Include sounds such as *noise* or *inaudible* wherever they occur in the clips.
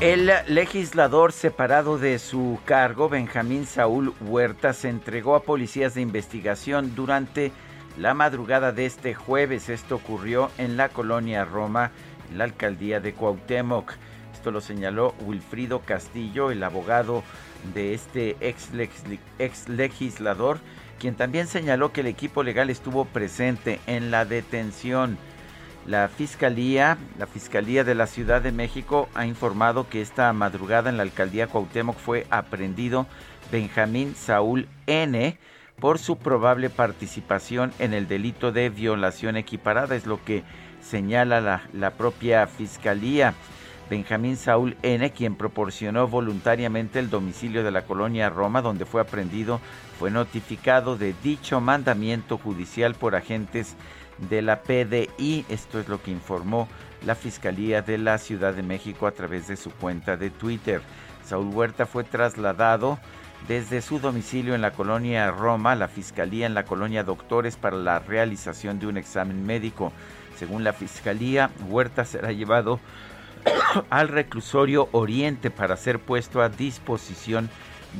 El legislador separado de su cargo, Benjamín Saúl Huerta, se entregó a policías de investigación durante la madrugada de este jueves. Esto ocurrió en la colonia Roma, en la alcaldía de Cuauhtémoc. Esto lo señaló Wilfrido Castillo, el abogado de este ex, ex legislador, quien también señaló que el equipo legal estuvo presente en la detención. La Fiscalía, la Fiscalía de la Ciudad de México ha informado que esta madrugada en la alcaldía Cuauhtémoc fue aprendido Benjamín Saúl N por su probable participación en el delito de violación equiparada, es lo que señala la, la propia Fiscalía. Benjamín Saúl N., quien proporcionó voluntariamente el domicilio de la colonia Roma, donde fue aprendido, fue notificado de dicho mandamiento judicial por agentes de la PDI. Esto es lo que informó la Fiscalía de la Ciudad de México a través de su cuenta de Twitter. Saúl Huerta fue trasladado desde su domicilio en la colonia Roma la Fiscalía en la colonia Doctores para la realización de un examen médico. Según la Fiscalía, Huerta será llevado *coughs* al reclusorio Oriente para ser puesto a disposición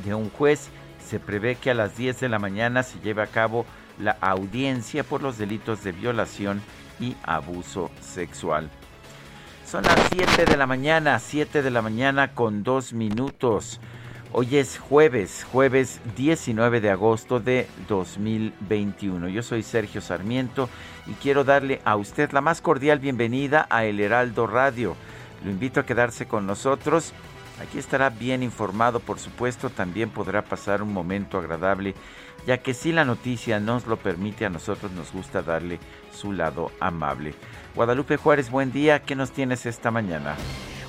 de un juez. Se prevé que a las 10 de la mañana se lleve a cabo la audiencia por los delitos de violación y abuso sexual. Son las 7 de la mañana, 7 de la mañana con 2 minutos. Hoy es jueves, jueves 19 de agosto de 2021. Yo soy Sergio Sarmiento y quiero darle a usted la más cordial bienvenida a El Heraldo Radio. Lo invito a quedarse con nosotros. Aquí estará bien informado, por supuesto, también podrá pasar un momento agradable ya que si la noticia nos lo permite, a nosotros nos gusta darle su lado amable. Guadalupe Juárez, buen día, ¿qué nos tienes esta mañana?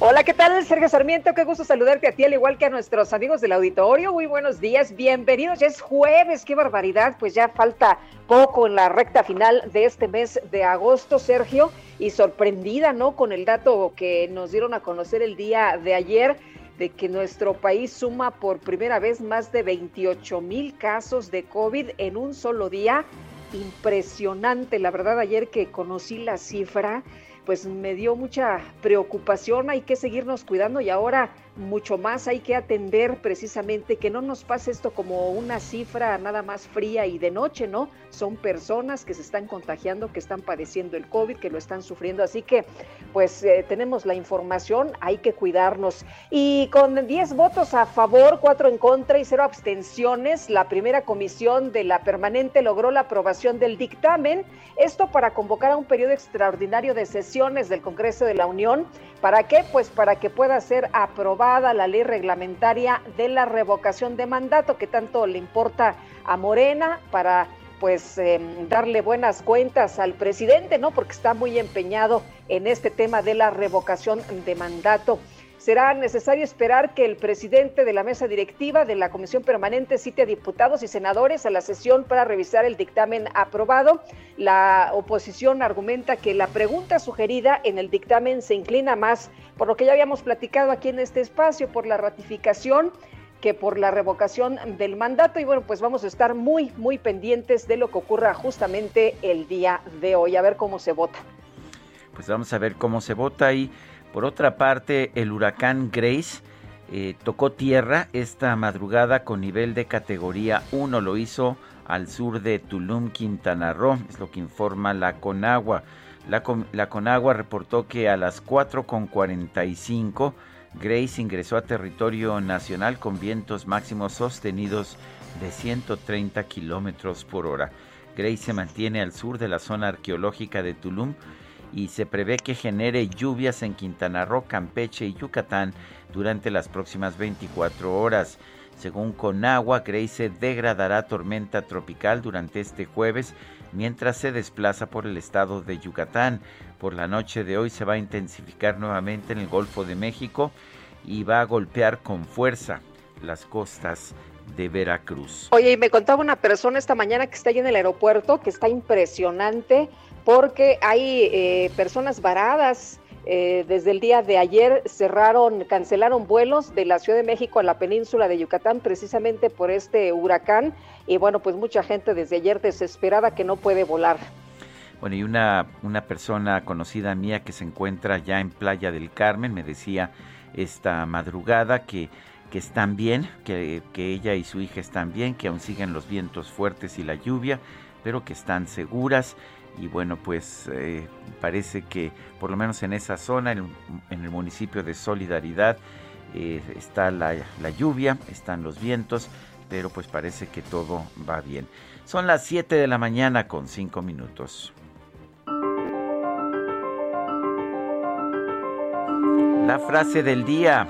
Hola, ¿qué tal, Sergio Sarmiento? Qué gusto saludarte a ti, al igual que a nuestros amigos del auditorio. Muy buenos días, bienvenidos. Ya es jueves, qué barbaridad, pues ya falta poco en la recta final de este mes de agosto, Sergio, y sorprendida, ¿no? Con el dato que nos dieron a conocer el día de ayer de que nuestro país suma por primera vez más de 28 mil casos de COVID en un solo día. Impresionante, la verdad, ayer que conocí la cifra, pues me dio mucha preocupación, hay que seguirnos cuidando y ahora mucho más hay que atender precisamente que no nos pase esto como una cifra nada más fría y de noche, ¿no? Son personas que se están contagiando, que están padeciendo el COVID, que lo están sufriendo, así que pues eh, tenemos la información, hay que cuidarnos. Y con 10 votos a favor, 4 en contra y 0 abstenciones, la primera comisión de la permanente logró la aprobación del dictamen, esto para convocar a un periodo extraordinario de sesiones del Congreso de la Unión ¿Para qué? Pues para que pueda ser aprobada la ley reglamentaria de la revocación de mandato que tanto le importa a Morena para pues em, darle buenas cuentas al presidente, ¿no? Porque está muy empeñado en este tema de la revocación de mandato será necesario esperar que el presidente de la mesa directiva de la Comisión Permanente cite a diputados y senadores a la sesión para revisar el dictamen aprobado. La oposición argumenta que la pregunta sugerida en el dictamen se inclina más por lo que ya habíamos platicado aquí en este espacio, por la ratificación que por la revocación del mandato. Y bueno, pues vamos a estar muy, muy pendientes de lo que ocurra justamente el día de hoy, a ver cómo se vota. Pues vamos a ver cómo se vota y por otra parte, el huracán Grace eh, tocó tierra esta madrugada con nivel de categoría 1. Lo hizo al sur de Tulum, Quintana Roo, es lo que informa la Conagua. La, la Conagua reportó que a las 4.45 Grace ingresó a territorio nacional con vientos máximos sostenidos de 130 kilómetros por hora. Grace se mantiene al sur de la zona arqueológica de Tulum y se prevé que genere lluvias en Quintana Roo, Campeche y Yucatán durante las próximas 24 horas. Según Conagua, Grace se degradará tormenta tropical durante este jueves mientras se desplaza por el estado de Yucatán. Por la noche de hoy se va a intensificar nuevamente en el Golfo de México y va a golpear con fuerza las costas de Veracruz. Oye, y me contaba una persona esta mañana que está ahí en el aeropuerto que está impresionante porque hay eh, personas varadas eh, desde el día de ayer cerraron, cancelaron vuelos de la Ciudad de México a la península de Yucatán precisamente por este huracán y bueno, pues mucha gente desde ayer desesperada que no puede volar. Bueno, y una, una persona conocida mía que se encuentra ya en Playa del Carmen me decía esta madrugada que, que están bien, que, que ella y su hija están bien, que aún siguen los vientos fuertes y la lluvia, pero que están seguras y bueno, pues eh, parece que por lo menos en esa zona, en, el municipio de Solidaridad, eh, está la, lluvia, están los vientos, pero pues parece que todo va bien. Son las 7 de la mañana con 5 minutos. La frase del día.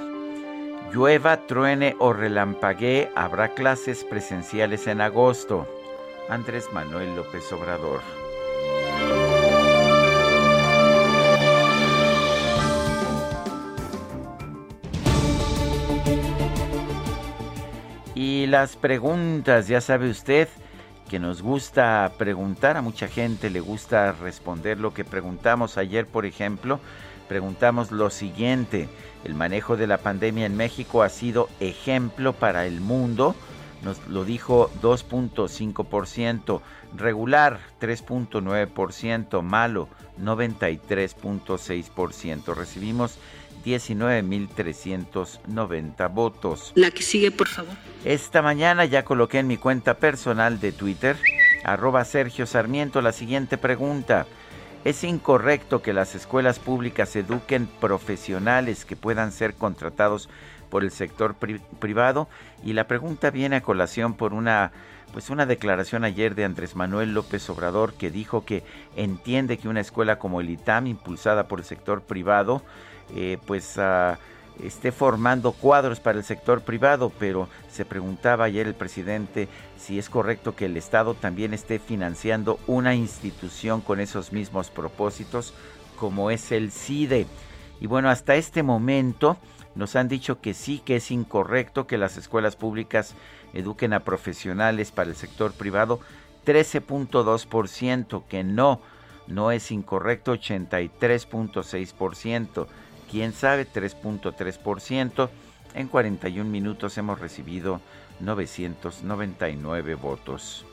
Llueva, truene o relampaguee, habrá clases presenciales en agosto. Andrés Manuel López Obrador. Las preguntas, ya sabe usted que nos gusta preguntar, a mucha gente le gusta responder lo que preguntamos ayer, por ejemplo, preguntamos lo siguiente, ¿el manejo de la pandemia en México ha sido ejemplo para el mundo? Nos lo dijo 2.5%, regular 3.9%, malo 93.6%. Recibimos 19.390 votos. La que sigue, por favor. Esta mañana ya coloqué en mi cuenta personal de Twitter, arroba Sergio Sarmiento, la siguiente pregunta. ¿Es incorrecto que las escuelas públicas eduquen profesionales que puedan ser contratados por el sector privado? Y la pregunta viene a colación por una pues una declaración ayer de Andrés Manuel López Obrador que dijo que entiende que una escuela como el ITAM impulsada por el sector privado eh, pues esté formando cuadros para el sector privado, pero se preguntaba ayer el presidente si es correcto que el Estado también esté financiando una institución con esos mismos propósitos, como es el CIDE. Y bueno, hasta este momento nos han dicho que sí, que es incorrecto que las escuelas públicas eduquen a profesionales para el sector privado, 13.2%, que no, no es incorrecto, 83.6% quién sabe, 3.3%. En 41 minutos hemos recibido 999 votos.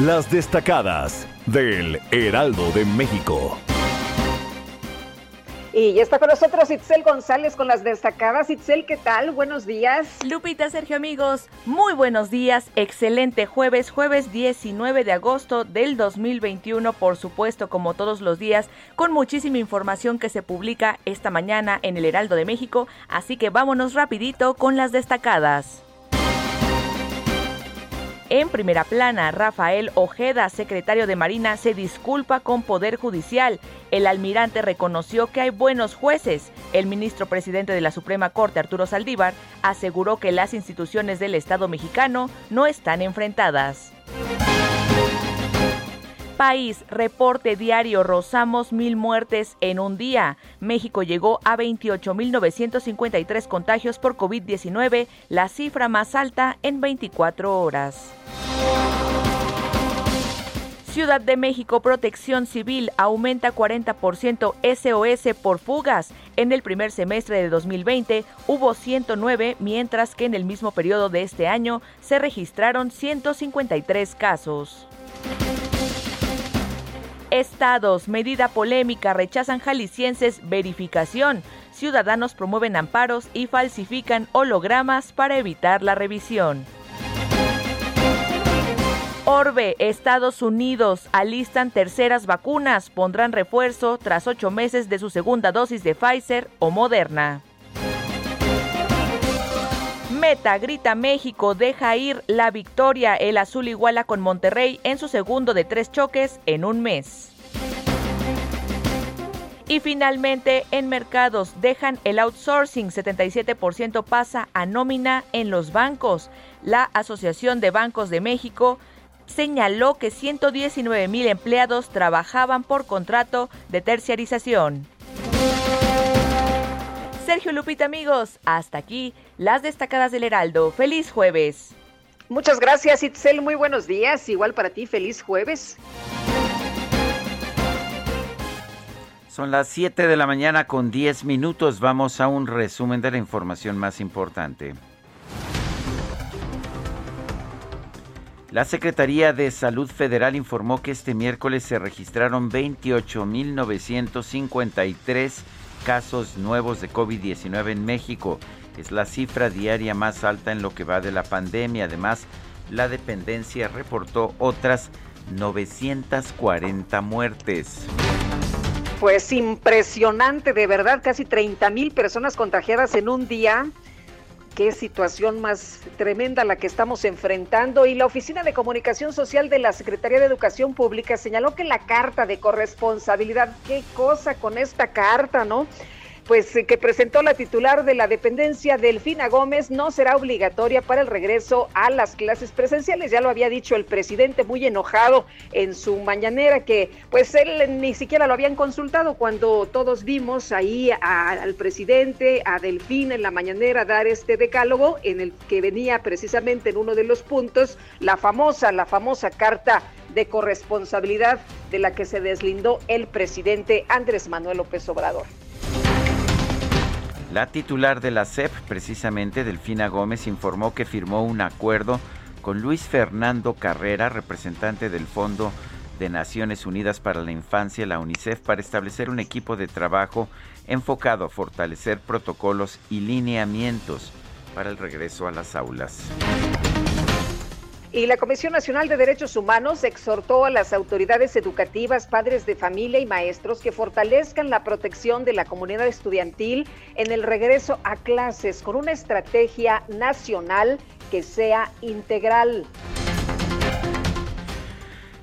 Las destacadas del Heraldo de México. Y ya está con nosotros Itzel González con las destacadas. Itzel, ¿qué tal? Buenos días. Lupita, Sergio, amigos, muy buenos días. Excelente jueves, jueves 19 de agosto del 2021, por supuesto, como todos los días, con muchísima información que se publica esta mañana en el Heraldo de México. Así que vámonos rapidito con las destacadas. En primera plana, Rafael Ojeda, secretario de Marina, se disculpa con Poder Judicial. El almirante reconoció que hay buenos jueces. El ministro presidente de la Suprema Corte, Arturo Saldívar, aseguró que las instituciones del Estado mexicano no están enfrentadas. País, reporte diario, rozamos mil muertes en un día. México llegó a 28.953 contagios por COVID-19, la cifra más alta en 24 horas. Ciudad de México, Protección Civil aumenta 40% SOS por fugas. En el primer semestre de 2020 hubo 109, mientras que en el mismo periodo de este año se registraron 153 casos. Estados, medida polémica, rechazan jaliscienses verificación. ciudadanos promueven amparos y falsifican hologramas para evitar la revisión. Orbe, Estados Unidos, alistan terceras vacunas, pondrán refuerzo tras ocho meses de su segunda dosis de Pfizer o Moderna. Meta grita México, deja ir la victoria. El azul iguala con Monterrey en su segundo de tres choques en un mes. Y finalmente, en mercados dejan el outsourcing, 77% pasa a nómina en los bancos. La Asociación de Bancos de México señaló que 119 mil empleados trabajaban por contrato de terciarización. Sergio Lupita, amigos, hasta aquí las destacadas del Heraldo. Feliz jueves. Muchas gracias, Itzel. Muy buenos días. Igual para ti, feliz jueves. Son las 7 de la mañana con 10 minutos. Vamos a un resumen de la información más importante. La Secretaría de Salud Federal informó que este miércoles se registraron 28.953 casos nuevos de COVID-19 en México. Es la cifra diaria más alta en lo que va de la pandemia. Además, la dependencia reportó otras 940 muertes. Pues impresionante, de verdad, casi 30 mil personas contagiadas en un día qué situación más tremenda la que estamos enfrentando. Y la Oficina de Comunicación Social de la Secretaría de Educación Pública señaló que la carta de corresponsabilidad, qué cosa con esta carta, ¿no? Pues eh, que presentó la titular de la dependencia, Delfina Gómez, no será obligatoria para el regreso a las clases presenciales. Ya lo había dicho el presidente muy enojado en su mañanera que pues él ni siquiera lo habían consultado cuando todos vimos ahí al presidente, a Delfina en la mañanera dar este decálogo en el que venía precisamente en uno de los puntos la famosa, la famosa carta de corresponsabilidad de la que se deslindó el presidente Andrés Manuel López Obrador. La titular de la CEP, precisamente Delfina Gómez, informó que firmó un acuerdo con Luis Fernando Carrera, representante del Fondo de Naciones Unidas para la Infancia, la UNICEF, para establecer un equipo de trabajo enfocado a fortalecer protocolos y lineamientos para el regreso a las aulas. Y la Comisión Nacional de Derechos Humanos exhortó a las autoridades educativas, padres de familia y maestros que fortalezcan la protección de la comunidad estudiantil en el regreso a clases con una estrategia nacional que sea integral.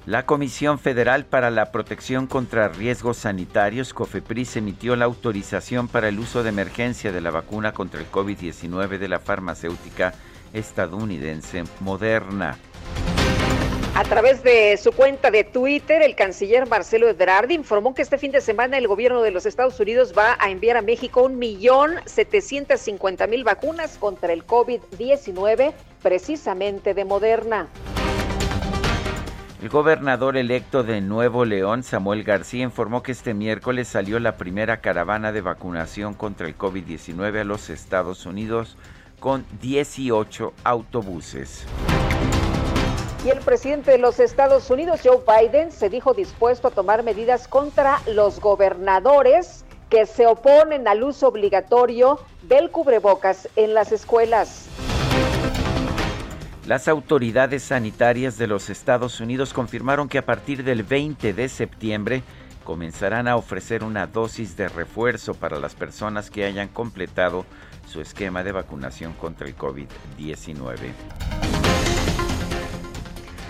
La Comisión Federal para la Protección contra Riesgos Sanitarios, COFEPRIS, emitió la autorización para el uso de emergencia de la vacuna contra el COVID-19 de la farmacéutica estadounidense Moderna. A través de su cuenta de Twitter, el canciller Marcelo Ebrard informó que este fin de semana el gobierno de los Estados Unidos va a enviar a México un millón setecientos cincuenta mil vacunas contra el COVID-19, precisamente de Moderna. El gobernador electo de Nuevo León, Samuel García, informó que este miércoles salió la primera caravana de vacunación contra el COVID-19 a los Estados Unidos con 18 autobuses. Y el presidente de los Estados Unidos, Joe Biden, se dijo dispuesto a tomar medidas contra los gobernadores que se oponen al uso obligatorio del cubrebocas en las escuelas. Las autoridades sanitarias de los Estados Unidos confirmaron que a partir del 20 de septiembre comenzarán a ofrecer una dosis de refuerzo para las personas que hayan completado su esquema de vacunación contra el COVID-19.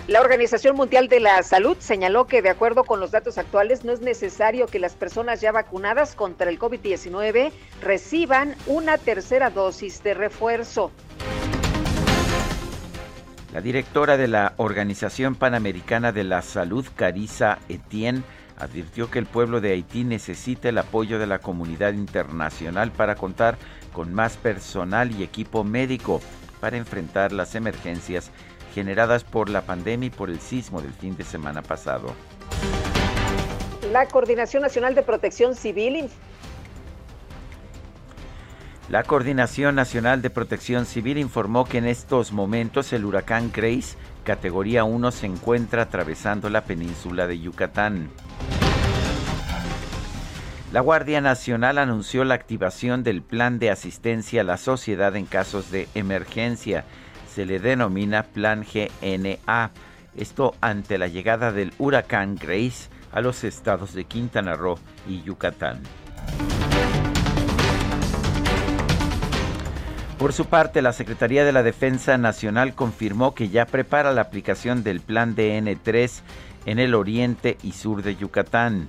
La Organización Mundial de la Salud señaló que de acuerdo con los datos actuales no es necesario que las personas ya vacunadas contra el COVID-19 reciban una tercera dosis de refuerzo. La directora de la Organización Panamericana de la Salud, Carissa Etienne, advirtió que el pueblo de Haití necesita el apoyo de la comunidad internacional para contar con más personal y equipo médico para enfrentar las emergencias generadas por la pandemia y por el sismo del fin de semana pasado. La Coordinación Nacional de Protección Civil la Coordinación Nacional de Protección Civil informó que en estos momentos el huracán Grace, categoría 1, se encuentra atravesando la península de Yucatán. La Guardia Nacional anunció la activación del Plan de Asistencia a la Sociedad en casos de emergencia. Se le denomina Plan GNA. Esto ante la llegada del huracán Grace a los estados de Quintana Roo y Yucatán. Por su parte, la Secretaría de la Defensa Nacional confirmó que ya prepara la aplicación del Plan DN3 en el oriente y sur de Yucatán.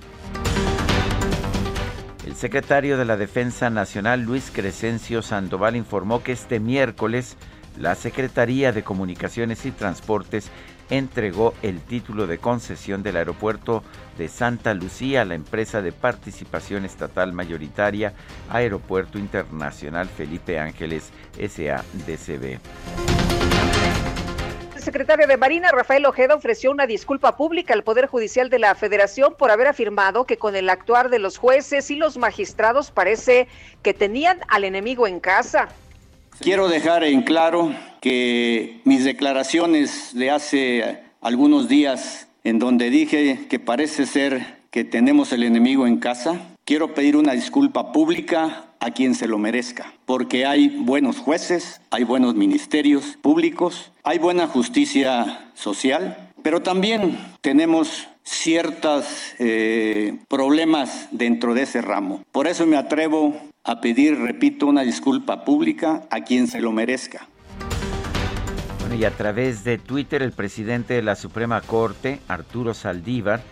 El secretario de la Defensa Nacional, Luis Crescencio Sandoval, informó que este miércoles la Secretaría de Comunicaciones y Transportes entregó el título de concesión del aeropuerto de Santa Lucía a la empresa de participación estatal mayoritaria Aeropuerto Internacional Felipe Ángeles SADCB. El secretario de Marina, Rafael Ojeda, ofreció una disculpa pública al Poder Judicial de la Federación por haber afirmado que con el actuar de los jueces y los magistrados parece que tenían al enemigo en casa. Quiero dejar en claro que mis declaraciones de hace algunos días en donde dije que parece ser que tenemos el enemigo en casa, quiero pedir una disculpa pública a quien se lo merezca, porque hay buenos jueces, hay buenos ministerios públicos, hay buena justicia social, pero también tenemos ciertos eh, problemas dentro de ese ramo. Por eso me atrevo a pedir, repito, una disculpa pública a quien se lo merezca. Bueno, y a través de Twitter el presidente de la Suprema Corte, Arturo Saldívar,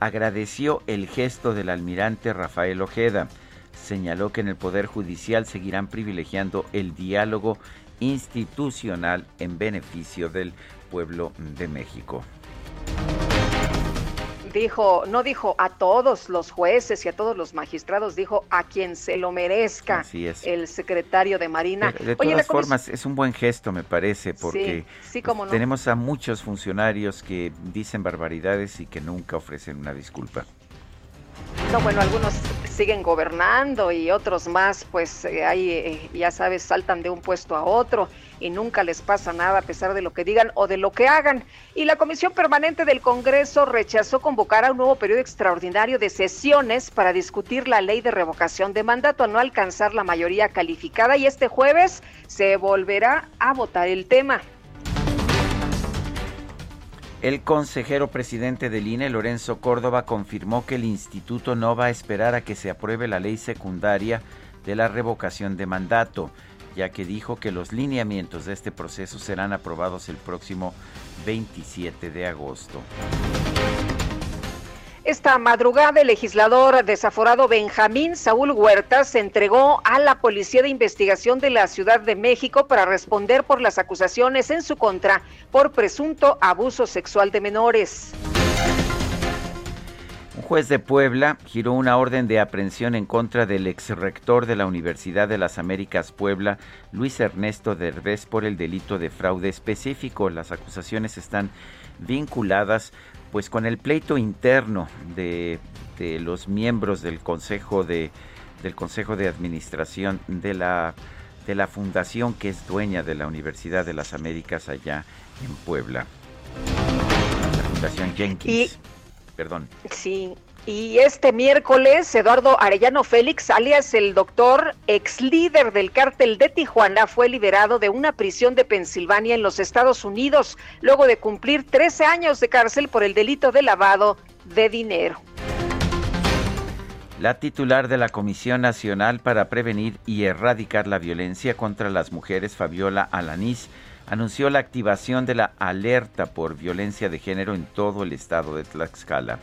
agradeció el gesto del almirante Rafael Ojeda. Señaló que en el Poder Judicial seguirán privilegiando el diálogo institucional en beneficio del pueblo de México dijo, no dijo a todos los jueces y a todos los magistrados, dijo a quien se lo merezca. Así es. El secretario de Marina. De, todas formas, es un buen gesto, me parece, porque sí, no. tenemos a muchos funcionarios que dicen barbaridades y que nunca ofrecen una disculpa. No, bueno, algunos siguen gobernando y otros más, pues eh, ahí, eh, ya sabes, saltan de un puesto a otro y nunca les pasa nada a pesar de lo que digan o de lo que hagan. Y la Comisión Permanente del Congreso rechazó convocar a un nuevo periodo extraordinario de sesiones para discutir la ley de revocación de mandato al no alcanzar la mayoría calificada y este jueves se volverá a votar el tema. El consejero presidente del INE, Lorenzo Córdoba, confirmó que el instituto no va a esperar a que se apruebe la ley secundaria de la revocación de mandato ya que dijo que los lineamientos de este proceso serán aprobados el próximo 27 de agosto. Esta madrugada el legislador desaforado Benjamín Saúl Huerta se entregó a la Policía de Investigación de la Ciudad de México para responder por las acusaciones en su contra por presunto abuso sexual de menores. Un juez de Puebla giró una orden de aprehensión en contra del exrector de la Universidad de las Américas Puebla, Luis Ernesto Derbez, por el delito de fraude específico. Las acusaciones están vinculadas pues con el pleito interno de, los miembros del Consejo de del Consejo de Administración de la de la fundación que es dueña de la Universidad de las Américas allá en Puebla. La Fundación Jenkins. Perdón. Sí, y este miércoles, Eduardo Arellano Félix, alias el doctor, ex líder del cártel de Tijuana, fue liberado de una prisión de Pensilvania en los Estados Unidos, luego de cumplir 13 años de cárcel por el delito de lavado de dinero. La titular de la Comisión Nacional para Prevenir y Erradicar la Violencia contra las Mujeres, Fabiola Alanís, anunció la activación de la alerta por violencia de género en todo el estado de Tlaxcala.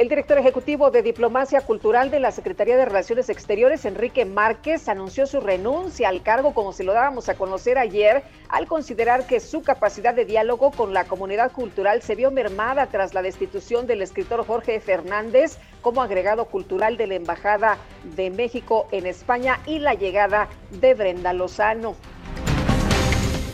El director ejecutivo de Diplomacia Cultural de la Secretaría de Relaciones Exteriores, Enrique Márquez, anunció su renuncia al cargo, como se lo dábamos a conocer ayer, al considerar que su capacidad de diálogo con la comunidad cultural se vio mermada tras la destitución del escritor Jorge Fernández como agregado cultural de la Embajada de México en España y la llegada de Brenda Lozano.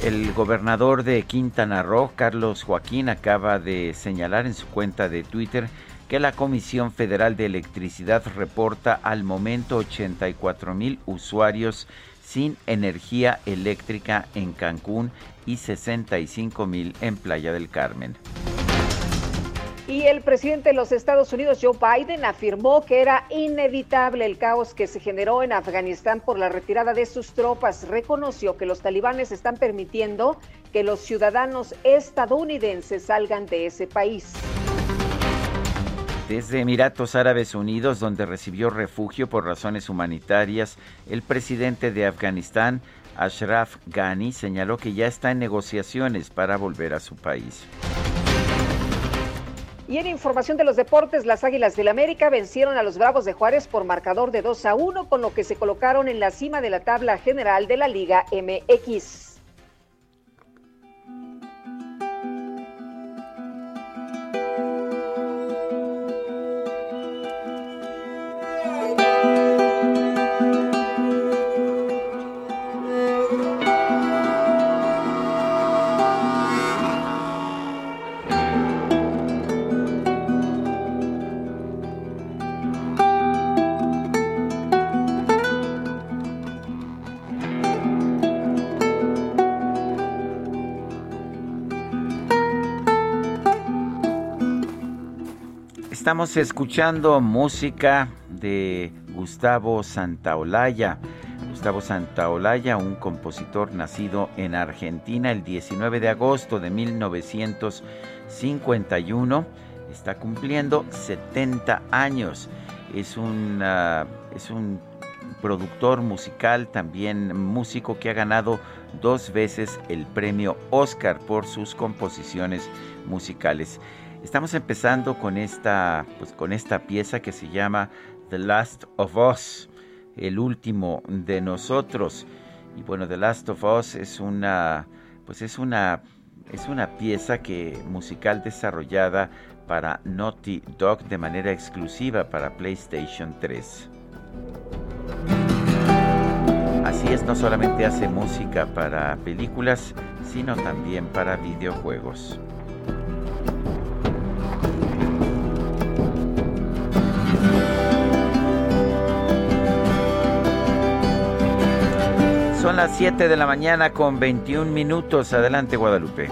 El gobernador de Quintana Roo, Carlos Joaquín, acaba de señalar en su cuenta de Twitter que la Comisión Federal de Electricidad reporta al momento 84 mil usuarios sin energía eléctrica en Cancún y 65 mil en Playa del Carmen. Y el presidente de los Estados Unidos, Joe Biden, afirmó que era inevitable el caos que se generó en Afganistán por la retirada de sus tropas. Reconoció que los talibanes están permitiendo que los ciudadanos estadounidenses salgan de ese país. Desde Emiratos Árabes Unidos, donde recibió refugio por razones humanitarias, el presidente de Afganistán, Ashraf Ghani, señaló que ya está en negociaciones para volver a su país. Y en información de los deportes, las Águilas del América vencieron a los Bravos de Juárez por marcador de 2 a 1, con lo que se colocaron en la cima de la tabla general de la Liga MX. Estamos escuchando música de Gustavo Santaolalla. Gustavo Santaolalla, un compositor nacido en Argentina el 19 de agosto de 1951, está cumpliendo 70 años. Es, es un productor musical, también músico que ha ganado dos veces el premio Oscar por sus composiciones musicales. Estamos empezando con esta, pues, con esta pieza que se llama The Last of Us, el último de nosotros. Y bueno, The Last of Us es una, pues es una, es una pieza que musical desarrollada para Naughty Dog de manera exclusiva para PlayStation 3. Así es, no solamente hace música para películas, sino también para videojuegos. Son las 7 de la mañana con 21 minutos. Adelante, Guadalupe.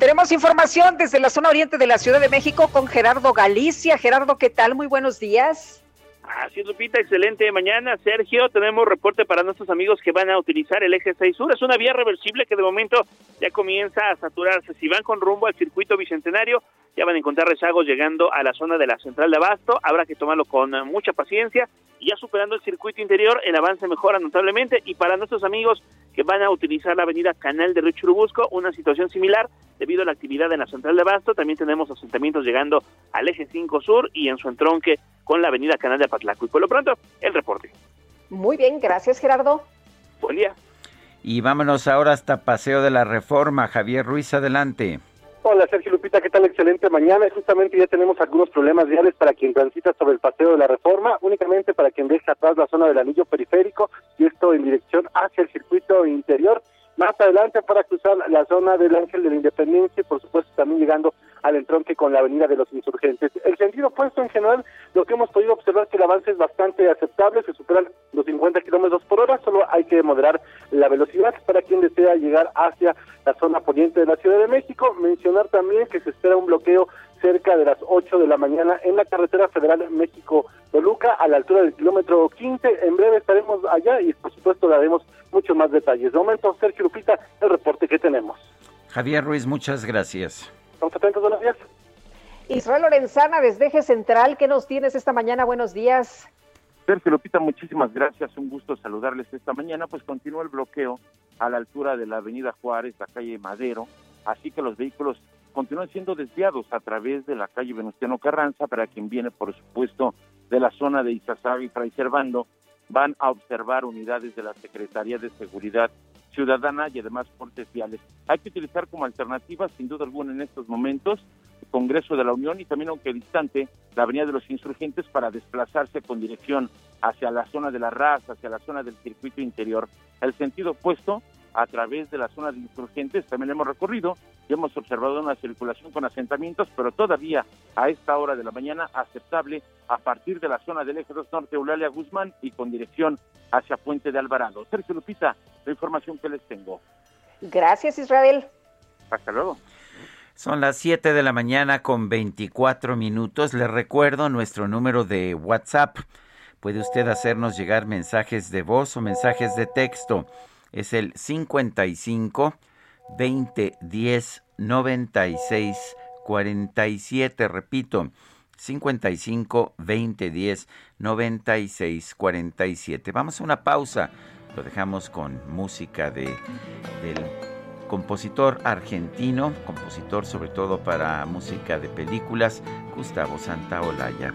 Tenemos información desde la zona oriente de la Ciudad de México con Gerardo Galicia. Gerardo, ¿qué tal? Muy buenos días. Así es, Lupita, excelente mañana. Sergio, tenemos reporte para nuestros amigos que van a utilizar el eje 6 sur. Es una vía reversible que de momento ya comienza a saturarse. Si van con rumbo al circuito bicentenario, ya van a encontrar rezagos llegando a la zona de la central de Abasto. Habrá que tomarlo con mucha paciencia. Y ya superando el circuito interior, el avance mejora notablemente. Y para nuestros amigos que van a utilizar la avenida Canal de Río Churubusco, una situación similar debido a la actividad en la central de Abasto. También tenemos asentamientos llegando al eje 5 sur y en su entronque con la avenida Canal de Patlaco. Y por lo pronto, el reporte. Muy bien, gracias Gerardo. Buen día. Y vámonos ahora hasta Paseo de la Reforma. Javier Ruiz, adelante. Hola Sergio Lupita, ¿qué tal? Excelente mañana. Justamente ya tenemos algunos problemas viales para quien transita sobre el Paseo de la Reforma, únicamente para quien deja atrás la zona del anillo periférico y esto en dirección hacia el circuito interior más adelante para cruzar la zona del Ángel de la Independencia y por supuesto también llegando al entronque con la Avenida de los Insurgentes. El sentido opuesto en general, lo que hemos podido observar que el avance es bastante aceptable, se superan los 50 kilómetros por hora, solo hay que moderar la velocidad para quien desea llegar hacia la zona poniente de la Ciudad de México. Mencionar también que se espera un bloqueo cerca de las 8 de la mañana en la carretera federal México-Toluca a la altura del kilómetro 15. En breve estaremos allá y por supuesto daremos muchos más detalles. De momento, Sergio Lupita, el reporte que tenemos. Javier Ruiz, muchas gracias. Estamos atentos, buenos días. Israel Lorenzana, desde Eje Central, ¿qué nos tienes esta mañana? Buenos días. Sergio Lupita, muchísimas gracias. Un gusto saludarles esta mañana. Pues continúa el bloqueo a la altura de la Avenida Juárez, la calle Madero, así que los vehículos continúan siendo desviados a través de la calle Venustiano Carranza para quien viene, por supuesto, de la zona de Izazaga y Fray Servando, van a observar unidades de la Secretaría de Seguridad Ciudadana y además portes viales. Hay que utilizar como alternativa, sin duda alguna, en estos momentos, el Congreso de la Unión y también, aunque distante, la Avenida de los Insurgentes para desplazarse con dirección hacia la zona de la raza, hacia la zona del circuito interior. El sentido opuesto, a través de la zona de insurgentes también hemos recorrido y hemos observado una circulación con asentamientos, pero todavía a esta hora de la mañana aceptable a partir de la zona del eje 2 norte Eulalia Guzmán y con dirección hacia Puente de Alvarado. Sergio Lupita, la información que les tengo. Gracias, Israel. Hasta luego. Son las 7 de la mañana con 24 minutos. Le recuerdo nuestro número de WhatsApp. Puede usted hacernos llegar mensajes de voz o mensajes de texto. Es el 55 20 10 96 47. Repito, 55 20 10 96 47. Vamos a una pausa. Lo dejamos con música de, del compositor argentino, compositor sobre todo para música de películas, Gustavo Santaolalla.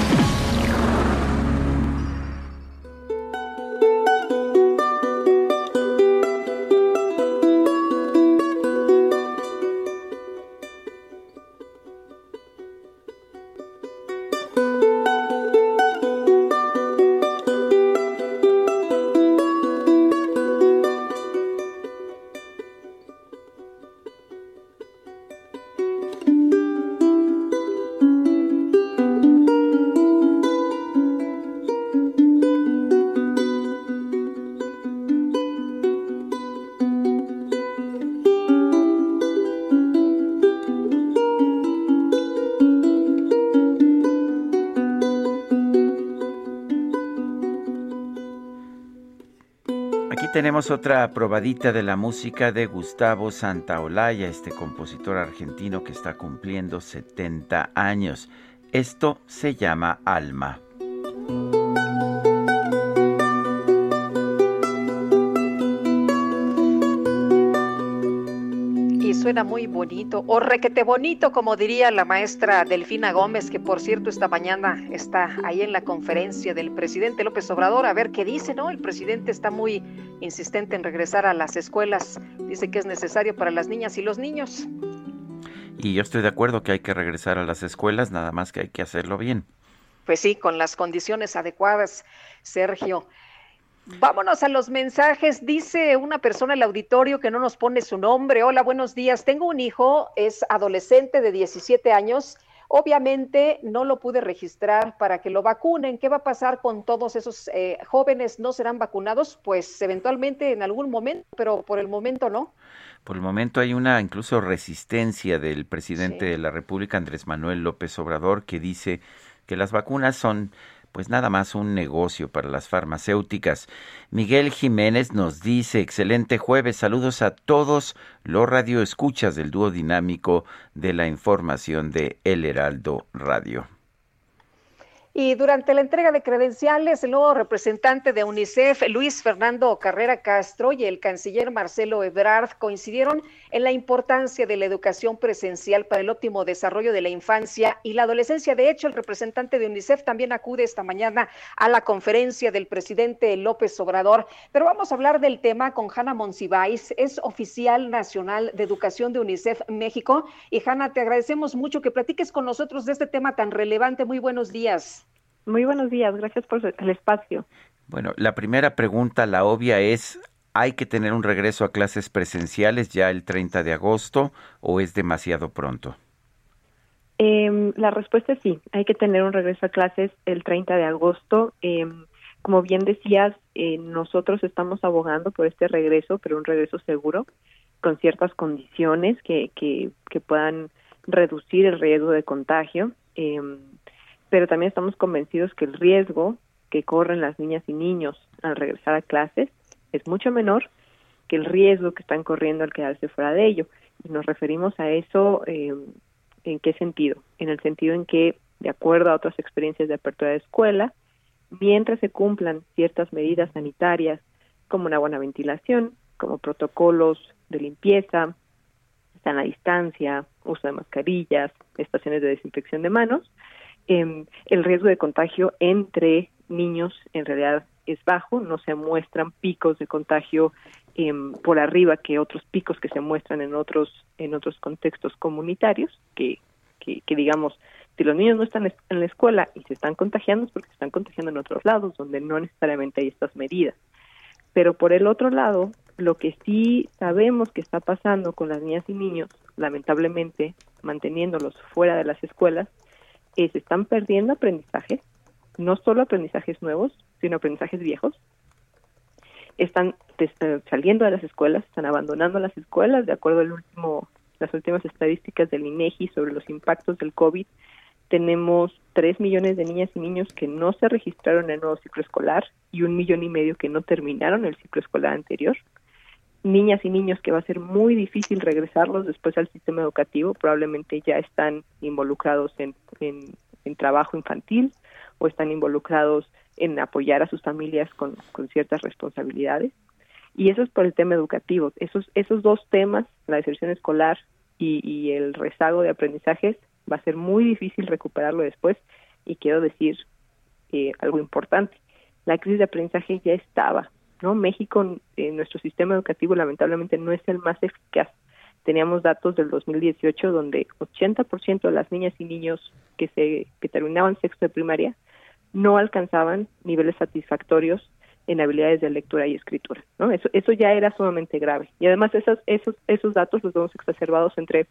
Otra probadita de la música de Gustavo Santaolalla, este compositor argentino que está cumpliendo 70 años. Esto se llama Alma. Suena muy bonito, o requete bonito, como diría la maestra Delfina Gómez, que por cierto esta mañana está ahí en la conferencia del presidente López Obrador, a ver qué dice, ¿no? El presidente está muy insistente en regresar a las escuelas, dice que es necesario para las niñas y los niños. Y yo estoy de acuerdo que hay que regresar a las escuelas, nada más que hay que hacerlo bien. Pues sí, con las condiciones adecuadas, Sergio. Vámonos a los mensajes. Dice una persona en el auditorio que no nos pone su nombre. Hola, buenos días. Tengo un hijo, es adolescente de 17 años. Obviamente no lo pude registrar para que lo vacunen. ¿Qué va a pasar con todos esos eh, jóvenes? ¿No serán vacunados? Pues eventualmente en algún momento, pero por el momento no. Por el momento hay una incluso resistencia del presidente de la República, Andrés Manuel López Obrador, que dice que las vacunas son pues nada más un negocio para las farmacéuticas. Miguel Jiménez nos dice, excelente jueves, saludos a todos los radioescuchas del dúo dinámico de la información de El Heraldo Radio. Y durante la entrega de credenciales, el nuevo representante de UNICEF, Luis Fernando Carrera Castro, y el canciller Marcelo Ebrard coincidieron en la importancia de la educación presencial para el óptimo desarrollo de la infancia y la adolescencia. De hecho, el representante de UNICEF también acude esta mañana a la conferencia del presidente López Obrador. Pero vamos a hablar del tema con Hanna Monsiváis, es oficial nacional de educación de UNICEF México. Y Hanna, te agradecemos mucho que platiques con nosotros de este tema tan relevante. Muy buenos días. Muy buenos días, gracias por el espacio. Bueno, la primera pregunta, la obvia es, ¿hay que tener un regreso a clases presenciales ya el 30 de agosto o es demasiado pronto? Eh, la respuesta es sí, hay que tener un regreso a clases el 30 de agosto. Eh, como bien decías, eh, nosotros estamos abogando por este regreso, pero un regreso seguro, con ciertas condiciones que, que, que puedan reducir el riesgo de contagio. Pero también estamos convencidos que el riesgo que corren las niñas y niños al regresar a clases es mucho menor que el riesgo que están corriendo al quedarse fuera de ello. Y nos referimos a eso eh, en qué sentido? En el sentido en que, de acuerdo a otras experiencias de apertura de escuela, mientras se cumplan ciertas medidas sanitarias como una buena ventilación, como protocolos de limpieza, a distancia, uso de mascarillas, estaciones de desinfección de manos. Em, el riesgo de contagio entre niños en realidad es bajo, no se muestran picos de contagio em, por arriba que otros picos que se muestran en otros en otros contextos comunitarios, que, que, que digamos, si los niños no están en la escuela y se están contagiando es porque se están contagiando en otros lados donde no necesariamente hay estas medidas. Pero por el otro lado, lo que sí sabemos que está pasando con las niñas y niños, lamentablemente manteniéndolos fuera de las escuelas, es están perdiendo aprendizajes, no solo aprendizajes nuevos, sino aprendizajes viejos. Están eh, saliendo de las escuelas, están abandonando las escuelas, de acuerdo al último, las últimas estadísticas del INEGI sobre los impactos del COVID tenemos tres millones de niñas y niños que no se registraron en el nuevo ciclo escolar y un millón y medio que no terminaron el ciclo escolar anterior. Niñas y niños que va a ser muy difícil regresarlos después al sistema educativo, probablemente ya están involucrados en, en, trabajo infantil o están involucrados en apoyar a sus familias con, con ciertas responsabilidades. Y eso es por el tema educativo. Esos, esos dos temas, la deserción escolar y, y el rezago de aprendizajes, va a ser muy difícil recuperarlo después y quiero decir eh, algo importante. La crisis de aprendizaje ya estaba, ¿no? México, en nuestro sistema educativo lamentablemente no es el más eficaz. Teníamos datos del 2018 donde 80% de las niñas y niños que se que terminaban sexto de primaria no alcanzaban niveles satisfactorios en habilidades de lectura y escritura, ¿no? Eso eso ya era sumamente grave. Y además esos esos esos datos los vemos exacerbados entre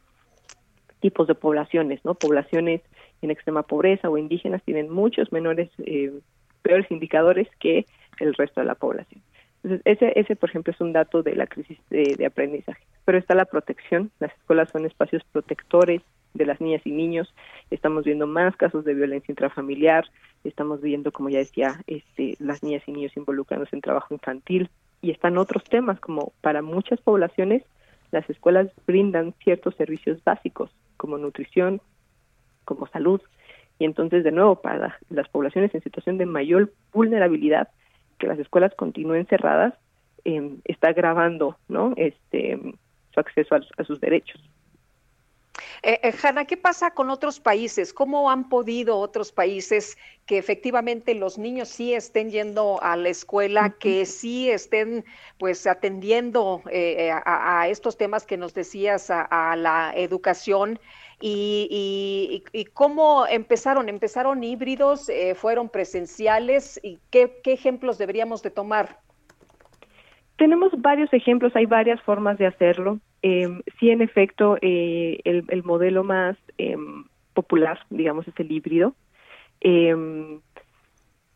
tipos de poblaciones, ¿no? Poblaciones en extrema pobreza o indígenas tienen muchos menores, eh, peores indicadores que el resto de la población. Entonces, ese, ese, por ejemplo, es un dato de la crisis de, aprendizaje. Pero está la protección. Las escuelas son espacios protectores de las niñas y niños. Estamos viendo más casos de violencia intrafamiliar. Estamos viendo, como ya decía, este, las niñas y niños involucrándose en trabajo infantil. Y están otros temas, como para muchas poblaciones, las escuelas brindan ciertos servicios básicos como nutrición, como salud. Y entonces, de nuevo, para las poblaciones en situación de mayor vulnerabilidad, que las escuelas continúen cerradas, eh, está agravando ¿no? este, su acceso a sus derechos. Eh, eh, Hanna, ¿qué pasa con otros países? ¿Cómo han podido otros países que efectivamente los niños sí estén yendo a la escuela, que sí estén pues atendiendo eh, a, estos temas que nos decías, a, la educación? Y, cómo empezaron? ¿Empezaron híbridos? ¿Fueron presenciales? ¿Y qué, qué ejemplos deberíamos de tomar? Tenemos varios ejemplos, hay varias formas de hacerlo. Eh, sí, en efecto, eh, el, modelo más em, popular, digamos, es el híbrido. Em,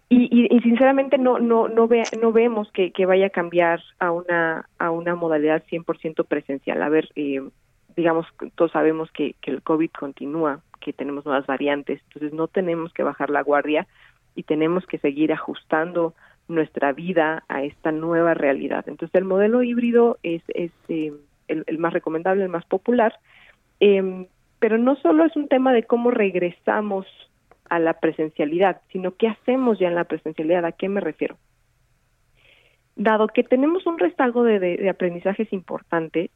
y, sinceramente no no no, ve, no vemos que, vaya a cambiar a una a una modalidad 100% presencial. A ver, eh, digamos, todos sabemos que, que el COVID continúa, que tenemos nuevas variantes, entonces no tenemos que bajar la guardia y tenemos que seguir ajustando nuestra vida a esta nueva realidad. Entonces el modelo híbrido es, es eh, el, más recomendable, el más popular, em, pero no solo es un tema de cómo regresamos a la presencialidad, sino qué hacemos ya en la presencialidad, ¿a qué me refiero? Dado que tenemos un rezago de, de aprendizajes importante,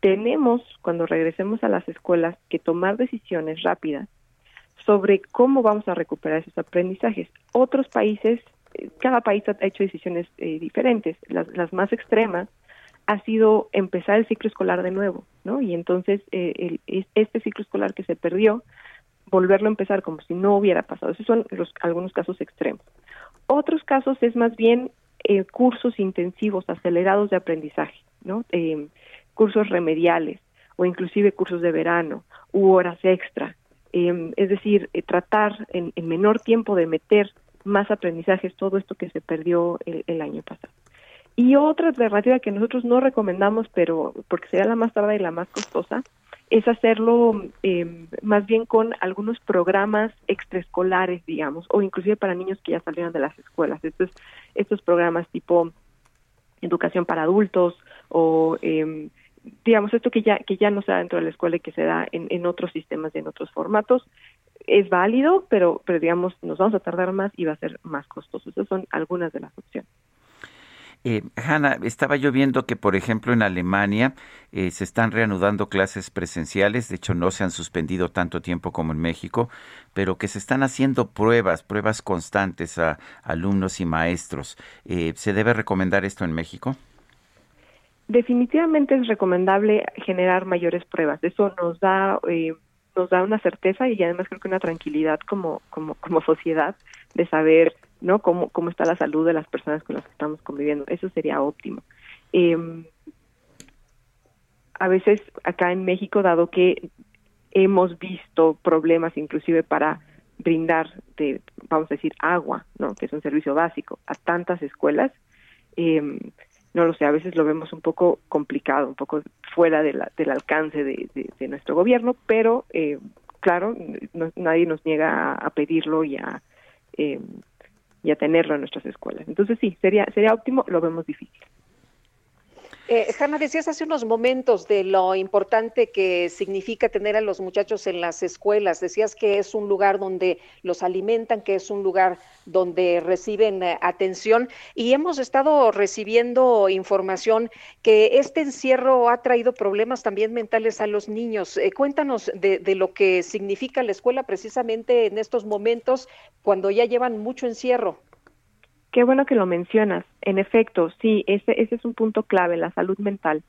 tenemos, cuando regresemos a las escuelas, que tomar decisiones rápidas sobre cómo vamos a recuperar esos aprendizajes. Otros países cada país ha hecho decisiones eh, diferentes. Las, más extremas ha sido empezar el ciclo escolar de nuevo, ¿no? Y entonces eh, el, este ciclo escolar que se perdió, volverlo a empezar como si no hubiera pasado. Esos son los, algunos casos extremos. Otros casos es más bien eh, cursos intensivos, acelerados de aprendizaje, ¿no? cursos remediales o inclusive cursos de verano u horas extra. es decir, tratar en, en menor tiempo de meter más aprendizajes, todo esto que se perdió el, año pasado. Y otra alternativa que nosotros no recomendamos, pero porque sería la más tarde y la más costosa, es hacerlo eh, más bien con algunos programas extraescolares, digamos, o inclusive para niños que ya salieron de las escuelas. Estos, estos programas tipo educación para adultos o eh, digamos esto que ya que ya no se da dentro de la escuela y que se da en, en otros sistemas y en otros formatos es válido, pero, pero digamos, nos vamos a tardar más y va a ser más costoso. Esas son algunas de las opciones. Eh, Hanna, estaba yo viendo que, por ejemplo, en Alemania eh, se están reanudando clases presenciales, de hecho no se han suspendido tanto tiempo como en México, pero que se están haciendo pruebas, pruebas constantes a alumnos y maestros. Eh, ¿Se debe recomendar esto en México? Definitivamente es recomendable generar mayores pruebas. Eso nos da eh, nos da una certeza y además creo que una tranquilidad como como como sociedad de saber no cómo cómo está la salud de las personas con las que estamos conviviendo. Eso sería óptimo. Eh, a veces acá en México, dado que hemos visto problemas inclusive para brindar, de, vamos a decir, agua, ¿no? que es un servicio básico, a tantas escuelas, eh, no lo sé, a veces lo vemos un poco complicado, un poco fuera de la, del alcance de, nuestro gobierno, pero eh, claro, nadie nos niega a, pedirlo y a, eh, y a tenerlo en nuestras escuelas. Entonces sí, sería, sería óptimo, lo vemos difícil. Eh, Hanna, decías hace unos momentos de lo importante que significa tener a los muchachos en las escuelas. Decías que es un lugar donde los alimentan, que es un lugar donde reciben eh, atención. Y hemos estado recibiendo información que este encierro ha traído problemas también mentales a los niños. Eh, cuéntanos de, de, lo que significa la escuela precisamente en estos momentos cuando ya llevan mucho encierro. Qué bueno que lo mencionas. En efecto, sí, ese, ese es un punto clave, la salud mental.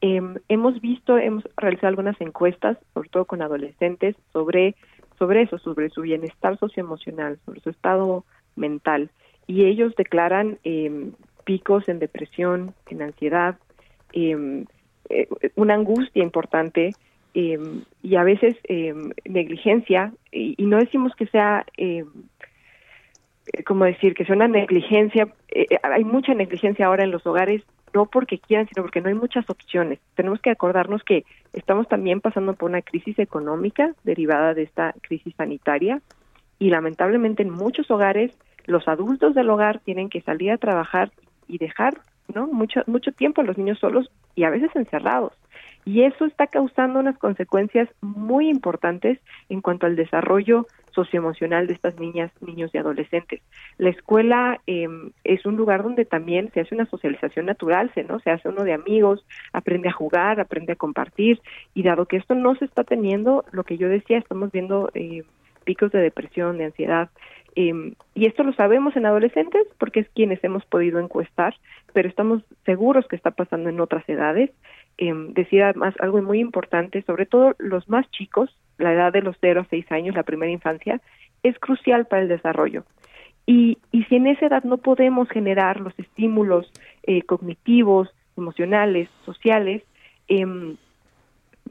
Eh, hemos visto, hemos realizado algunas encuestas, sobre todo con adolescentes, sobre, sobre eso, sobre su bienestar socioemocional, sobre su estado mental. Y ellos declaran eh, picos en depresión, en ansiedad, eh, una angustia importante y a veces negligencia. Y, y, no decimos que sea como decir, que sea una negligencia, eh, eh, hay mucha negligencia ahora en los hogares, no porque quieran, sino porque no hay muchas opciones. Tenemos que acordarnos que estamos también pasando por una crisis económica derivada de esta crisis sanitaria y lamentablemente en muchos hogares los adultos del hogar tienen que salir a trabajar y dejar no mucho mucho tiempo a los niños solos y a veces encerrados y eso está causando unas consecuencias muy importantes en cuanto al desarrollo socioemocional de estas niñas, niños y adolescentes. La escuela eh, es un lugar donde también se hace una socialización natural, se, ¿no? se hace uno de amigos, aprende a jugar, aprende a compartir, y dado que esto no se está teniendo, lo que yo decía, estamos viendo eh, picos de depresión, de ansiedad, eh, y esto lo sabemos en adolescentes porque es quienes hemos podido encuestar, pero estamos seguros que está pasando en otras edades. Eh, decía además algo muy importante, sobre todo los más chicos, la edad de los 0 a 6 años, la primera infancia, es crucial para el desarrollo. Y, y si en esa edad no podemos generar los estímulos eh, cognitivos, emocionales, sociales, eh,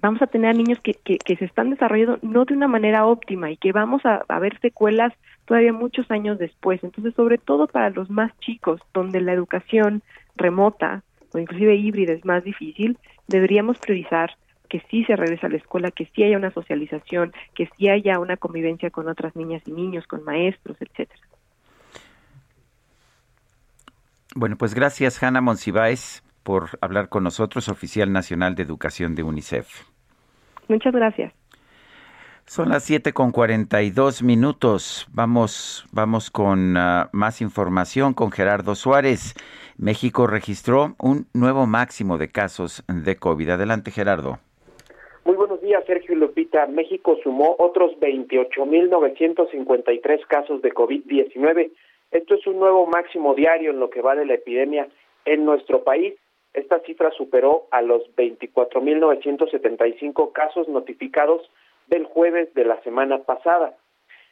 vamos a tener niños que, que, que, se están desarrollando no de una manera óptima y que vamos a, a, ver secuelas todavía muchos años después. Entonces, sobre todo para los más chicos, donde la educación remota o inclusive híbrida es más difícil, deberíamos priorizar que sí se regrese a la escuela, que sí haya una socialización, que sí haya una convivencia con otras niñas y niños, con maestros, etcétera. Bueno, pues gracias, Hanna Monsiváis, por hablar con nosotros, oficial nacional de educación de UNICEF. Muchas gracias. Son las siete con cuarenta y dos minutos. Vamos, vamos con uh, más información con Gerardo Suárez. México registró un nuevo máximo de casos de COVID. Adelante, Gerardo. Muy buenos días, Sergio Lupita. México sumó otros 28.953 casos de COVID-19. Esto es un nuevo máximo diario en lo que va de la epidemia en nuestro país. Esta cifra superó a los 24.975 casos notificados del jueves de la semana pasada.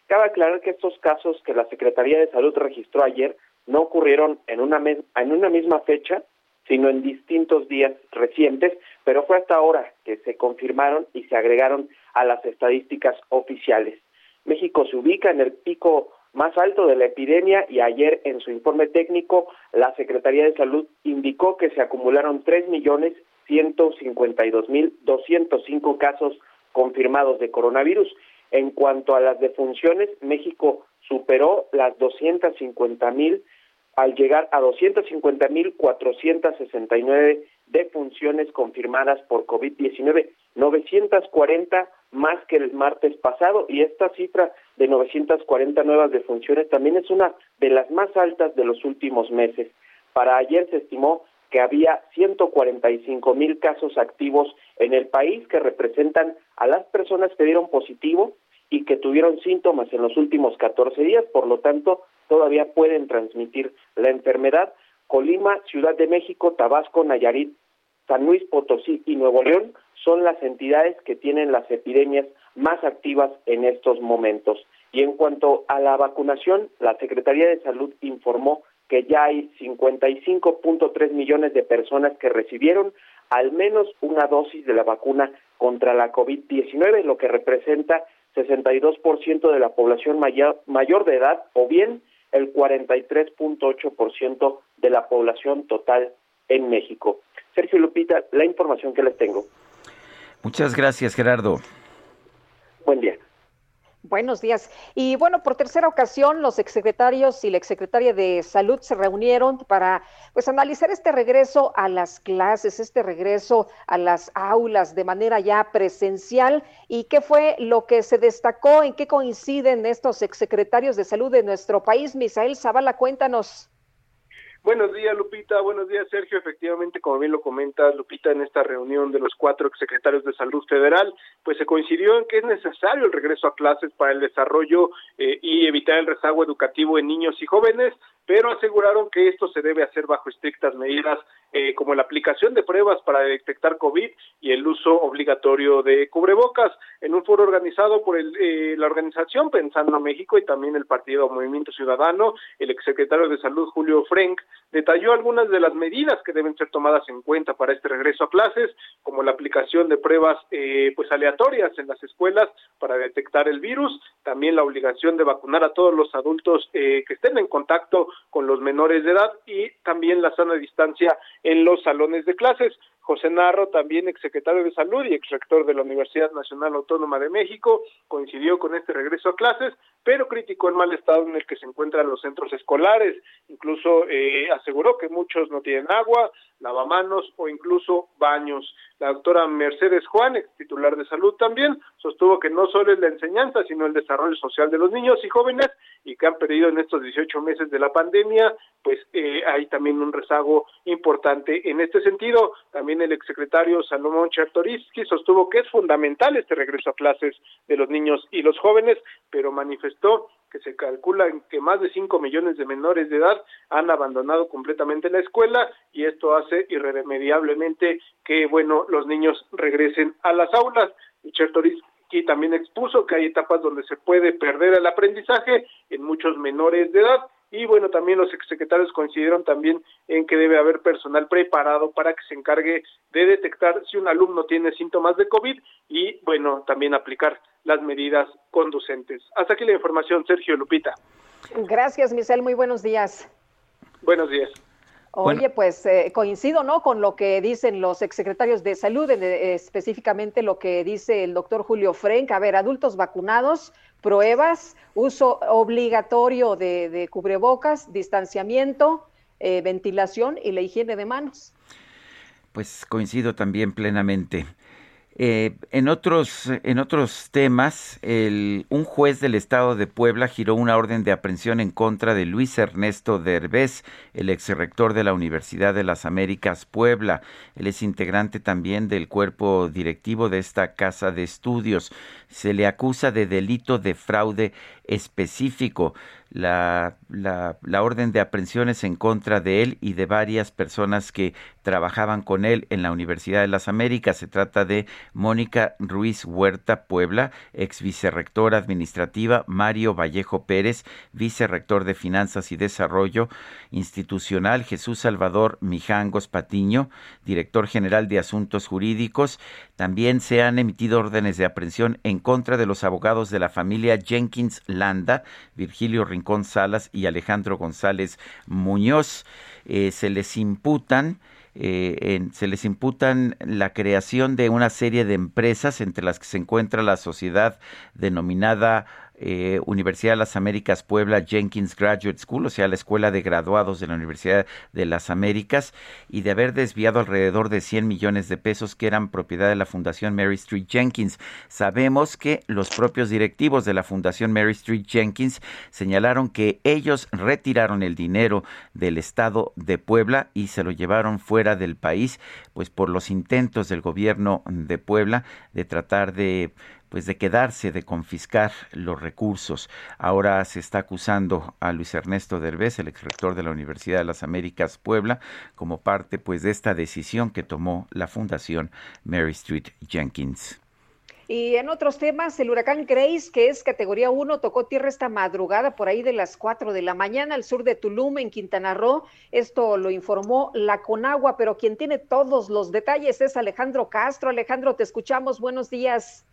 Cabe aclarar que estos casos que la Secretaría de Salud registró ayer no ocurrieron en una, en una misma fecha, sino en distintos días recientes, pero fue hasta ahora que se confirmaron y se agregaron a las estadísticas oficiales. México se ubica en el pico más alto de la epidemia y ayer en su informe técnico la Secretaría de Salud indicó que se acumularon tres millones ciento cincuenta y dos mil doscientos cinco casos confirmados de coronavirus. En cuanto a las defunciones, México superó las doscientas cincuenta mil al llegar a 250.469 defunciones confirmadas por COVID-19, 940 más que el martes pasado y esta cifra de 940 nuevas defunciones también es una de las más altas de los últimos meses. Para ayer se estimó que había 145 mil casos activos en el país que representan a las personas que dieron positivo y que tuvieron síntomas en los últimos 14 días, por lo tanto, todavía pueden transmitir la enfermedad. Colima, Ciudad de México, Tabasco, Nayarit, San Luis Potosí y Nuevo León son las entidades que tienen las epidemias más activas en estos momentos. Y en cuanto a la vacunación, la Secretaría de Salud informó que ya hay 55.3 millones de personas que recibieron al menos una dosis de la vacuna contra la COVID-19, lo que representa 62% de la población mayor, mayor de edad o bien el 43.8% de la población total en México. Sergio Lupita, la información que les tengo. Muchas gracias, Gerardo. Buen día. Buenos días. Y bueno, por tercera ocasión, los exsecretarios y la exsecretaria de Salud se reunieron para pues analizar este regreso a las clases, este regreso a las aulas de manera ya presencial y qué fue lo que se destacó, en qué coinciden estos exsecretarios de salud de nuestro país. Misael Zavala, cuéntanos. Buenos días, Lupita. Buenos días, Sergio. Efectivamente, como bien lo comenta Lupita, en esta reunión de los cuatro secretarios de Salud Federal, pues se coincidió en que es necesario el regreso a clases para el desarrollo eh, y evitar el rezago educativo en niños y jóvenes, pero aseguraron que esto se debe hacer bajo estrictas medidas eh, como la aplicación de pruebas para detectar COVID y el uso obligatorio de cubrebocas. En un foro organizado por el, eh, la organización Pensando México y también el Partido Movimiento Ciudadano, el exsecretario de Salud Julio Frank detalló algunas de las medidas que deben ser tomadas en cuenta para este regreso a clases, como la aplicación de pruebas eh, pues aleatorias en las escuelas para detectar el virus, también la obligación de vacunar a todos los adultos que estén en contacto con los menores de edad y también la sana distancia en los salones de clases. José Narro, también exsecretario de Salud y exrector de la Universidad Nacional Autónoma de México, coincidió con este regreso a clases, pero criticó el mal estado en el que se encuentran los centros escolares. Incluso eh, aseguró que muchos no tienen agua, lavamanos o incluso baños. La doctora Mercedes Juan, titular de salud también, sostuvo que no solo es la enseñanza, sino el desarrollo social de los niños y jóvenes y que han perdido en estos 18 meses de la pandemia, pues eh, hay también un rezago importante en este sentido. También el exsecretario Salomón Chertoriski sostuvo que es fundamental este regreso a clases de los niños y los jóvenes, pero manifestó que se calcula que más de 5 millones de menores de edad han abandonado completamente la escuela y esto hace irremediablemente que, bueno, los niños regresen a las aulas. Y Chertoriski también expuso que hay etapas donde se puede perder el aprendizaje en muchos menores de edad y bueno, también los exsecretarios coincidieron también en que debe haber personal preparado para que se encargue de detectar si un alumno tiene síntomas de COVID y bueno, también aplicar las medidas conducentes. Hasta aquí la información, Sergio Lupita. Gracias, Michelle, muy buenos días. Buenos días. Oye, pues eh, coincido, ¿no? Con lo que dicen los exsecretarios de salud, específicamente lo que dice el doctor Julio Frenk. A ver, adultos vacunados, pruebas, uso obligatorio de, cubrebocas, distanciamiento, eh, ventilación y la higiene de manos. Pues coincido también plenamente. Eh, en, otros, en otros temas, el, un juez del estado de Puebla giró una orden de aprehensión en contra de Luis Ernesto Derbez, el ex rector de la Universidad de las Américas Puebla. Él es integrante también del cuerpo directivo de esta casa de estudios. Se le acusa de delito de fraude específico la, la, la, orden de aprehensiones en contra de él y de varias personas que trabajaban con él en la Universidad de las Américas. Se trata de Mónica Ruiz Huerta Puebla, ex vicerrectora administrativa, Mario Vallejo Pérez, vicerrector de Finanzas y Desarrollo Institucional, Jesús Salvador Mijangos Patiño, director general de Asuntos Jurídicos. También se han emitido órdenes de aprehensión en contra de los abogados de la familia Jenkins Landa, Virgilio Rincón Salas y Alejandro González Muñoz. Eh, se les imputan eh, se les imputan la creación de una serie de empresas entre las que se encuentra la sociedad denominada eh, Universidad de las Américas Puebla Jenkins Graduate School, o sea, la escuela de graduados de la Universidad de las Américas, y de haber desviado alrededor de 100 millones de pesos que eran propiedad de la Fundación Mary Street Jenkins. Sabemos que los propios directivos de la Fundación Mary Street Jenkins señalaron que ellos retiraron el dinero del Estado de Puebla y se lo llevaron fuera del país, pues por los intentos del gobierno de Puebla de tratar de pues de quedarse, de confiscar los recursos. Ahora se está acusando a Luis Ernesto Derbez, el exrector de la Universidad de las Américas Puebla, como parte pues de esta decisión que tomó la Fundación Mary Street Jenkins. Y en otros temas, el huracán Grace, que es categoría 1, tocó tierra esta madrugada por ahí de las 4 de la mañana al sur de Tulum, en Quintana Roo. Esto lo informó la Conagua, pero quien tiene todos los detalles es Alejandro Castro. Alejandro, te escuchamos. Buenos días.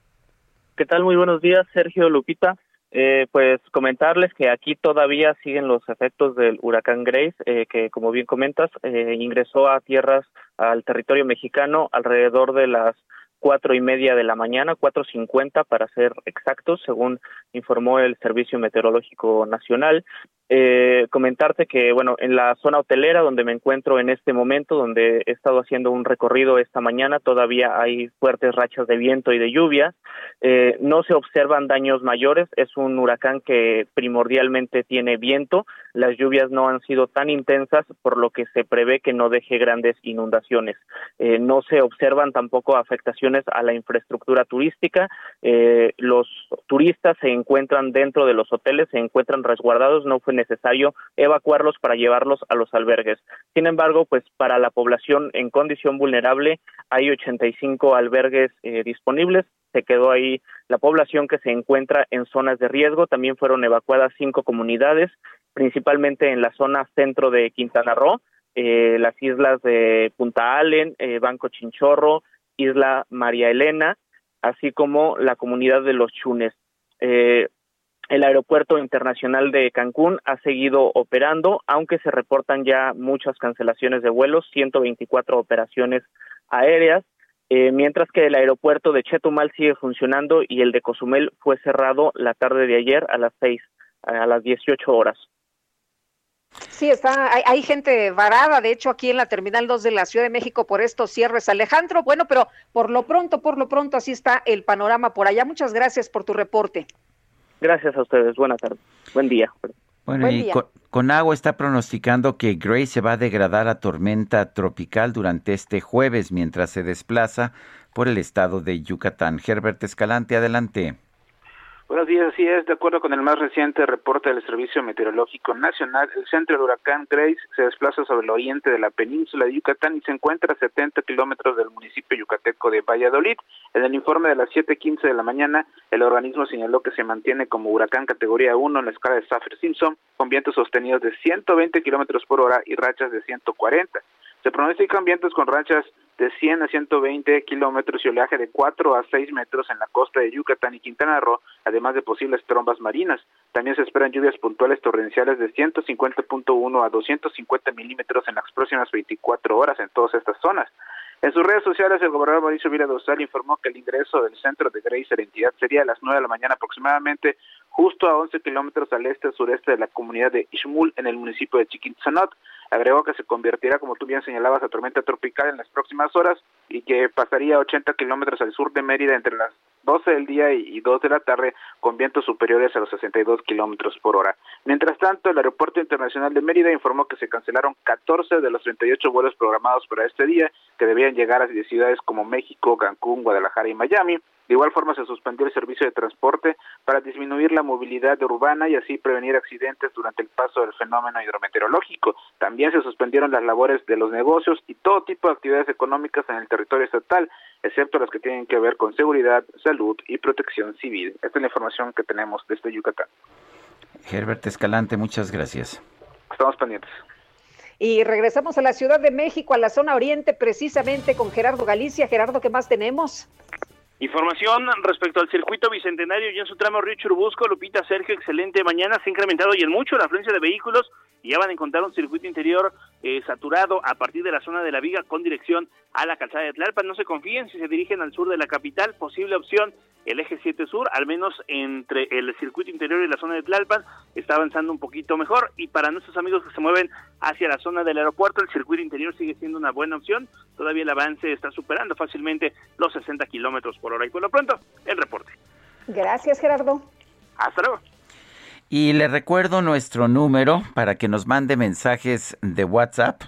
¿Qué tal? Muy buenos días, Sergio Lupita. Eh, pues comentarles que aquí todavía siguen los efectos del huracán Grace, eh, que como bien comentas, eh, ingresó a tierras, al territorio mexicano alrededor de las cuatro y media de la mañana, cuatro cincuenta para ser exactos, según informó el Servicio Meteorológico Nacional. Eh, comentarte que, bueno, en la zona hotelera donde me encuentro en este momento, donde he estado haciendo un recorrido esta mañana, todavía hay fuertes rachas de viento y de lluvia. Eh, no se observan daños mayores. Es un huracán que primordialmente tiene viento. Las lluvias no han sido tan intensas, por lo que se prevé que no deje grandes inundaciones. Eh, no se observan tampoco afectaciones a la infraestructura turística. Eh, los turistas se encuentran dentro de los hoteles, se encuentran resguardados. No fue necesario evacuarlos para llevarlos a los albergues. Sin embargo, pues para la población en condición vulnerable hay 85 albergues eh, disponibles. Se quedó ahí la población que se encuentra en zonas de riesgo. También fueron evacuadas cinco comunidades, principalmente en la zona centro de Quintana Roo, eh, las islas de Punta Allen, eh, Banco Chinchorro, Isla María Elena, así como la comunidad de los Chunes. Eh, el aeropuerto internacional de Cancún ha seguido operando, aunque se reportan ya muchas cancelaciones de vuelos, 124 operaciones aéreas, eh, mientras que el aeropuerto de Chetumal sigue funcionando y el de Cozumel fue cerrado la tarde de ayer a las 6, a las 18 horas. Sí, está, hay, hay, gente varada, de hecho, aquí en la Terminal 2 de la Ciudad de México por estos cierres. Alejandro, bueno, pero por lo pronto, por lo pronto, así está el panorama por allá. Muchas gracias por tu reporte. Gracias a ustedes. Buenas tardes. Buen día. Bueno, y con, agua está pronosticando que Grace se va a degradar a tormenta tropical durante este jueves mientras se desplaza por el estado de Yucatán. Herbert Escalante, adelante. Buenos días, así es. De acuerdo con el más reciente reporte del Servicio Meteorológico Nacional, el centro del huracán Grace se desplaza sobre el oriente de la península de Yucatán y se encuentra a 70 kilómetros del municipio yucateco de Valladolid. En el informe de las 7:15 de la mañana, el organismo señaló que se mantiene como huracán categoría 1 en la escala de Saffir-Simpson, con vientos sostenidos de 120 kilómetros por hora y rachas de 140. Se pronostican vientos con rachas de 100 a 120 kilómetros y oleaje de 4 a 6 metros en la costa de Yucatán y Quintana Roo, además de posibles trombas marinas. También se esperan lluvias puntuales torrenciales de 150.1 a 250 milímetros en las próximas 24 horas en todas estas zonas. En sus redes sociales, el gobernador Mauricio Vila Dosal informó que el ingreso del centro de Grace a sería a las 9 de la mañana aproximadamente, justo a 11 kilómetros al este-sureste de la comunidad de Ishmul, en el municipio de Chiquintzanot. Agregó que se convertirá, como tú bien señalabas, a tormenta tropical en las próximas horas y que pasaría a 80 kilómetros al sur de Mérida entre las 12 del día y 2 de la tarde con vientos superiores a los 62 kilómetros por hora. Mientras tanto, el Aeropuerto Internacional de Mérida informó que se cancelaron 14 de los 38 vuelos programados para este día que debían llegar a ciudades como México, Cancún, Guadalajara y Miami. De igual forma se suspendió el servicio de transporte para disminuir la movilidad urbana y así prevenir accidentes durante el paso del fenómeno hidrometeorológico. También se suspendieron las labores de los negocios y todo tipo de actividades económicas en el territorio estatal, excepto las que tienen que ver con seguridad, salud y protección civil. Esta es la información que tenemos desde Yucatán. Herbert Escalante, muchas gracias. Estamos pendientes. Y regresamos a la Ciudad de México, a la zona oriente, precisamente con Gerardo Galicia. Gerardo, ¿qué más tenemos? Información respecto al circuito bicentenario y en su tramo Río Churubusco, Lupita Sergio, excelente mañana, se ha incrementado y en mucho la afluencia de vehículos y ya van a encontrar un circuito interior eh, saturado a partir de la zona de la Viga con dirección a la calzada de Tlalpan. No se confíen si se dirigen al sur de la capital, posible opción el eje 7 sur, al menos entre el circuito interior y la zona de Tlalpan, está avanzando un poquito mejor y para nuestros amigos que se mueven hacia la zona del aeropuerto, el circuito interior sigue siendo una buena opción, todavía el avance está superando fácilmente los 60 kilómetros por hora y por lo pronto, el reporte. Gracias Gerardo. Hasta luego. Y le recuerdo nuestro número para que nos mande mensajes de WhatsApp.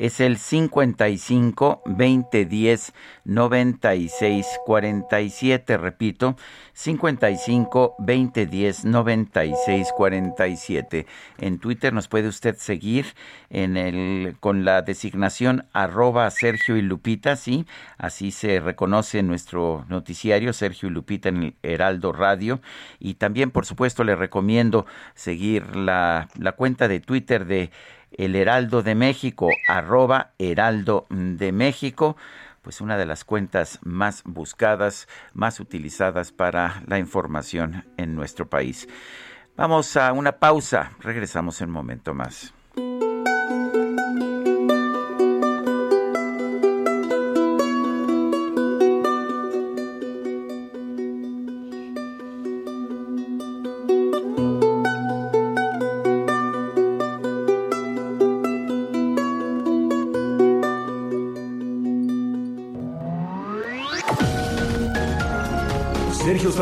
Es el 55 2010 96 47. Repito, 55 2010 96 47. En Twitter nos puede usted seguir en el, con la designación arroba Sergio y Lupita, sí, así se reconoce nuestro noticiario Sergio y Lupita en el Heraldo Radio. Y también, por supuesto, le recomiendo seguir la, la cuenta de Twitter de El Heraldo de México, arroba Heraldo de México pues una de las cuentas más buscadas, más utilizadas para la información en nuestro país. Vamos a una pausa, regresamos en un momento más.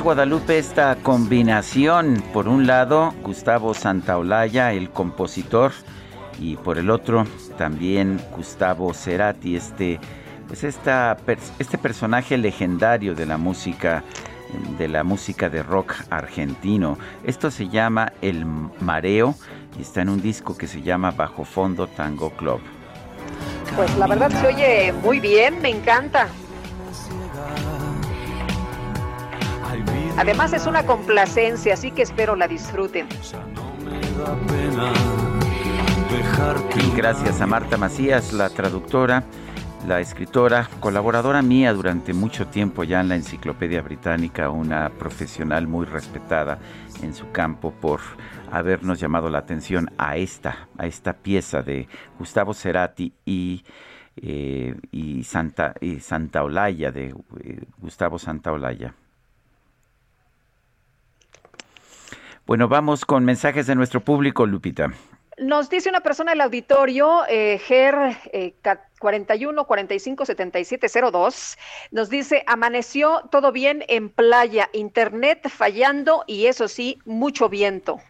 Guadalupe, esta combinación? Por un lado, Gustavo Santaolalla, el compositor, y por el otro, también Gustavo Cerati, este, pues esta, este personaje legendario de la música de la música de rock argentino. Esto se llama El Mareo y está en un disco que se llama Bajo Fondo Tango Club. Pues la verdad se oye muy bien, me encanta. Además es una complacencia, así que espero la disfruten. Gracias a Marta Macías, la traductora, la escritora, colaboradora mía durante mucho tiempo ya en la Enciclopedia Británica, una profesional muy respetada en su campo por habernos llamado la atención a esta, a esta pieza de Gustavo Cerati y, eh, Santa, y Santa Olaya, de eh, Gustavo Santa Olaya. Bueno, vamos con mensajes de nuestro público, Lupita. Nos dice una persona del auditorio, eh, GER eh, 41 45 77 02, nos dice, amaneció todo bien en playa, internet fallando y eso sí, mucho viento.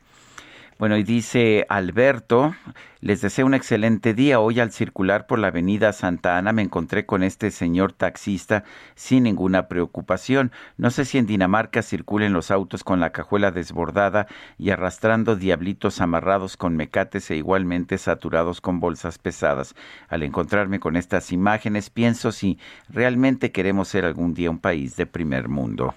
Bueno, y dice Alberto, les deseo un excelente día. Hoy al circular por la avenida Santa Ana me encontré con este señor taxista sin ninguna preocupación. No sé si en Dinamarca circulen los autos con la cajuela desbordada y arrastrando diablitos amarrados con mecates e igualmente saturados con bolsas pesadas. Al encontrarme con estas imágenes pienso si realmente queremos ser algún día un país de primer mundo.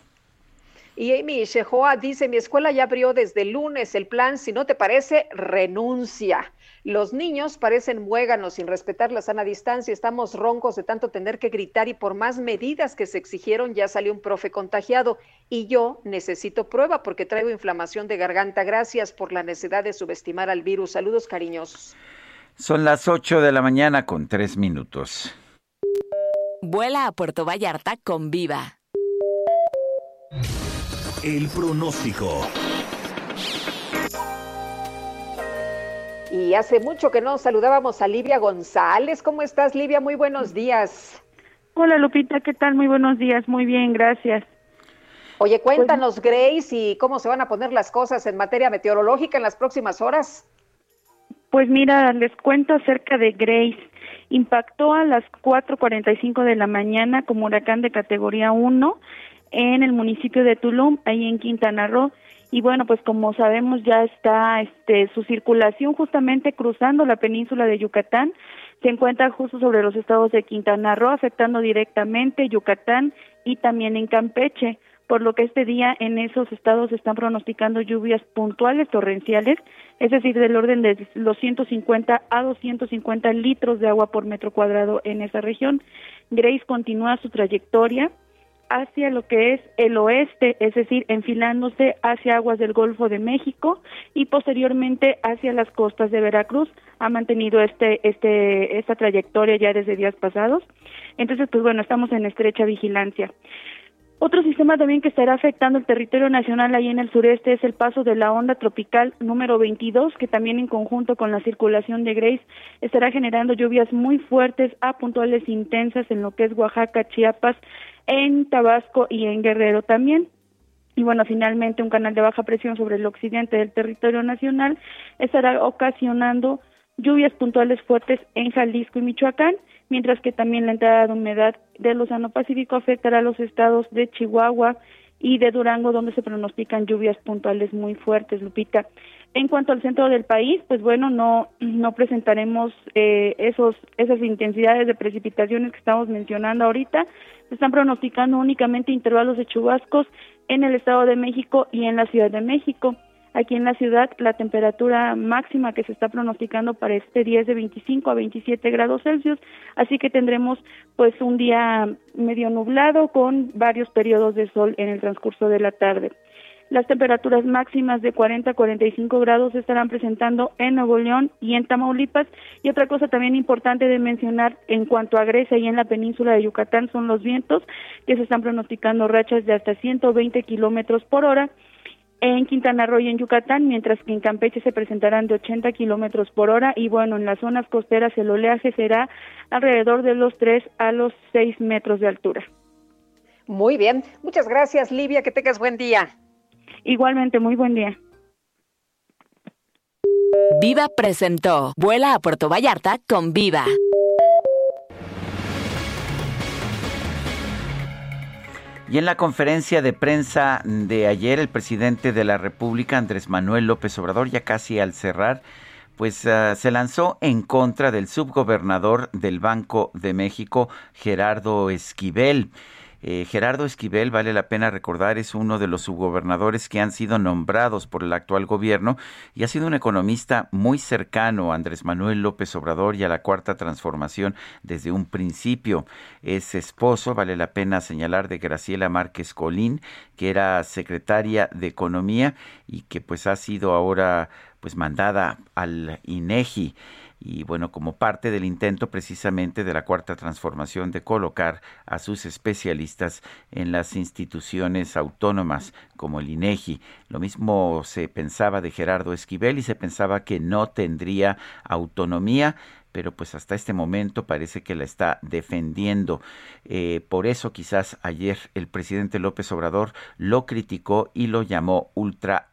Y Amy Shehoa dice, mi escuela ya abrió desde el lunes el plan, si no te parece, renuncia. Los niños parecen muéganos sin respetar la sana distancia, estamos roncos de tanto tener que gritar y por más medidas que se exigieron ya salió un profe contagiado y yo necesito prueba porque traigo inflamación de garganta. Gracias por la necesidad de subestimar al virus. Saludos cariñosos. Son las 8 de la mañana con 3 minutos. Vuela a Puerto Vallarta con Viva. El pronóstico. Y hace mucho que no saludábamos a Livia González. ¿Cómo estás, Livia? Muy buenos días. Hola, Lupita, ¿qué tal? Muy buenos días. Muy bien, gracias. Oye, cuéntanos, Grace, y cómo se van a poner las cosas en materia meteorológica en las próximas horas. Pues mira, les cuento acerca de Grace. Impactó a las 4.45 de la mañana como huracán de categoría 1 en el municipio de Tulum, ahí en Quintana Roo. Y bueno, pues como sabemos ya está este, su circulación justamente cruzando la península de Yucatán. Se encuentra justo sobre los estados de Quintana Roo, afectando directamente Yucatán y también en Campeche por lo que este día en esos estados están pronosticando lluvias puntuales torrenciales, es decir, del orden de los 150 a 250 litros de agua por metro cuadrado en esa región. Grace continúa su trayectoria hacia lo que es el oeste, es decir, enfilándose hacia aguas del Golfo de México y posteriormente hacia las costas de Veracruz. Ha mantenido este, este, esta trayectoria ya desde días pasados. Entonces, pues bueno, estamos en estrecha vigilancia. Otro sistema también que estará afectando el territorio nacional ahí en el sureste es el paso de la onda tropical número 22, que también en conjunto con la circulación de Grace estará generando lluvias muy fuertes a puntuales intensas en lo que es Oaxaca, Chiapas, en Tabasco y en Guerrero también. Y bueno, finalmente un canal de baja presión sobre el occidente del territorio nacional estará ocasionando lluvias puntuales fuertes en Jalisco y Michoacán mientras que también la entrada de humedad del Océano Pacífico afectará a los estados de Chihuahua y de Durango, donde se pronostican lluvias puntuales muy fuertes, Lupita. En cuanto al centro del país, pues bueno, no no presentaremos eh, esos esas intensidades de precipitaciones que estamos mencionando ahorita. Están pronosticando únicamente intervalos de chubascos en el Estado de México y en la Ciudad de México. Aquí en la ciudad la temperatura máxima que se está pronosticando para este día es de 25 a 27 grados Celsius, así que tendremos pues un día medio nublado con varios periodos de sol en el transcurso de la tarde. Las temperaturas máximas de 40 a 45 grados se estarán presentando en Nuevo León y en Tamaulipas. Y otra cosa también importante de mencionar en cuanto a Grecia y en la península de Yucatán son los vientos, que se están pronosticando rachas de hasta 120 kilómetros por hora en Quintana Roo y en Yucatán, mientras que en Campeche se presentarán de 80 kilómetros por hora y bueno, en las zonas costeras el oleaje será alrededor de los 3 a los 6 metros de altura. Muy bien, muchas gracias Livia, que tengas buen día. Igualmente, muy buen día. Viva presentó Vuela a Puerto Vallarta con Viva. Y en la conferencia de prensa de ayer, el presidente de la República, Andrés Manuel López Obrador, ya casi al cerrar, pues uh, se lanzó en contra del subgobernador del Banco de México, Gerardo Esquivel. Eh, Gerardo Esquivel, vale la pena recordar, es uno de los subgobernadores que han sido nombrados por el actual gobierno y ha sido un economista muy cercano a Andrés Manuel López Obrador y a la Cuarta Transformación desde un principio. Es esposo, vale la pena señalar, de Graciela Márquez Colín, que era secretaria de Economía y que pues ha sido ahora pues mandada al INEGI y bueno, como parte del intento precisamente de la cuarta transformación de colocar a sus especialistas en las instituciones autónomas como el INEGI. Lo mismo se pensaba de Gerardo Esquivel y se pensaba que no tendría autonomía pero pues hasta este momento parece que la está defendiendo. Eh, por eso quizás ayer el presidente López Obrador lo criticó y lo llamó ultra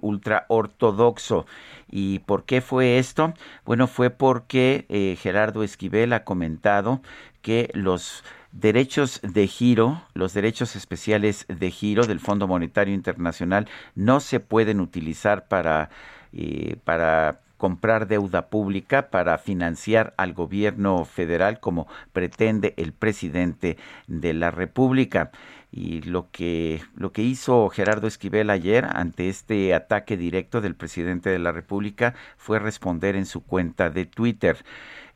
ultra ortodoxo. ¿Y por qué fue esto? Bueno, fue porque eh, Gerardo Esquivel ha comentado que los derechos de giro, los derechos especiales de giro del Fondo Monetario Internacional no se pueden utilizar para, eh, para comprar deuda pública para financiar al gobierno federal como pretende el presidente de la República. Y lo que, lo que hizo Gerardo Esquivel ayer ante este ataque directo del presidente de la República fue responder en su cuenta de Twitter.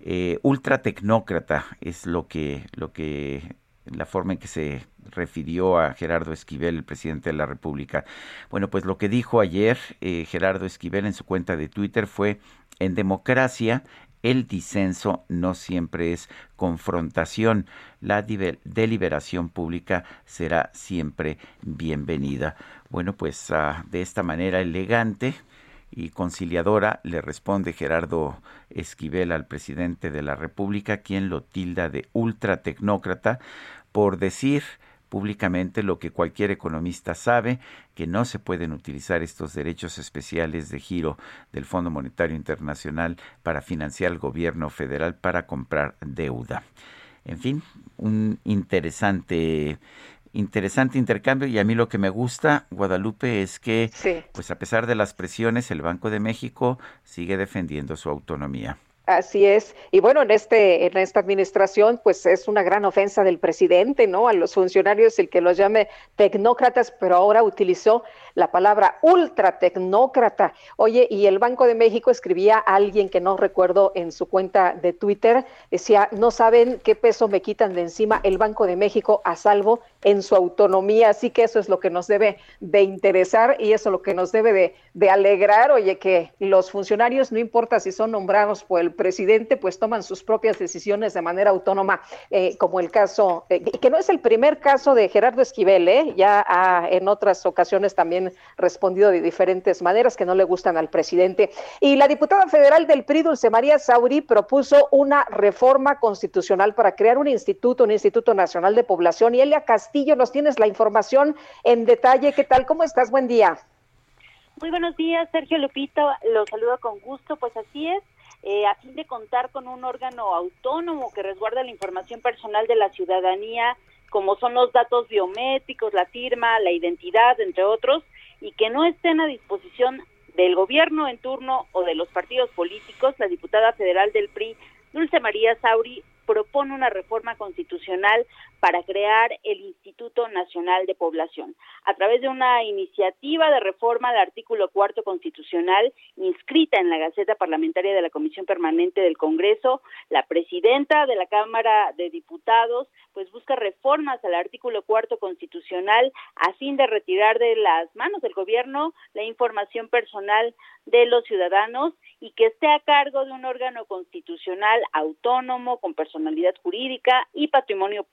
Eh, ultra tecnócrata es lo que, lo que la forma en que se refirió a Gerardo Esquivel, el presidente de la República. Bueno, pues lo que dijo ayer eh, Gerardo Esquivel en su cuenta de Twitter fue, en democracia el disenso no siempre es confrontación. La deliberación pública será siempre bienvenida. Bueno, pues ah, de esta manera elegante y conciliadora le responde Gerardo Esquivel al presidente de la República, quien lo tilda de ultratecnócrata por decir públicamente lo que cualquier economista sabe, que no se pueden utilizar estos derechos especiales de giro del Fondo Monetario Internacional para financiar al gobierno federal para comprar deuda. En fin, un interesante interesante intercambio y a mí lo que me gusta Guadalupe es que pues a pesar de las presiones el Banco de México sigue defendiendo su autonomía. Así es. Y bueno, en este en esta administración pues es una gran ofensa del presidente, ¿no? A los funcionarios el que los llame tecnócratas, pero ahora utilizó la palabra ultra tecnócrata. Oye, y el Banco de México escribía a alguien que no recuerdo en su cuenta de Twitter, decía, "No saben qué peso me quitan de encima el Banco de México a salvo en su autonomía." Así que eso es lo que nos debe de interesar y eso es lo que nos debe de, alegrar, oye, que los funcionarios no importa si son nombrados por el presidente pues toman sus propias decisiones de manera autónoma, eh, como el caso, eh, que no es el primer caso de Gerardo Esquivel, ¿eh? ya ha en otras ocasiones también respondido de diferentes maneras que no le gustan al presidente. Y la diputada federal del PRI, Dulce María Sauri, propuso una reforma constitucional para crear un instituto, un Instituto Nacional de Población. Y Elia Castillo, nos tienes la información en detalle. ¿Qué tal? ¿Cómo estás? Buen día. Muy buenos días, Sergio Lupito. Los saludo con gusto. Pues así es. Eh, a fin de contar con un órgano autónomo que resguarda la información personal de la ciudadanía, como son los datos biométricos, la firma, la identidad, entre otros, y que no estén a disposición del gobierno en turno o de los partidos políticos, la diputada federal del PRI, Dulce María Sauri, propone una reforma constitucional para crear el Instituto Nacional de Población. A través de una iniciativa de reforma del artículo cuarto constitucional inscrita en la Gaceta Parlamentaria de la Comisión Permanente del Congreso, la presidenta de la Cámara de Diputados pues busca reformas al artículo cuarto constitucional a fin de retirar de las manos del gobierno la información personal de los ciudadanos y que esté a cargo de un órgano constitucional autónomo con personalidad jurídica y patrimonio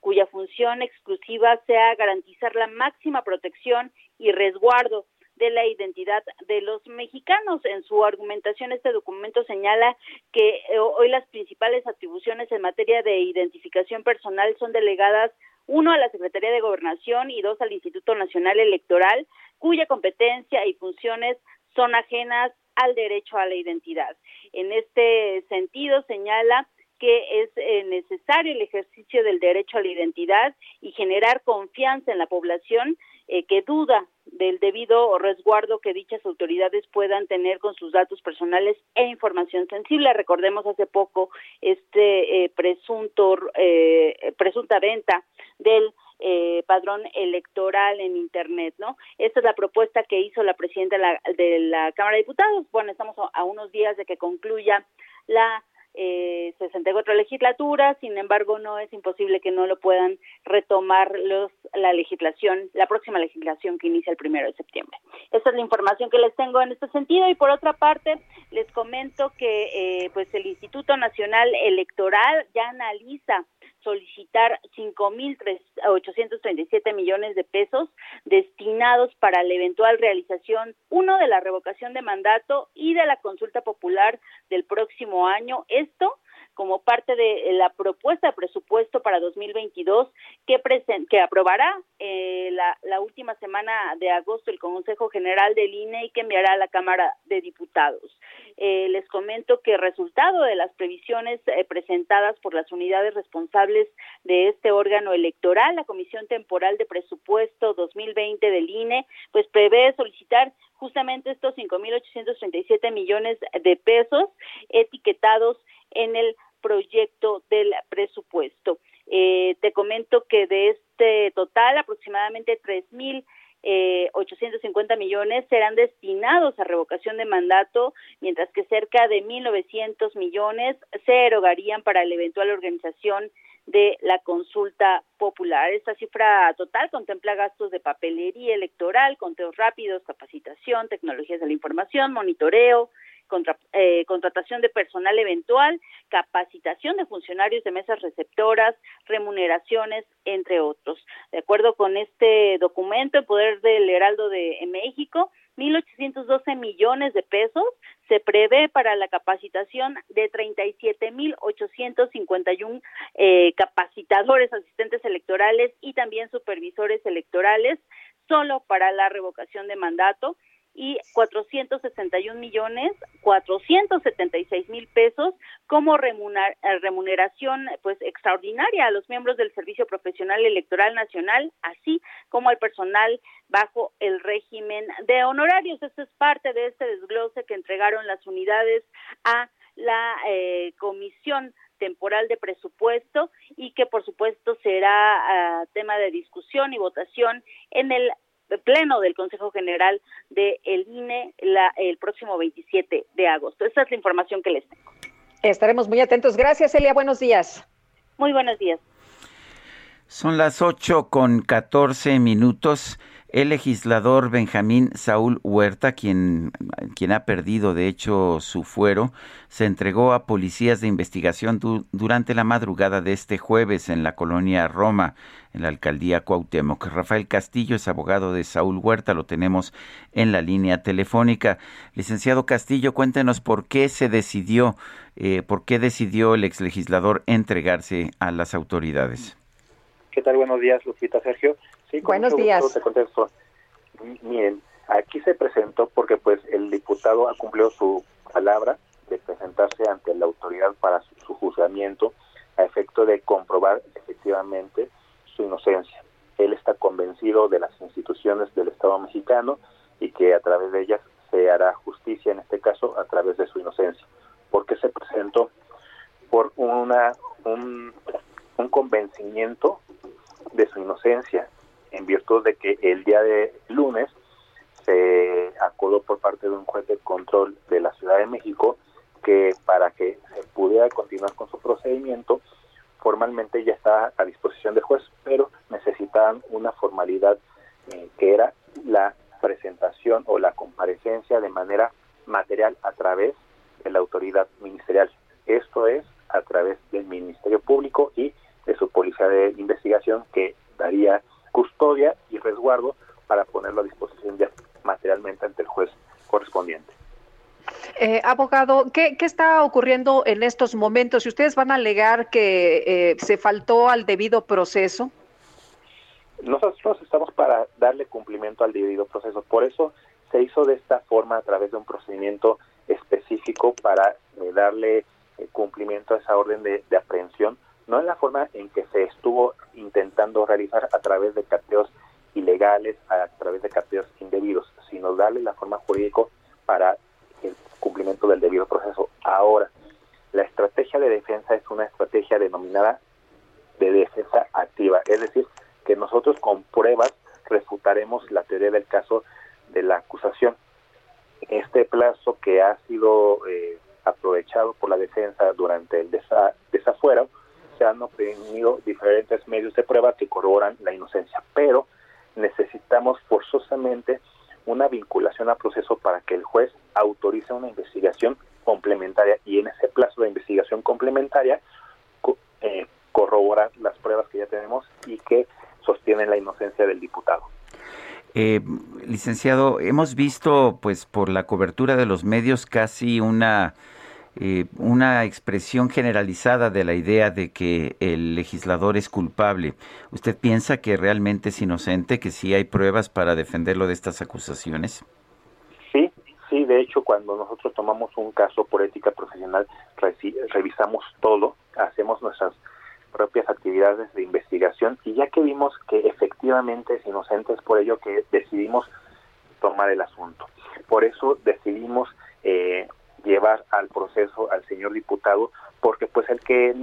cuya función exclusiva sea garantizar la máxima protección y resguardo de la identidad de los mexicanos. En su argumentación, este documento señala que eh, hoy las principales atribuciones en materia de identificación personal son delegadas uno a la Secretaría de Gobernación y dos al Instituto Nacional Electoral, cuya competencia y funciones son ajenas al derecho a la identidad. En este sentido, señala que es eh, necesario el ejercicio del derecho a la identidad y generar confianza en la población eh, que duda del debido resguardo que dichas autoridades puedan tener con sus datos personales e información sensible. Recordemos hace poco este eh, presunto presunta venta del eh, padrón electoral en Internet, ¿no? Esta es la propuesta que hizo la presidenta de la, de la Cámara de Diputados. Bueno, estamos a, unos días de que concluya la eh, 64 legislatura, sin embargo no es imposible que no lo puedan retomar los la legislación, la próxima legislación que inicia el primero de septiembre. Esta es la información que les tengo en este sentido y por otra parte les comento que eh, pues el Instituto Nacional Electoral ya analiza solicitar 5.837 millones de pesos destinados para la eventual realización, uno, de la revocación de mandato y de la consulta popular del próximo año. Esto como parte de la propuesta de presupuesto para 2022 que, que aprobará eh, la, la, última semana de agosto el Consejo General del INE y que enviará a la Cámara de Diputados. eh, les comento que resultado de las previsiones eh, presentadas por las unidades responsables de este órgano electoral, la Comisión Temporal de Presupuesto 2020 del INE, pues prevé solicitar justamente estos 5.837 millones de pesos etiquetados en el proyecto del presupuesto. Eh, te comento que de este total, aproximadamente 3.000 eh, 850 millones serán destinados a revocación de mandato, mientras que cerca de 1.900 millones se erogarían para la eventual organización de la consulta popular. Esta cifra total contempla gastos de papelería electoral, conteos rápidos, capacitación, tecnologías de la información, monitoreo, contra, eh, contratación de personal eventual, capacitación de funcionarios de mesas receptoras, remuneraciones, entre otros. De acuerdo con este documento, el poder del Heraldo de México, 1.812 millones de pesos se prevé para la capacitación de 37.851 eh, capacitadores, asistentes electorales y también supervisores electorales, solo para la revocación de mandato y 461 millones 476 mil pesos como eh, remuneración pues extraordinaria a los miembros del Servicio Profesional Electoral Nacional, así como al personal bajo el régimen de honorarios. Esto es parte de este desglose que entregaron las unidades a la eh, Comisión temporal de presupuesto y que por supuesto será ah, tema de discusión y votación en el pleno del Consejo General del INE la, el próximo 27 de agosto. Esa es la información que les tengo. Estaremos muy atentos. Gracias, Elia. Buenos días. Muy buenos días. Son las 8 con 14 minutos. El legislador Benjamín Saúl Huerta, quien, quien ha perdido de hecho su fuero, se entregó a policías de investigación durante la madrugada de este jueves en la colonia Roma, en la alcaldía Cuauhtémoc. Rafael Castillo es abogado de Saúl Huerta, lo tenemos en la línea telefónica. Licenciado Castillo, cuéntenos por qué se decidió, eh, por qué decidió el exlegislador entregarse a las autoridades. ¿Qué tal? Buenos días, Lupita Sergio. Sí, Buenos días. Te contesto. Miren, aquí se presentó porque pues el diputado ha cumplido su palabra de presentarse ante la autoridad para su, juzgamiento a efecto de comprobar efectivamente su inocencia. Él está convencido de las instituciones del Estado mexicano y que a través de ellas se hará justicia, en este caso, a través de su inocencia. ¿Por qué se presentó? Por una, un, un convencimiento de su inocencia, en virtud de que el día de lunes se acordó por parte de un juez de control de la Ciudad de México que para que se pudiera continuar con su procedimiento, formalmente ya está a disposición del juez, pero necesitaban una formalidad eh, que era la presentación o la comparecencia de manera material a través de la autoridad ministerial. Esto es a través del Ministerio Público y de su policía de investigación que daría custodia y resguardo para ponerlo a disposición ya materialmente ante el juez correspondiente. Eh, abogado, ¿qué, está ocurriendo en estos momentos? ¿Y ustedes van a alegar que eh, se faltó al debido proceso? Nosotros estamos para darle cumplimiento al debido proceso. Por eso se hizo de esta forma a través de un procedimiento específico para eh, darle cumplimiento a esa orden de aprehensión no en la forma en que se estuvo intentando realizar a través de cateos ilegales, a través de cateos indebidos, sino darle la forma jurídica para el cumplimiento del debido proceso. Ahora, la estrategia de defensa es una estrategia denominada de defensa activa, es decir, que nosotros con pruebas refutaremos la teoría del caso de la acusación. Este plazo que ha sido eh, aprovechado por la defensa durante el desafuero se han obtenido diferentes medios de prueba que corroboran la inocencia, pero necesitamos forzosamente una vinculación al proceso para que el juez autorice una investigación complementaria y en ese plazo de investigación complementaria eh, las pruebas que ya tenemos y que sostienen la inocencia del diputado. Eh, licenciado, hemos visto, pues, por la cobertura de los medios casi una eh, una expresión generalizada de la idea de que el legislador es culpable. ¿Usted piensa que realmente es inocente, que sí hay pruebas para defenderlo de estas acusaciones? Sí, sí, de hecho, cuando nosotros tomamos un caso por ética profesional, revisamos todo, hacemos nuestras propias actividades de investigación y ya que vimos que efectivamente es inocente, es por ello que decidimos tomar el asunto. Por eso decidimos eh, llevar al proceso al señor diputado, porque pues el que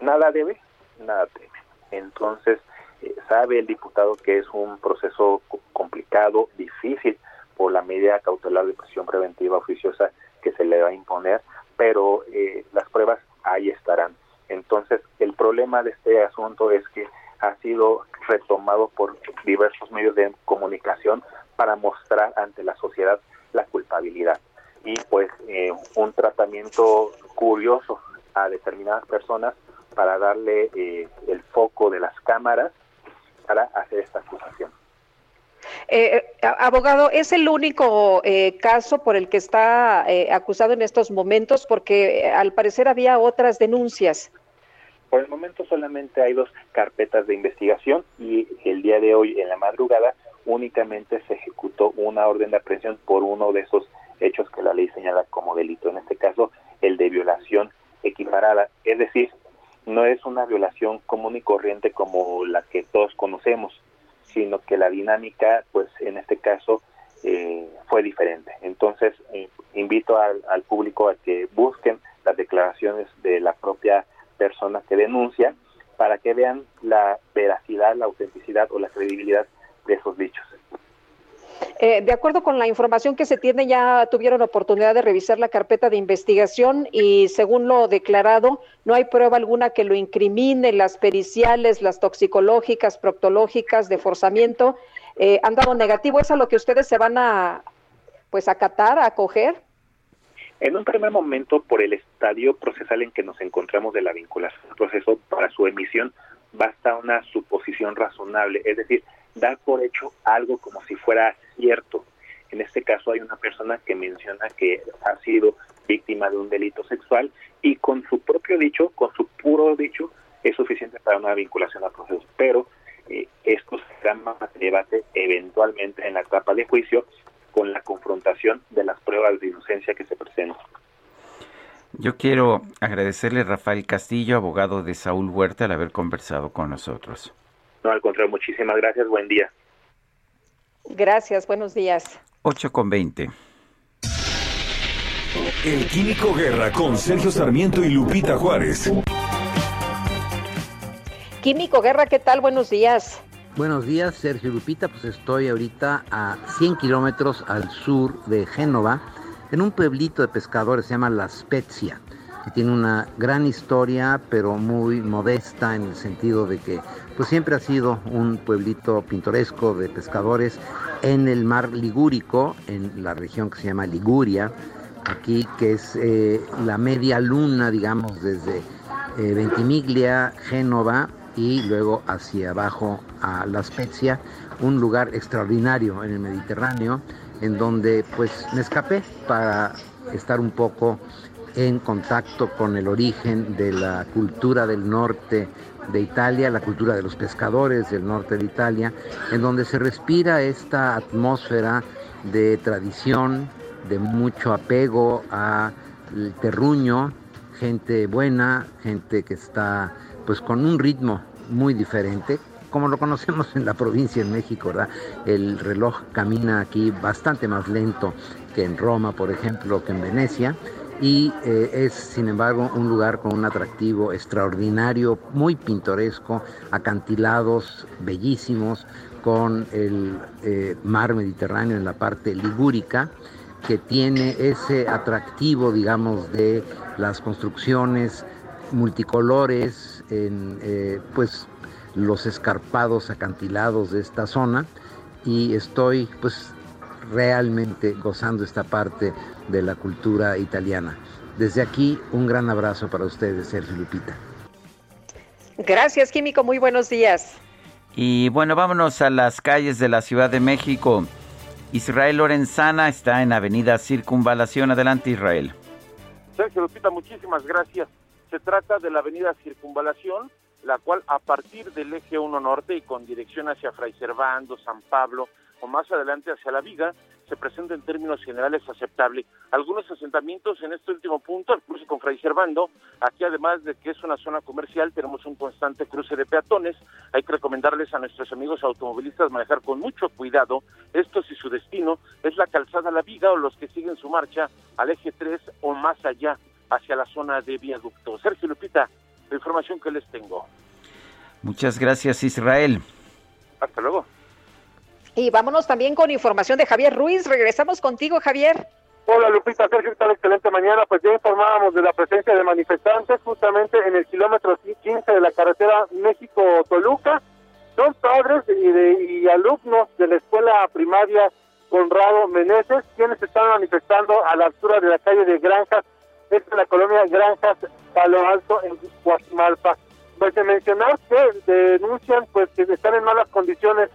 nada debe, nada teme. Entonces, eh, sabe el diputado que es un proceso complicado, difícil, por la medida cautelar de prisión preventiva oficiosa que se le va a imponer, pero eh, las pruebas ahí estarán. Entonces, el problema de este asunto es que ha sido retomado por diversos medios de comunicación para mostrar ante la sociedad la culpabilidad y pues eh, un tratamiento curioso a determinadas personas para darle eh, el foco de las cámaras para hacer esta acusación. Eh, abogado, ¿es el único caso por el que está acusado en estos momentos? Porque al parecer había otras denuncias. Por el momento solamente hay dos carpetas de investigación y el día de hoy en la madrugada únicamente se ejecutó una orden de aprehensión por uno de esos hechos que la ley señala como delito, en este caso el de violación equiparada, es decir, no es una violación común y corriente como la que todos conocemos, sino que la dinámica, pues en este caso, eh, fue diferente. Entonces, eh, invito al, al, público a que busquen las declaraciones de la propia persona que denuncia para que vean la veracidad, la autenticidad o la credibilidad de esos dichos. Eh, de acuerdo con la información que se tiene, ya tuvieron oportunidad de revisar la carpeta de investigación y según lo declarado, no hay prueba alguna que lo incrimine, las periciales, las toxicológicas, proctológicas, de forzamiento, eh, han dado negativo. ¿Es a lo que ustedes se van a pues acatar, a acoger? En un primer momento, por el estadio procesal en que nos encontramos de la vinculación al proceso, para su emisión basta una suposición razonable, es decir, dar por hecho algo como si fuera cierto. En este caso hay una persona que menciona que ha sido víctima de un delito sexual y con su propio dicho, con su puro dicho, es suficiente para una vinculación al proceso. Pero eh, esto será más debate eventualmente en la etapa de juicio con la confrontación de las pruebas de inocencia que se presentan. Yo quiero agradecerle a Rafael Castillo, abogado de Saúl Huerta, al haber conversado con nosotros. No, al contrario, muchísimas gracias. Buen día. Gracias, buenos días. 8 con 20. El Químico Guerra con Sergio Sarmiento y Lupita Juárez. Químico Guerra, ¿qué tal? Buenos días. Buenos días, Sergio Lupita. Pues estoy ahorita a 100 kilómetros al sur de Génova, en un pueblito de pescadores, se llama La Spezia tiene una gran historia, pero muy modesta en el sentido de que pues siempre ha sido un pueblito pintoresco de pescadores en el mar Ligúrico, en la región que se llama Liguria, aquí que es eh, la media luna, digamos, desde eh, Ventimiglia, Génova y luego hacia abajo a La Spezia, un lugar extraordinario en el Mediterráneo, en donde pues me escapé para estar un poco en contacto con el origen de la cultura del norte de Italia, la cultura de los pescadores del norte de Italia, en donde se respira esta atmósfera de tradición, de mucho apego al terruño, gente buena, gente que está pues con un ritmo muy diferente, como lo conocemos en la provincia en México. El reloj camina aquí bastante más lento que en Roma, por ejemplo, que en Venecia, y eh, es sin embargo un lugar con un atractivo extraordinario, muy pintoresco, acantilados bellísimos con el eh, mar Mediterráneo en la parte ligúrica que tiene ese atractivo digamos de las construcciones multicolores en eh, pues los escarpados acantilados de esta zona. Y estoy pues realmente gozando esta parte de la cultura italiana. Desde aquí, un gran abrazo para ustedes, Sergio Lupita. Gracias, Químico. Muy buenos días. Y bueno, vámonos a las calles de la Ciudad de México. Israel Lorenzana está en Avenida Circunvalación. Adelante, Israel. Sergio Lupita, muchísimas gracias. Se trata de la Avenida Circunvalación, la cual a partir del eje 1 norte y con dirección hacia Fray Servando, San Pablo, o más adelante hacia la Viga, se presenta en términos generales aceptable. Algunos asentamientos en este último punto, el cruce con Fray Servando, aquí además de que es una zona comercial, tenemos un constante cruce de peatones. Hay que recomendarles a nuestros amigos automovilistas manejar con mucho cuidado esto si su destino es la calzada La Viga o los que siguen su marcha al eje 3 o más allá hacia la zona de viaducto. Sergio Lupita, la información que les tengo. Muchas gracias, Israel. Hasta luego. Y vámonos también con información de Javier Ruiz. Regresamos contigo, Javier. Hola Lupita, Sergio, ¿qué tal? Excelente mañana. Pues ya informábamos de la presencia de manifestantes justamente en el kilómetro 15 de la carretera México-Toluca. Son padres y, de, y alumnos de la escuela primaria Conrado Meneses, quienes están manifestando a la altura de la calle de Granjas, es en la colonia Granjas Palo Alto en Guajimalpa. Pues de mencionar que denuncian pues que están en malas condiciones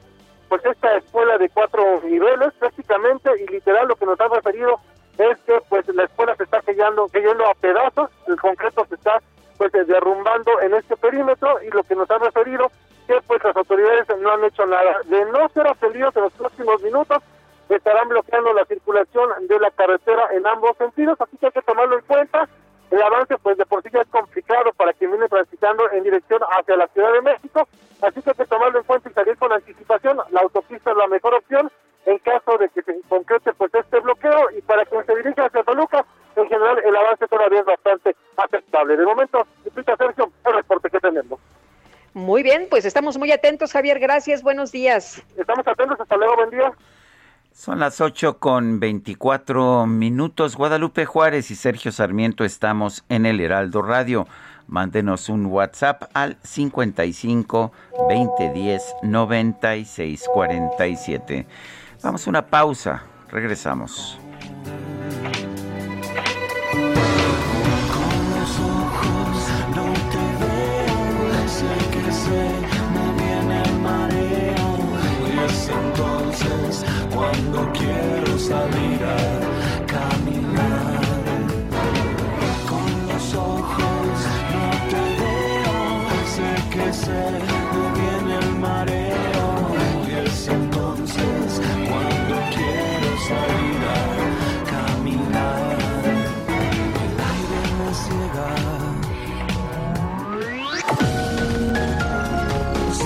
pues esta escuela de cuatro niveles prácticamente y literal lo que nos ha referido es que pues la escuela se está cayendo, cayendo a pedazos, el concreto se está pues derrumbando en este perímetro y lo que nos ha referido que pues las autoridades no han hecho nada. De no ser atendidos en los próximos minutos estarán bloqueando la circulación de la carretera en ambos sentidos, así que hay que tomarlo en cuenta. El avance pues de por sí ya es complicado para quien viene transitando en dirección hacia la Ciudad de México, así que hay que tomarlo en cuenta y salir con anticipación. La autopista es la mejor opción en caso de que se concrete pues este bloqueo y para quien se dirige hacia Toluca, en general el avance todavía es bastante aceptable. De momento, Lupita Sergio, el reporte que tenemos. Muy bien, pues estamos muy atentos, Javier. Gracias, buenos días. Estamos atentos, hasta luego, buen día. Son las 8 con 24 minutos. Guadalupe Juárez y Sergio Sarmiento estamos en el Heraldo Radio. Mándenos un WhatsApp al 55 2010 96 47. Vamos a una pausa. Regresamos. Cuando quiero salir a caminar. Con los ojos no te veo, sé que se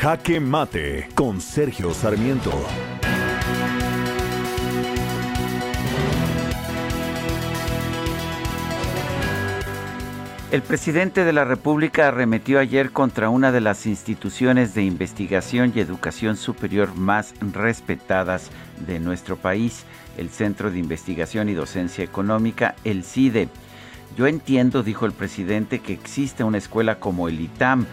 Jaque Mate con Sergio Sarmiento. El presidente de la República arremetió ayer contra una de las instituciones de investigación y educación superior más respetadas de nuestro país, el Centro de Investigación y Docencia Económica, el CIDE. Yo entiendo, dijo el presidente, que existe una escuela como el ITAM,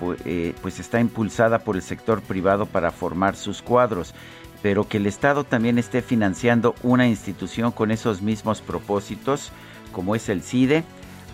pues está impulsada por el sector privado para formar sus cuadros, pero que el Estado también esté financiando una institución con esos mismos propósitos, como es el CIDE.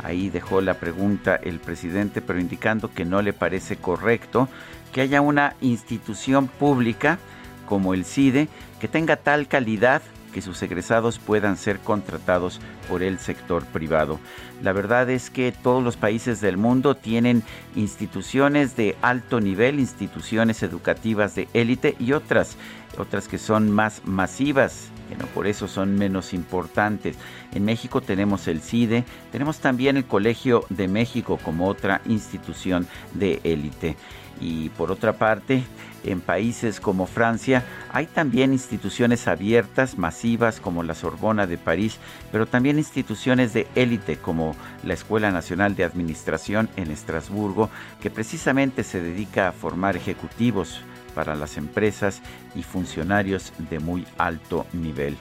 Ahí dejó la pregunta el presidente, pero indicando que no le parece correcto que haya una institución pública como el CIDE que tenga tal calidad que sus egresados puedan ser contratados por el sector privado. La verdad es que todos los países del mundo tienen instituciones de alto nivel, instituciones educativas de élite y otras, otras que son más masivas, que no por eso son menos importantes. En México tenemos el CIDE, tenemos también el Colegio de México como otra institución de élite. Y por otra parte, en países como Francia hay también instituciones abiertas, masivas, como la Sorbona de París, pero también instituciones de élite, como la Escuela Nacional de Administración en Estrasburgo, que precisamente se dedica a formar ejecutivos para las empresas y funcionarios de muy alto nivel.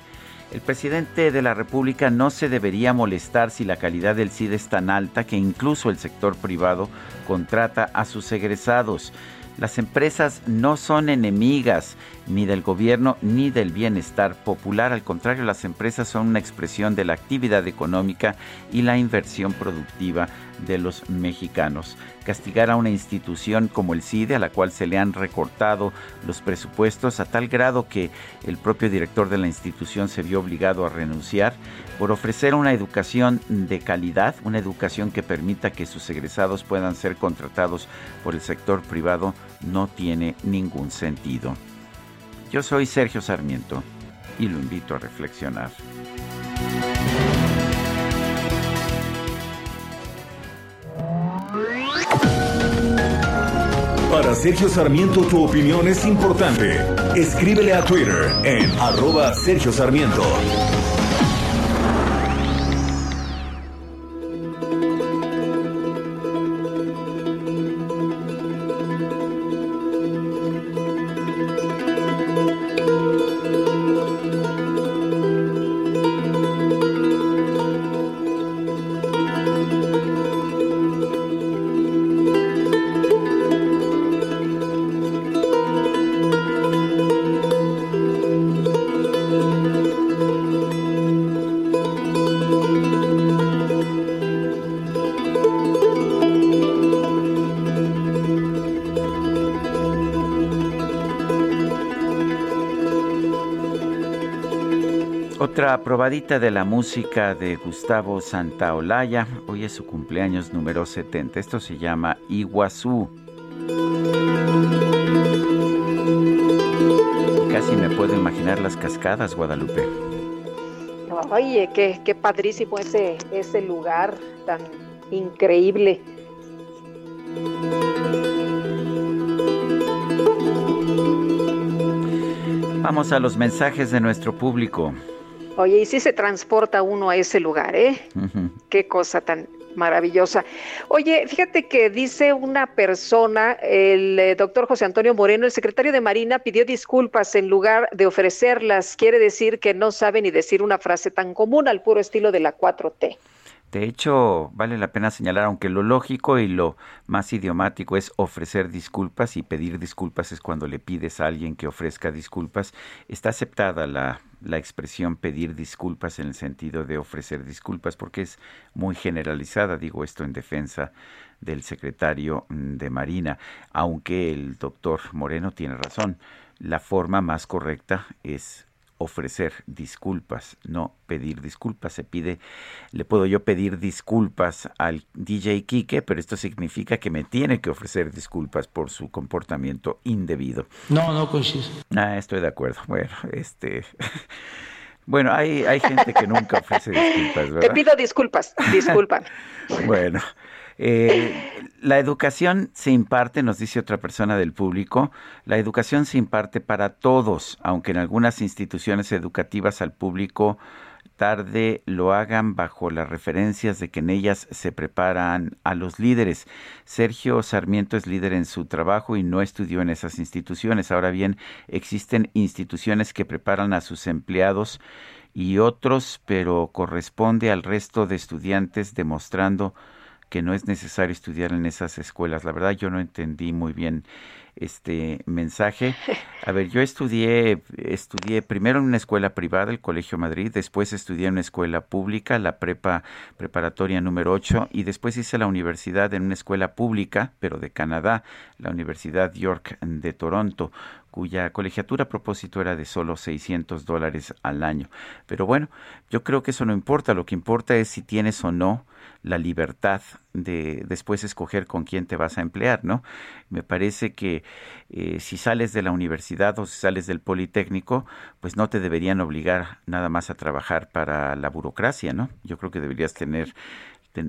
El presidente de la República no se debería molestar si la calidad del CIDE es tan alta que incluso el sector privado contrata a sus egresados. Las empresas no son enemigas ni del gobierno ni del bienestar popular. Al contrario, las empresas son una expresión de la actividad económica y la inversión productiva de los mexicanos. Castigar a una institución como el CIDE, a la cual se le han recortado los presupuestos a tal grado que el propio director de la institución se vio obligado a renunciar por ofrecer una educación de calidad, una educación que permita que sus egresados puedan ser contratados por el sector privado, no tiene ningún sentido. Yo soy Sergio Sarmiento y lo invito a reflexionar. Para Sergio Sarmiento tu opinión es importante. Escríbele a Twitter en arroba Sergio Sarmiento. Otra probadita de la música de Gustavo Santaolalla. Hoy es su cumpleaños número 70. Esto se llama Iguazú. Casi me puedo imaginar las cascadas, Guadalupe. Oye, qué, qué padrísimo ese, ese lugar tan increíble. Vamos a los mensajes de nuestro público. Oye, y si se transporta uno a ese lugar, ¿eh? Qué cosa tan maravillosa. Oye, fíjate que dice una persona, el eh, doctor José Antonio Moreno, el secretario de Marina, pidió disculpas en lugar de ofrecerlas. Quiere decir que no sabe ni decir una frase tan común al puro estilo de la 4T. De hecho, vale la pena señalar, aunque lo lógico y lo más idiomático es ofrecer disculpas y pedir disculpas es cuando le pides a alguien que ofrezca disculpas, está aceptada la, la expresión pedir disculpas en el sentido de ofrecer disculpas porque es muy generalizada, digo esto en defensa del secretario de Marina, aunque el doctor Moreno tiene razón, la forma más correcta es ofrecer disculpas, no pedir disculpas. Se pide, le puedo yo pedir disculpas al DJ Kike, pero esto significa que me tiene que ofrecer disculpas por su comportamiento indebido. No, no coincido. Ah, estoy de acuerdo. Bueno, este. *laughs* Bueno, hay, hay gente que nunca ofrece disculpas, ¿verdad? Te pido disculpas, disculpa. *laughs* bueno, eh, la educación se imparte, nos dice otra persona del público, la educación se imparte para todos, aunque en algunas instituciones educativas al público tarde lo hagan bajo las referencias de que en ellas se preparan a los líderes. Sergio Sarmiento es líder en su trabajo y no estudió en esas instituciones. Ahora bien, existen instituciones que preparan a sus empleados y otros, pero corresponde al resto de estudiantes demostrando que no es necesario estudiar en esas escuelas. La verdad yo no entendí muy bien este mensaje. A ver, yo estudié estudié primero en una escuela privada, el Colegio Madrid, después estudié en una escuela pública, la prepa preparatoria número 8 y después hice la universidad en una escuela pública, pero de Canadá, la Universidad York de Toronto cuya colegiatura a propósito era de solo 600 dólares al año. Pero bueno, yo creo que eso no importa, lo que importa es si tienes o no la libertad de después escoger con quién te vas a emplear, ¿no? Me parece que eh, si sales de la universidad o si sales del Politécnico, pues no te deberían obligar nada más a trabajar para la burocracia, ¿no? Yo creo que deberías tener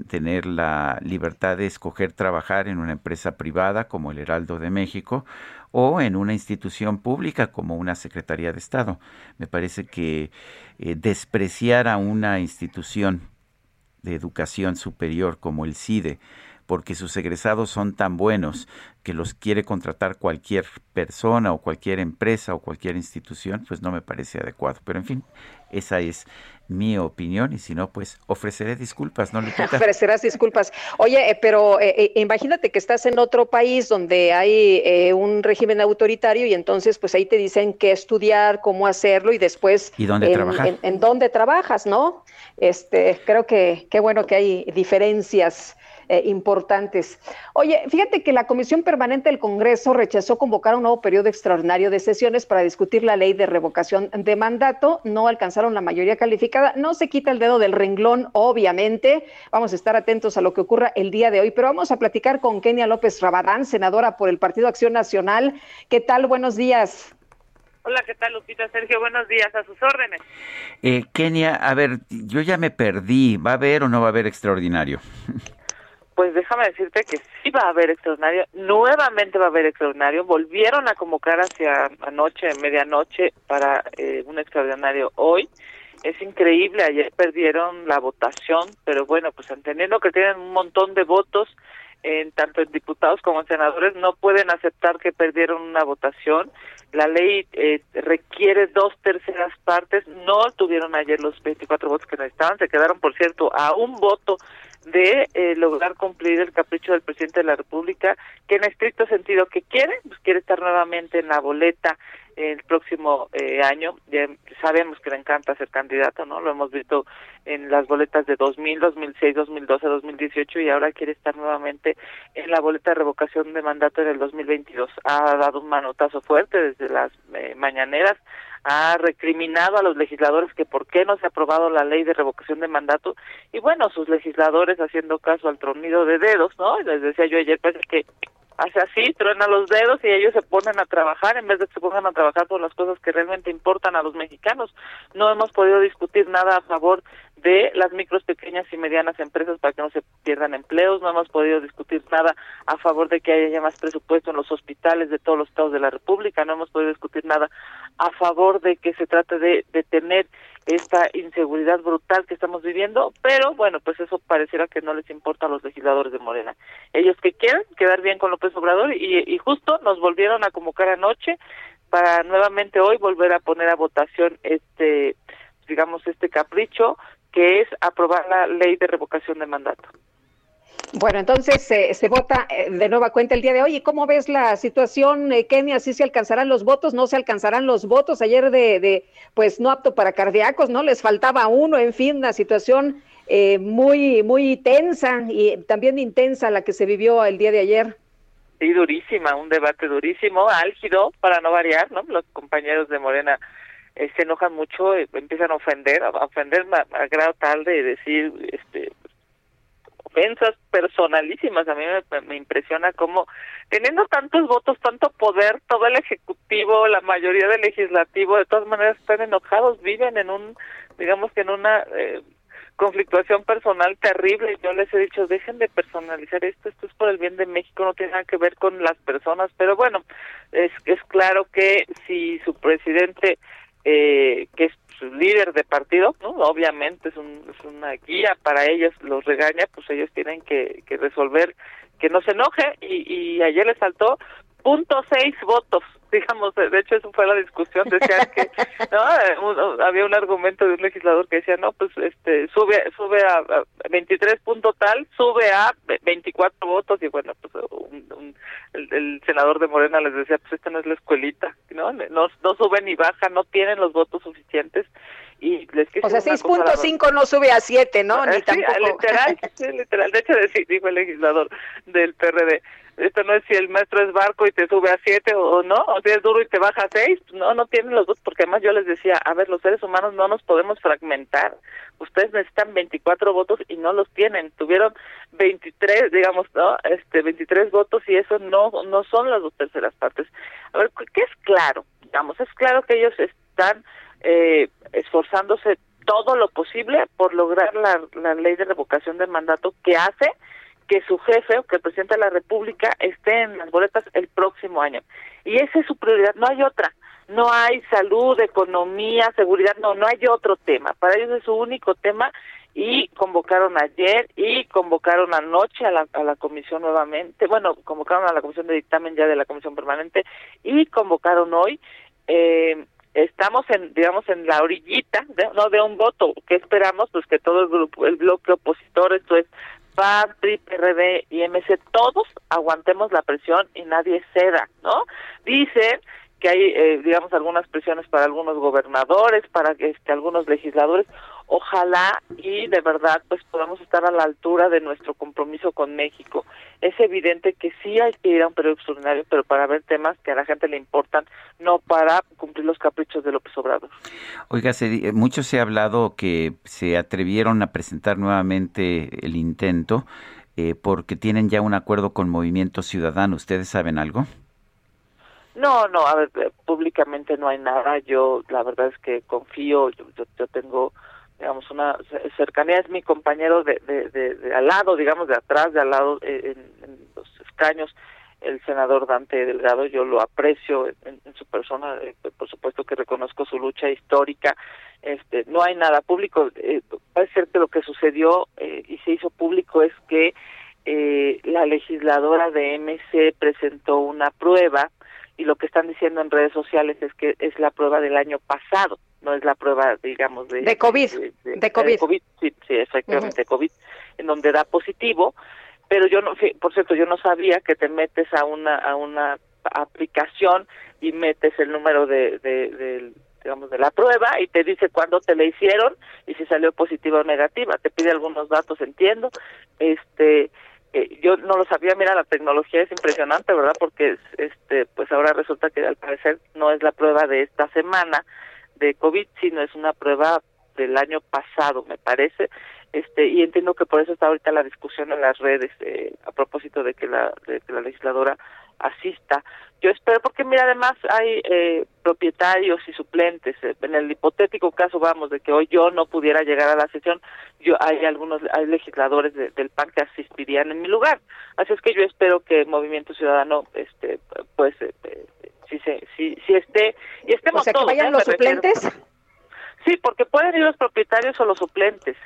tener la libertad de escoger trabajar en una empresa privada como el Heraldo de México o en una institución pública como una Secretaría de Estado. Me parece que eh, despreciar a una institución de educación superior como el CIDE porque sus egresados son tan buenos que los quiere contratar cualquier persona o cualquier empresa o cualquier institución, pues no me parece adecuado. Pero en fin, esa es mi opinión y si no, pues ofreceré disculpas, ¿no, Lupita? *laughs* Ofrecerás disculpas. Oye, eh, pero eh, eh, imagínate que estás en otro país donde hay un régimen autoritario y entonces pues ahí te dicen qué estudiar, cómo hacerlo y después... ¿Y dónde en, trabajar? En, dónde trabajas, ¿no? Este, creo que qué bueno que hay diferencias eh, importantes. Oye, fíjate que la Comisión Permanente del Congreso rechazó convocar un nuevo periodo extraordinario de sesiones para discutir la ley de revocación de mandato. No alcanzaron la mayoría calificada. No se quita el dedo del renglón, obviamente. Vamos a estar atentos a lo que ocurra el día de hoy, pero vamos a platicar con Kenia López Rabadán, senadora por el Partido Acción Nacional. ¿Qué tal? Buenos días. Hola, ¿qué tal, Lupita? Sergio, buenos días, a sus órdenes. Eh, Kenia, a ver, yo ya me perdí. ¿Va a haber o no va a haber extraordinario? Pues déjame decirte que sí va a haber extraordinario, nuevamente va a haber extraordinario, volvieron a convocar hacia anoche, medianoche, para eh, un extraordinario hoy. Es increíble, ayer perdieron la votación, pero bueno, pues entendiendo que tienen un montón de votos, en tanto en diputados como en senadores, no pueden aceptar que perdieron una votación. La ley eh, requiere dos terceras partes, no tuvieron ayer los 24 votos que necesitaban, se quedaron, por cierto, a un voto de eh, lograr cumplir el capricho del presidente de la República, que en estricto sentido que quiere, pues quiere estar nuevamente en la boleta el próximo eh, año. Ya sabemos que le encanta ser candidato, ¿no? Lo hemos visto en las boletas de 2000, 2006, 2012, 2018 y ahora quiere estar nuevamente en la boleta de revocación de mandato en el 2022. Ha dado un manotazo fuerte desde las eh, mañaneras ha recriminado a los legisladores que por qué no se ha aprobado la ley de revocación de mandato y bueno, sus legisladores haciendo caso al tronido de dedos, ¿no? Les decía yo ayer, pues que hace así, truena los dedos y ellos se ponen a trabajar en vez de que se pongan a trabajar por las cosas que realmente importan a los mexicanos. No hemos podido discutir nada a favor de las micros, pequeñas y medianas empresas para que no se pierdan empleos. No hemos podido discutir nada a favor de que haya más presupuesto en los hospitales de todos los estados de la República. No hemos podido discutir nada a favor de que se trate de detener esta inseguridad brutal que estamos viviendo, pero bueno, pues eso pareciera que no les importa a los legisladores de Morena. Ellos que quieren quedar bien con López Obrador y, y justo nos volvieron a convocar anoche para nuevamente hoy volver a poner a votación este digamos este capricho que es aprobar la ley de revocación de mandato. Bueno, entonces se vota eh, de nueva cuenta el día de hoy. ¿Y cómo ves la situación, eh, Kenia? ¿Sí se alcanzarán los votos? ¿No se alcanzarán los votos? Ayer de, de pues no apto para cardíacos, ¿no? Les faltaba uno, en fin, una situación eh, muy, muy tensa y también intensa la que se vivió el día de ayer. Sí, durísima, un debate durísimo, álgido, para no variar, ¿no? Los compañeros de Morena eh, se enojan mucho, eh, empiezan a ofender, a ofender a, a, grado tal de decir este ofensas personalísimas. A mí me, me, impresiona cómo, teniendo tantos votos, tanto poder, todo el Ejecutivo, la mayoría del Legislativo, de todas maneras están enojados, viven en un, digamos que en una eh, conflictuación personal terrible. Yo les he dicho, dejen de personalizar esto, esto es por el bien de México, no tiene nada que ver con las personas. Pero bueno, es, es claro que si su presidente eh, que es su líder de partido, ¿no? Obviamente es, un, es, una guía para ellos, los regaña, pues ellos tienen que, que resolver que no se enoje y, y ayer le saltó punto seis votos digamos, de hecho eso fue la discusión, decían que *laughs* no había un argumento de un legislador que decía, no, pues este sube sube a, a 23 punto tal, sube a 24 votos y bueno, pues un, un, el, el, senador de Morena les decía, pues esta no es la escuelita, ¿no? No, no sube ni baja, no tienen los votos suficientes y les O sea, 6.5 no sube a 7, ¿no? Ni sí, tampoco. literal, *laughs* sí, literal, de hecho dijo el legislador del PRD, esto no es si el maestro es barco y te sube a siete o, no, o si es duro y te baja a seis, no, no tienen los dos, porque además yo les decía, a ver, los seres humanos no nos podemos fragmentar, ustedes necesitan 24 votos y no los tienen, tuvieron 23, digamos, no, este, 23 votos y eso no, no son las dos terceras partes. A ver, ¿qué es claro? Digamos, es claro que ellos están eh, esforzándose todo lo posible por lograr la, la ley de revocación del mandato que hace que su jefe que el presidente de la República esté en las boletas el próximo año. Y esa es su prioridad, no hay otra. no hay salud, economía, seguridad, no, no hay otro tema. Para ellos es su único tema y convocaron ayer y convocaron anoche a la, a la comisión nuevamente, bueno, convocaron a la comisión de dictamen ya de la comisión permanente y convocaron hoy. Eh, estamos en digamos en la orillita de, no de un voto que esperamos pues que todo el grupo el bloque opositor esto es PAN, PRI, PRD y MC todos aguantemos la presión y nadie ceda no dicen que hay eh, digamos algunas presiones para algunos gobernadores para este algunos legisladores ojalá y de verdad pues podamos estar a la altura de nuestro compromiso con México. Es evidente que sí hay que ir a un periodo extraordinario, pero para ver temas que a la gente le importan, no para cumplir los caprichos de López Obrador. Oiga, se, mucho se ha hablado que se atrevieron a presentar nuevamente el intento eh, porque tienen ya un acuerdo con Movimiento Ciudadano. ¿Ustedes saben algo? No, no, a ver, eh, públicamente no hay nada. Yo la verdad es que confío, yo, yo, yo tengo digamos, una cercanía, es mi compañero de, de, de, al lado, digamos, de atrás, de al lado, eh, en, los escaños, el senador Dante Delgado, yo lo aprecio en, su persona, eh, por supuesto que reconozco su lucha histórica, este, no hay nada público, eh, parece ser que lo que sucedió eh, y se hizo público es que eh, la legisladora de MC presentó una prueba y lo que están diciendo en redes sociales es que es la prueba del año pasado no es la prueba, digamos, de... De COVID, de, COVID. Sí, sí, efectivamente, COVID, en donde da positivo, pero yo no, por cierto, yo no sabía que te metes a una, a una aplicación y metes el número de, de, digamos, de la prueba y te dice cuándo te la hicieron y si salió positiva o negativa. Te pide algunos datos, entiendo. Este, eh, yo no lo sabía, mira, la tecnología es impresionante, ¿verdad? Porque, este, pues ahora resulta que al parecer no es la prueba de esta semana, de COVID, sino es una prueba del año pasado, me parece, este y entiendo que por eso está ahorita la discusión en las redes eh, a propósito de que la de que la legisladora asista. Yo espero porque mira además hay eh, propietarios y suplentes eh, en el hipotético caso vamos de que hoy yo no pudiera llegar a la sesión, yo hay algunos hay legisladores del PAN que asistirían en mi lugar. Así es que yo espero que el Movimiento Ciudadano este pues si se si, si esté y estemos o sea, todos, que vayan ¿eh? los Me refiero. suplentes Sí, porque pueden ir los propietarios o los suplentes.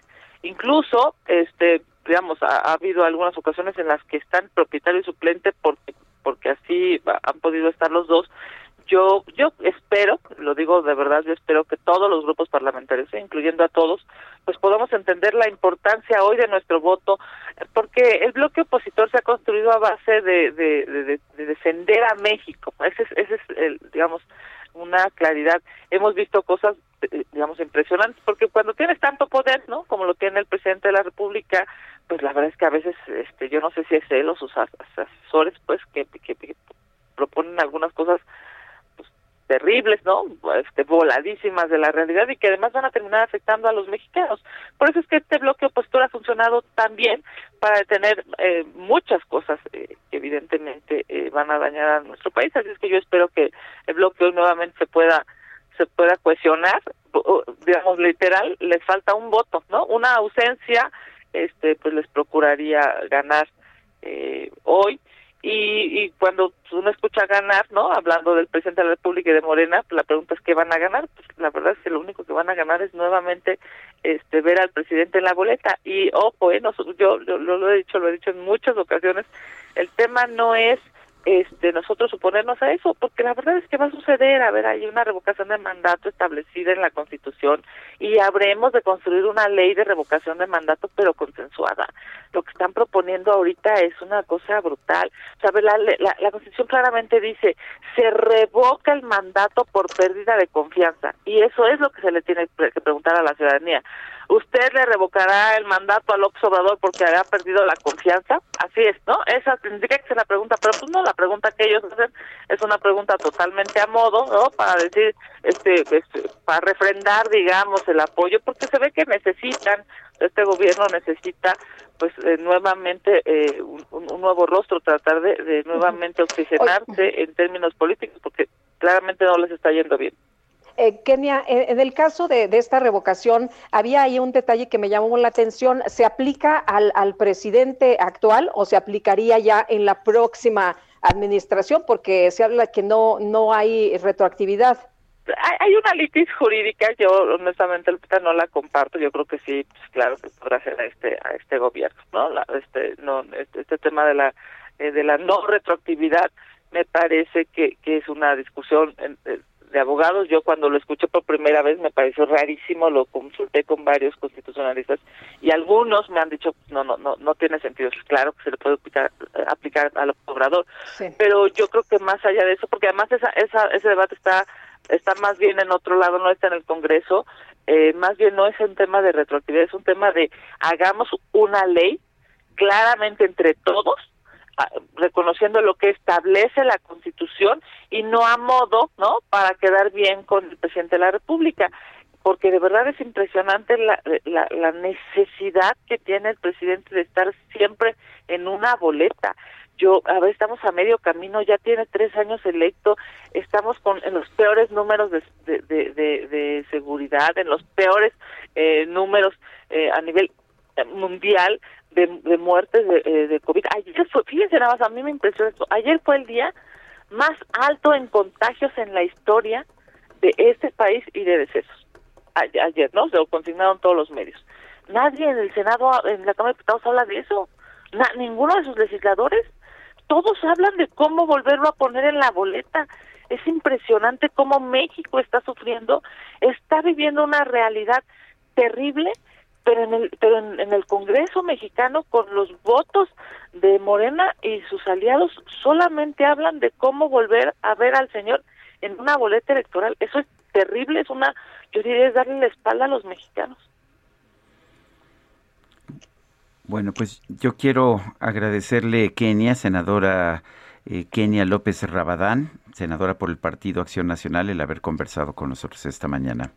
Incluso, este, digamos, ha, ha habido algunas ocasiones en las que están propietario y suplente porque porque así han podido estar los dos. Yo yo espero, lo digo de verdad, yo espero que todos los grupos parlamentarios, ¿eh? incluyendo a todos, pues podamos entender la importancia hoy de nuestro voto, porque el bloque opositor se ha construido a base de, de, de, de defender a México. Ese es, ese es el, digamos, una claridad. Hemos visto cosas, digamos, impresionantes, porque cuando tienes tanto poder, ¿no? Como lo tiene el presidente de la República, pues la verdad es que a veces, este, yo no sé si es él o sus as- asesores, pues, que proponen algunas cosas pues, terribles, ¿no? Este, voladísimas de la realidad y que además van a terminar afectando a los mexicanos. Por eso es que este bloque opositor ha funcionado tan bien para detener eh, muchas cosas eh, que evidentemente eh, van a dañar a nuestro país. Así es que yo espero que el bloque hoy nuevamente se pueda se pueda cohesionar, o- digamos literal, les falta un voto, ¿no? Una ausencia, este, pues les procuraría ganar eh, hoy y, y cuando uno escucha ganar, ¿no? Hablando del presidente de la República y de Morena, pues la pregunta es qué van a ganar. Pues la verdad es que lo único que van a ganar es nuevamente este ver al presidente en la boleta. Y ojo, eh, nosotros- yo, yo lo, lo he dicho, lo he dicho en muchas ocasiones, el tema no es este nosotros suponernos a eso, porque la verdad es que va a suceder, a ver, hay una revocación de mandato establecida en la Constitución y habremos de construir una ley de revocación de mandato, pero consensuada. Lo que están proponiendo ahorita es una cosa brutal. O sea, la, la, la Constitución claramente dice, se revoca el mandato por pérdida de confianza, y eso es lo que se le tiene que preguntar a la ciudadanía. ¿Usted le revocará el mandato al López Obrador porque ha perdido la confianza? Así es, ¿no? Esa tendría que ser la pregunta, pero pues no, la pregunta que ellos hacen es una pregunta totalmente a modo, ¿no? Para decir, este, este, para refrendar, digamos, el apoyo, porque se ve que necesitan, este gobierno necesita, pues, eh, nuevamente eh, un, un nuevo rostro, tratar de, de nuevamente oxigenarse en términos políticos, porque claramente no les está yendo bien. Eh, Kenia, en, en el caso de, de esta revocación, había ahí un detalle que me llamó la atención. ¿Se aplica al, al presidente actual o se aplicaría ya en la próxima administración, porque se habla que no, no hay retroactividad. Hay una litis jurídica, yo honestamente no la comparto, yo creo que sí, pues, claro que podrá ser a este a este gobierno, ¿no? La, este no este, este tema de la eh, de la no retroactividad me parece que, que es una discusión eh, de abogados. Yo cuando lo escuché por primera vez me pareció rarísimo, lo consulté con varios constitucionalistas y algunos me han dicho no no no no tiene sentido. Claro que se le puede aplicar, aplicar al obrador, pero yo creo que más allá de eso, porque además esa, esa ese debate está está más bien en otro lado, no está en el Congreso, eh, más bien no es un tema de retroactividad, es un tema de hagamos una ley claramente entre todos reconociendo lo que establece la Constitución y no a modo, ¿no? Para quedar bien con el presidente de la República, porque de verdad es impresionante la, la, la necesidad que tiene el presidente de estar siempre en una boleta yo, a ver, estamos a medio camino, ya tiene tres años electo, estamos con en los peores números de, de, de, de seguridad, en los peores eh, números eh, a nivel eh, mundial de, de muertes de, eh, de COVID. Ayer fue, fíjense nada más, a mí me impresionó esto. Ayer fue el día más alto en contagios en la historia de este país y de decesos. Ayer, ¿no? Se lo consignaron todos los medios. Nadie en el Senado, en la Cámara de Diputados habla de eso. ninguno de sus legisladores. Todos hablan de cómo volverlo a poner en la boleta. Es impresionante cómo México está sufriendo, está viviendo una realidad terrible pero en el pero en, el Congreso mexicano con los votos de Morena y sus aliados solamente hablan de cómo volver a ver al señor en una boleta electoral. Eso es terrible, es una yo diría es darle la espalda a los mexicanos. Bueno, pues yo quiero agradecerle Kenia, senadora eh, Kenia López Rabadán, senadora por el Partido Acción Nacional, el haber conversado con nosotros esta mañana.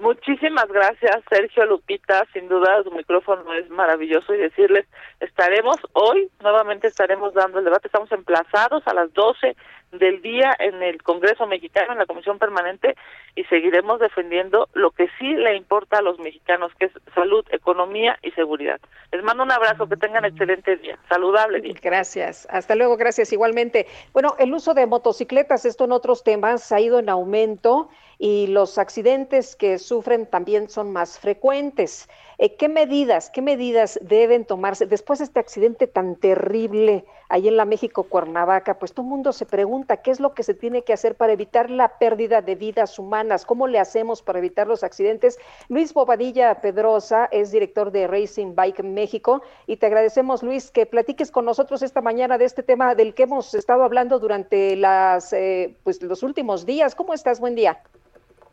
Muchísimas gracias, Sergio Lupita. Sin duda, su micrófono es maravilloso y decirles, estaremos hoy, nuevamente estaremos dando el debate. Estamos emplazados a las 12 del día en el Congreso Mexicano, en la Comisión Permanente, y seguiremos defendiendo lo que sí le importa a los mexicanos, que es salud, economía y seguridad. Les mando un abrazo, que tengan excelente día, saludable día. Gracias, hasta luego, gracias igualmente. Bueno, el uso de motocicletas, esto en otros temas, ha ido en aumento y los accidentes que sufren también son más frecuentes. Eh, ¿Qué medidas, qué medidas deben tomarse después de este accidente tan terrible ahí en la México Cuernavaca? Pues todo el mundo se pregunta qué es lo que se tiene que hacer para evitar la pérdida de vidas humanas, cómo le hacemos para evitar los accidentes. Luis Bobadilla Pedrosa es director de Racing Bike México y te agradecemos Luis que platiques con nosotros esta mañana de este tema del que hemos estado hablando durante las eh, pues los últimos días. ¿Cómo estás? Buen día.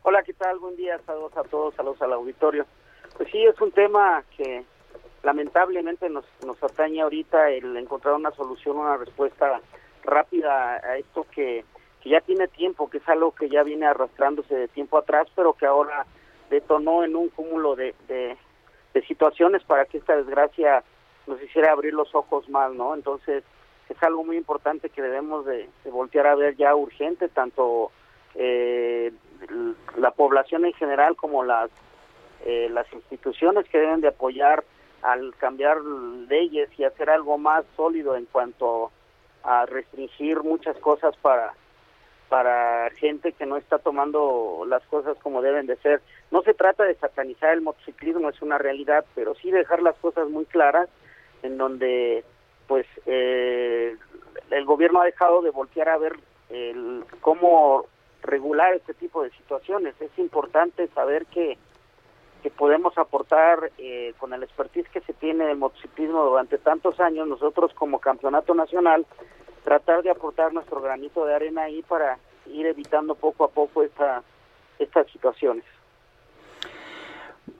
Hola, ¿qué tal? Buen día, saludos a todos, saludos al auditorio. Pues sí, es un tema que lamentablemente nos, nos atañe ahorita el encontrar una solución, una respuesta rápida a esto que, que ya tiene tiempo, que es algo que ya viene arrastrándose de tiempo atrás, pero que ahora detonó en un cúmulo de, de, situaciones para que esta desgracia nos hiciera abrir los ojos más, ¿no? Entonces, es algo muy importante que debemos de, de voltear a ver ya urgente, tanto eh, la población en general como las eh, las instituciones que deben de apoyar al cambiar leyes y hacer algo más sólido en cuanto a restringir muchas cosas para para gente que no está tomando las cosas como deben de ser. No se trata de satanizar el motociclismo, es una realidad, pero sí dejar las cosas muy claras en donde pues eh, el gobierno ha dejado de voltear a ver el, cómo regular este tipo de situaciones. Es importante saber que, que podemos aportar eh, con el expertise que se tiene del motociclismo durante tantos años, nosotros como campeonato nacional, tratar de aportar nuestro granito de arena ahí para ir evitando poco a poco esta, estas situaciones.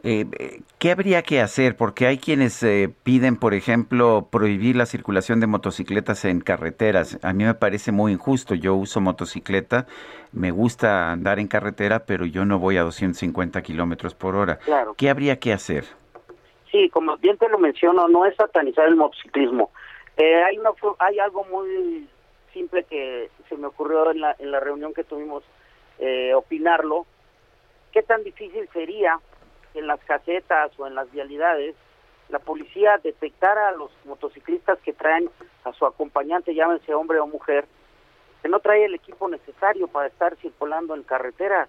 Eh, ¿Qué habría que hacer? Porque hay quienes eh, piden, por ejemplo, prohibir la circulación de motocicletas en carreteras. A mí me parece muy injusto. Yo uso motocicleta, me gusta andar en carretera, pero yo no voy a 250 kilómetros por hora. Claro. ¿Qué habría que hacer? Sí, como bien te lo menciono, no es satanizar el motociclismo. Eh, hay, una, hay algo muy simple que se me ocurrió en la, en la reunión que tuvimos eh, opinarlo. ¿Qué tan difícil sería en las casetas o en las vialidades la policía detectara a los motociclistas que traen a su acompañante, llámense hombre o mujer, que no trae el equipo necesario para estar circulando en carretera.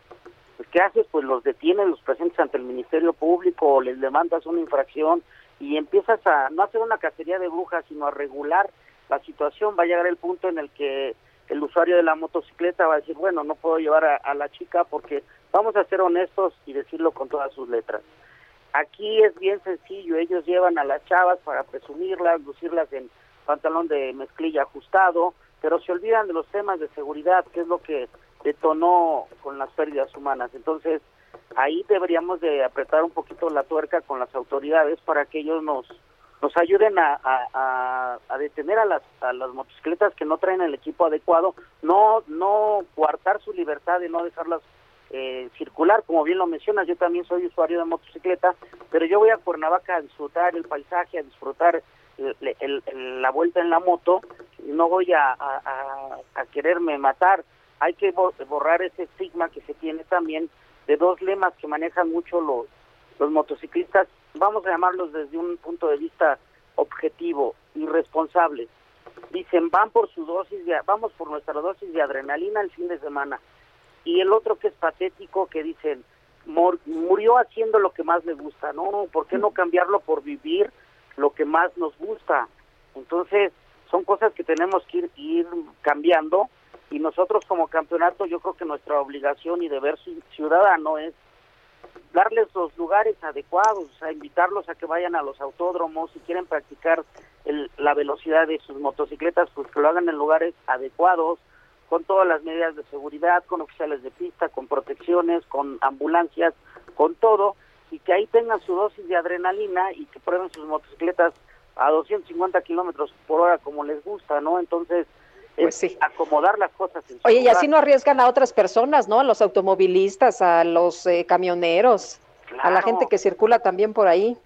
Pues, ¿Qué haces? Pues los detienes, los presentes ante el Ministerio Público o les demandas una infracción y empiezas a no hacer una cacería de brujas, sino a regular la situación. Va a llegar el punto en el que el usuario de la motocicleta va a decir, bueno, no puedo llevar a la chica porque vamos a ser honestos y decirlo con todas sus letras. Aquí es bien sencillo, ellos llevan a las chavas para presumirlas, lucirlas en pantalón de mezclilla ajustado, pero se olvidan de los temas de seguridad, que es lo que detonó con las pérdidas humanas. Entonces, ahí deberíamos de apretar un poquito la tuerca con las autoridades para que ellos nos nos ayuden a, a, detener a las, a las motocicletas que no traen el equipo adecuado, no no coartar su libertad de no dejarlas eh, circular, como bien lo mencionas, yo también soy usuario de motocicleta, pero yo voy a Cuernavaca a disfrutar el paisaje, a disfrutar el- la vuelta en la moto, no voy a, a- quererme matar. Hay que bo- borrar ese estigma que se tiene también de dos lemas que manejan mucho los, los motociclistas, vamos a llamarlos desde un punto de vista objetivo y responsable. Dicen, van por su dosis, de, vamos por nuestra dosis de adrenalina el fin de semana y el otro que es patético que dicen "Mor- murió haciendo lo que más le gusta no no por qué no cambiarlo por vivir lo que más nos gusta entonces son cosas que tenemos que ir, cambiando y nosotros como campeonato yo creo que nuestra obligación y deber ci- ciudadano es darles los lugares adecuados, o sea, invitarlos a que vayan a los autódromos, si quieren practicar el- la velocidad de sus motocicletas, pues que lo hagan en lugares adecuados, con todas las medidas de seguridad, con oficiales de pista, con protecciones, con ambulancias, con todo, y que ahí tengan su dosis de adrenalina y que prueben sus motocicletas a 250 kilómetros por hora como les gusta, ¿no? Entonces, es acomodar las cosas en Oye, y así no arriesgan a otras personas, ¿no? A los automovilistas, a los eh, camioneros, a la gente que circula también por ahí.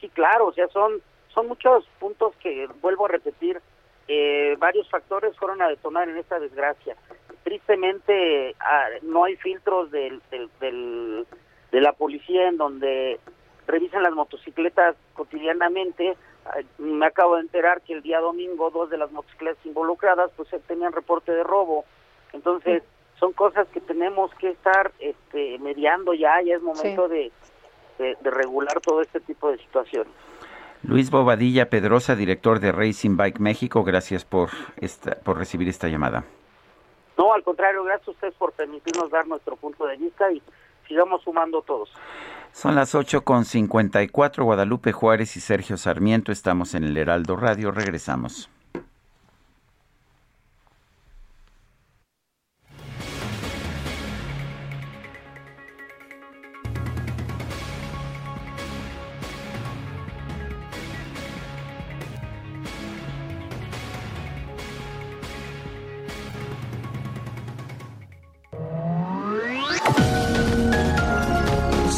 Sí, claro, o sea, son, son muchos puntos que, vuelvo a repetir, eh, varios factores fueron a detonar en esta desgracia. Tristemente, ah, no hay filtros del, del, del- de la policía en donde revisan las motocicletas cotidianamente. Ah, Me acabo de enterar que el día domingo dos de las motocicletas involucradas pues eh, tenían reporte de robo. Entonces, son cosas que tenemos que estar este, mediando ya, ya es momento de, de, de regular todo este tipo de situaciones. Luis Bobadilla Pedrosa, director de Racing Bike México, gracias por esta, por recibir esta llamada. No, al contrario, gracias a ustedes por permitirnos dar nuestro punto de vista y sigamos sumando todos. Son las 8 con 54, Guadalupe Juárez y Sergio Sarmiento, estamos en el Heraldo Radio, regresamos.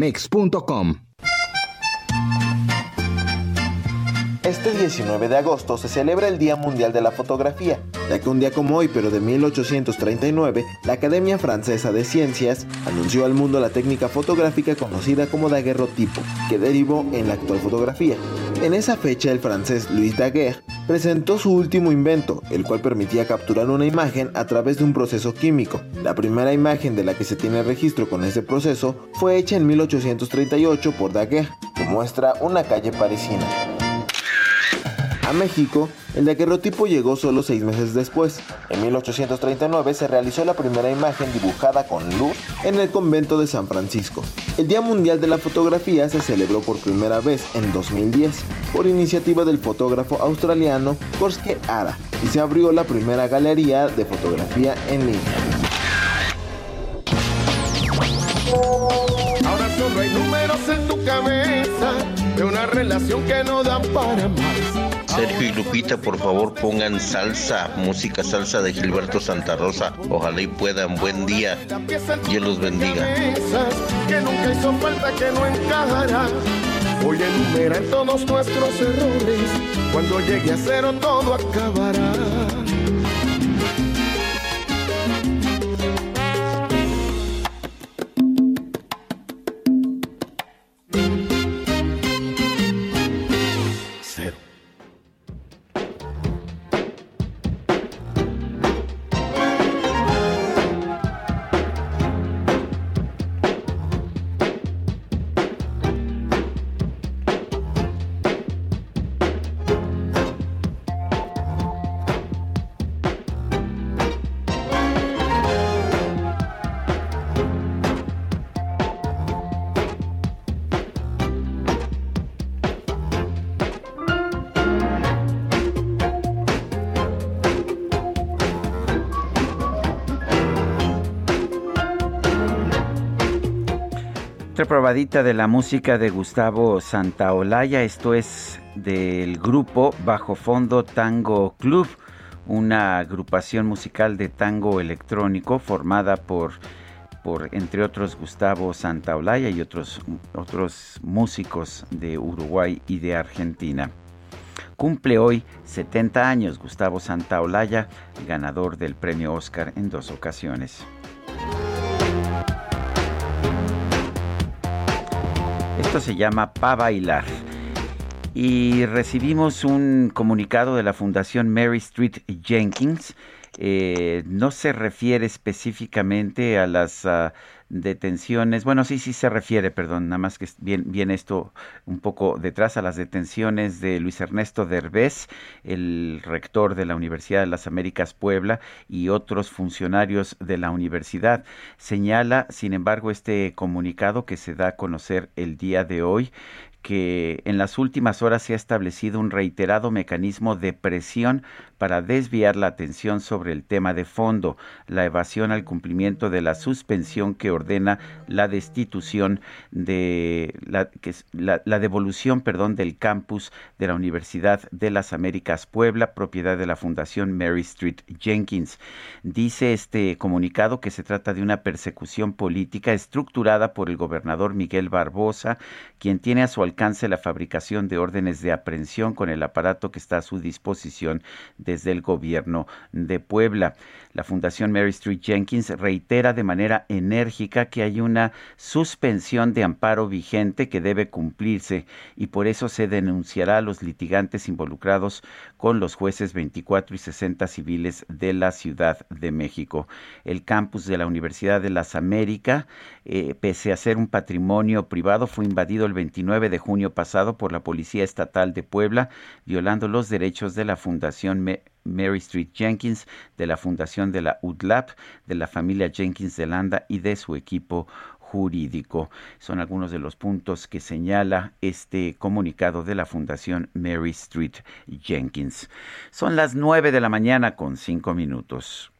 citibanamex.com. Este 19 de agosto se celebra el Día Mundial de la Fotografía, ya que un día como hoy, pero de 1839, la Academia Francesa de Ciencias anunció al mundo la técnica fotográfica conocida como daguerrotipo, que derivó en la actual fotografía. En esa fecha, el francés Louis Daguerre presentó su último invento, el cual permitía capturar una imagen a través de un proceso químico. La primera imagen de la que se tiene registro con ese proceso fue hecha en 1838 por Daguerre, que muestra una calle parisina. A México, el daguerrotipo llegó solo seis meses después. En 1839 se realizó la primera imagen dibujada con luz en el convento de San Francisco. El Día Mundial de la Fotografía se celebró por primera vez en 2010 por iniciativa del fotógrafo australiano Korske Ara y se abrió la primera galería de fotografía en línea. Ahora solo hay números en tu cabeza de una relación que no dan para más. Sergio y Lupita, por favor pongan salsa, música salsa de Gilberto Santa Rosa. Ojalá y puedan. Buen día. Dios los bendiga. Probadita de la música de Gustavo Santaolalla. Esto es del grupo Bajo Fondo Tango Club, una agrupación musical de tango electrónico formada por, por entre otros, Gustavo Santaolalla y otros, otros músicos de Uruguay y de Argentina. Cumple hoy 70 años Gustavo Santaolalla, ganador del premio Oscar en dos ocasiones. Esto se llama Pa Bailar. Y recibimos un comunicado de la Fundación Mary Street Jenkins. Eh, no se refiere específicamente a las ah, detenciones, bueno, sí, sí se refiere, perdón, nada más que viene esto un poco detrás a las detenciones de Luis Ernesto Derbez, el rector de la Universidad de las Américas Puebla y otros funcionarios de la universidad. Señala, sin embargo, este comunicado que se da a conocer el día de hoy, que en las últimas horas se ha establecido un reiterado mecanismo de presión para desviar la atención sobre el tema de fondo, la evasión al cumplimiento de la suspensión que ordena la destitución de la, devolución, perdón, del campus de la Universidad de las Américas Puebla, propiedad de la Fundación Mary Street Jenkins. Dice este comunicado que se trata de una persecución política estructurada por el gobernador Miguel Barbosa, quien tiene a su alcance la fabricación de órdenes de aprehensión con el aparato que está a su disposición desde el gobierno de Puebla. La Fundación Mary Street Jenkins reitera de manera enérgica que hay una suspensión de amparo vigente que debe cumplirse y por eso se denunciará a los litigantes involucrados con los jueces 24 y 60 civiles de la Ciudad de México. El campus de la Universidad de las Américas, eh, pese a ser un patrimonio privado, fue invadido el 29 de junio pasado por la Policía Estatal de Puebla, violando los derechos de la Fundación Mary Street Jenkins, de la Fundación de la UDLAP, de la familia Jenkins de Landa y de su equipo jurídico. Son algunos de los puntos que señala este comunicado de la Fundación Mary Street Jenkins. Son las nueve de la mañana con cinco minutos.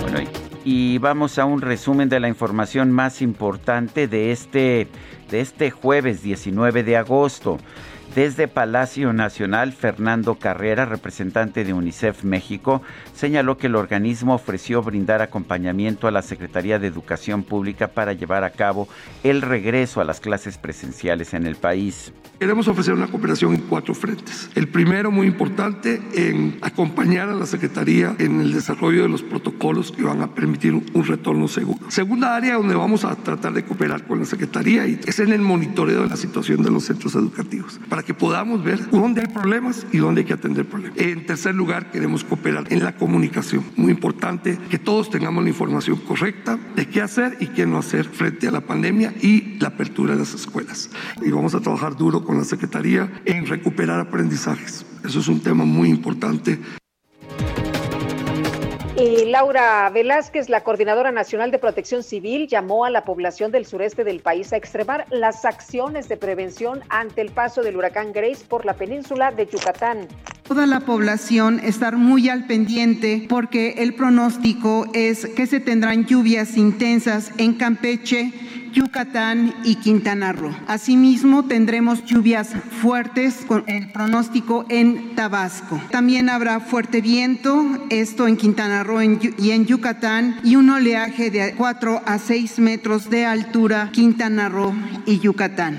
Bueno, y vamos a un resumen de la información más importante de este, de este jueves 19 de agosto. Desde Palacio Nacional, Fernando Carrera, representante de UNICEF México, señaló que el organismo ofreció brindar acompañamiento a la Secretaría de Educación Pública para llevar a cabo el regreso a las clases presenciales en el país. Queremos ofrecer una cooperación en cuatro frentes. El primero, muy importante, en acompañar a la Secretaría en el desarrollo de los protocolos que van a permitir un retorno seguro. Segunda área donde vamos a tratar de cooperar con la Secretaría es en el monitoreo de la situación de los centros educativos, que podamos ver dónde hay problemas y dónde hay que atender problemas. En tercer lugar, queremos cooperar en la comunicación. Muy importante que todos tengamos la información correcta de qué hacer y qué no hacer frente a la pandemia y la apertura de las escuelas. Y vamos a trabajar duro con la Secretaría en recuperar aprendizajes. Eso es un tema muy importante. Y Laura Velázquez, la coordinadora nacional de protección civil, llamó a la población del sureste del país a extremar las acciones de prevención ante el paso del huracán Grace por la península de Yucatán. Toda la población estar muy al pendiente porque el pronóstico es que se tendrán lluvias intensas en Campeche, Yucatán y Quintana Roo. Asimismo, tendremos lluvias fuertes con el pronóstico en Tabasco. También habrá fuerte viento, esto en Quintana Roo y en Yucatán, y un oleaje de 4 a 6 metros de altura, Quintana Roo y Yucatán.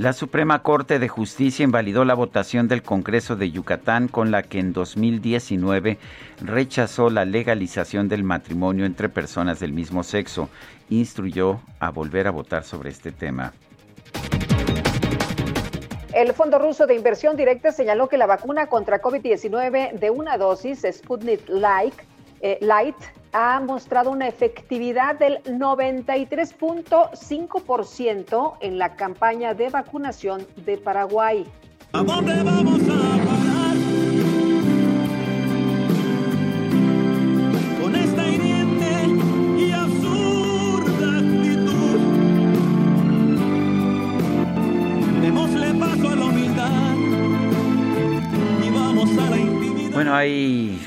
La Suprema Corte de Justicia invalidó la votación del Congreso de Yucatán con la que en 2019 rechazó la legalización del matrimonio entre personas del mismo sexo. Instruyó a volver a votar sobre este tema. El Fondo Ruso de Inversión Directa señaló que la vacuna contra COVID-19 de una dosis Sputnik Light, eh, Light ha mostrado una efectividad del 93.5% en la campaña de vacunación de Paraguay. ¿A dónde vamos a parar? Con esta hiriente y absurda actitud. Démosle paso a la humildad y vamos a la intimidad. Bueno, hay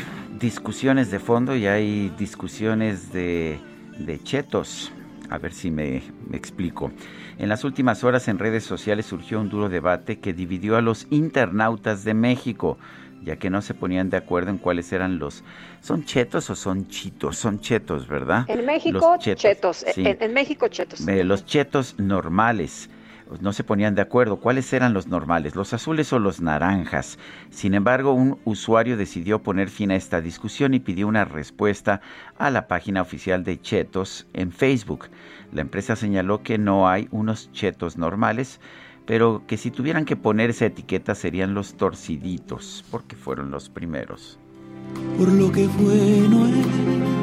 discusiones de fondo y hay discusiones de, de chetos. A ver si me, me, explico. En las últimas horas en redes sociales surgió un duro debate que dividió a los internautas de México, ya que no se ponían de acuerdo en cuáles eran los... ¿Son chetos o son chitos? Son chetos, ¿verdad? En México, chetos. chetos. Sí. En, en, México, chetos. Eh, los chetos normales no se ponían de acuerdo cuáles eran los normales, los azules o los naranjas. Sin embargo, un usuario decidió poner fin a esta discusión y pidió una respuesta a la página oficial de Chetos en Facebook. La empresa señaló que no hay unos chetos normales, pero que si tuvieran que poner esa etiqueta serían los torciditos, porque fueron los primeros. Por lo que fue Noel.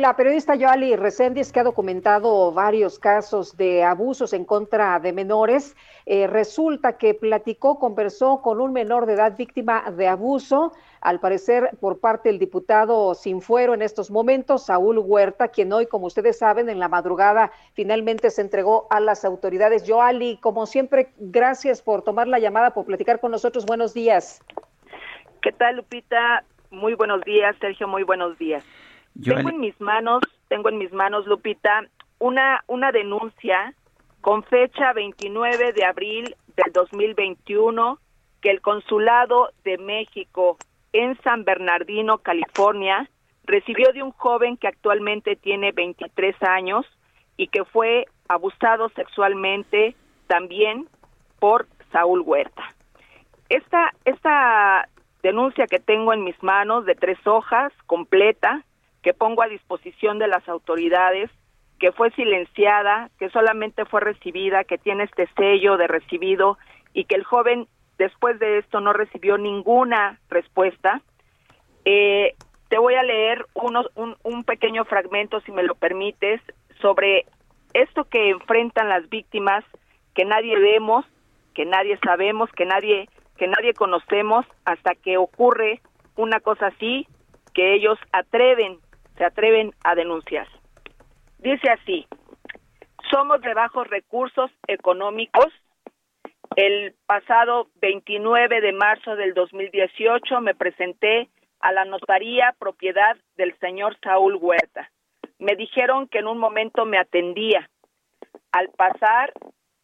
la periodista Yoali Reséndiz, que ha documentado varios casos de abusos en contra de menores, eh, resulta que platicó, conversó con un menor de edad víctima de abuso, al parecer por parte del diputado sin fuero en estos momentos, Saúl Huerta, quien hoy, como ustedes saben, en la madrugada finalmente se entregó a las autoridades. Yoali, como siempre, gracias por tomar la llamada, por platicar con nosotros. Buenos días. ¿Qué tal, Lupita? Muy buenos días, Sergio, muy buenos días. Yo tengo en mis manos, tengo en mis manos, Lupita, una, una denuncia con fecha 29 de abril del 2021 que el Consulado de México en San Bernardino, California, recibió de un joven que actualmente tiene 23 años y que fue abusado sexualmente también por Saúl Huerta. Esta, esta denuncia que tengo en mis manos de tres hojas, completa, que pongo a disposición de las autoridades, que fue silenciada, que solamente fue recibida, que tiene este sello de recibido y que el joven después de esto no recibió ninguna respuesta. Eh, te voy a leer unos, un, un pequeño fragmento, si me lo permites, sobre esto que enfrentan las víctimas, que nadie vemos, que nadie sabemos, que nadie, que nadie conocemos, hasta que ocurre una cosa así, que ellos atreven se atreven a denunciar. Dice así, somos de bajos recursos económicos. El pasado 29 de marzo del 2018 me presenté a la notaría propiedad del señor Saúl Huerta. Me dijeron que en un momento me atendía. Al pasar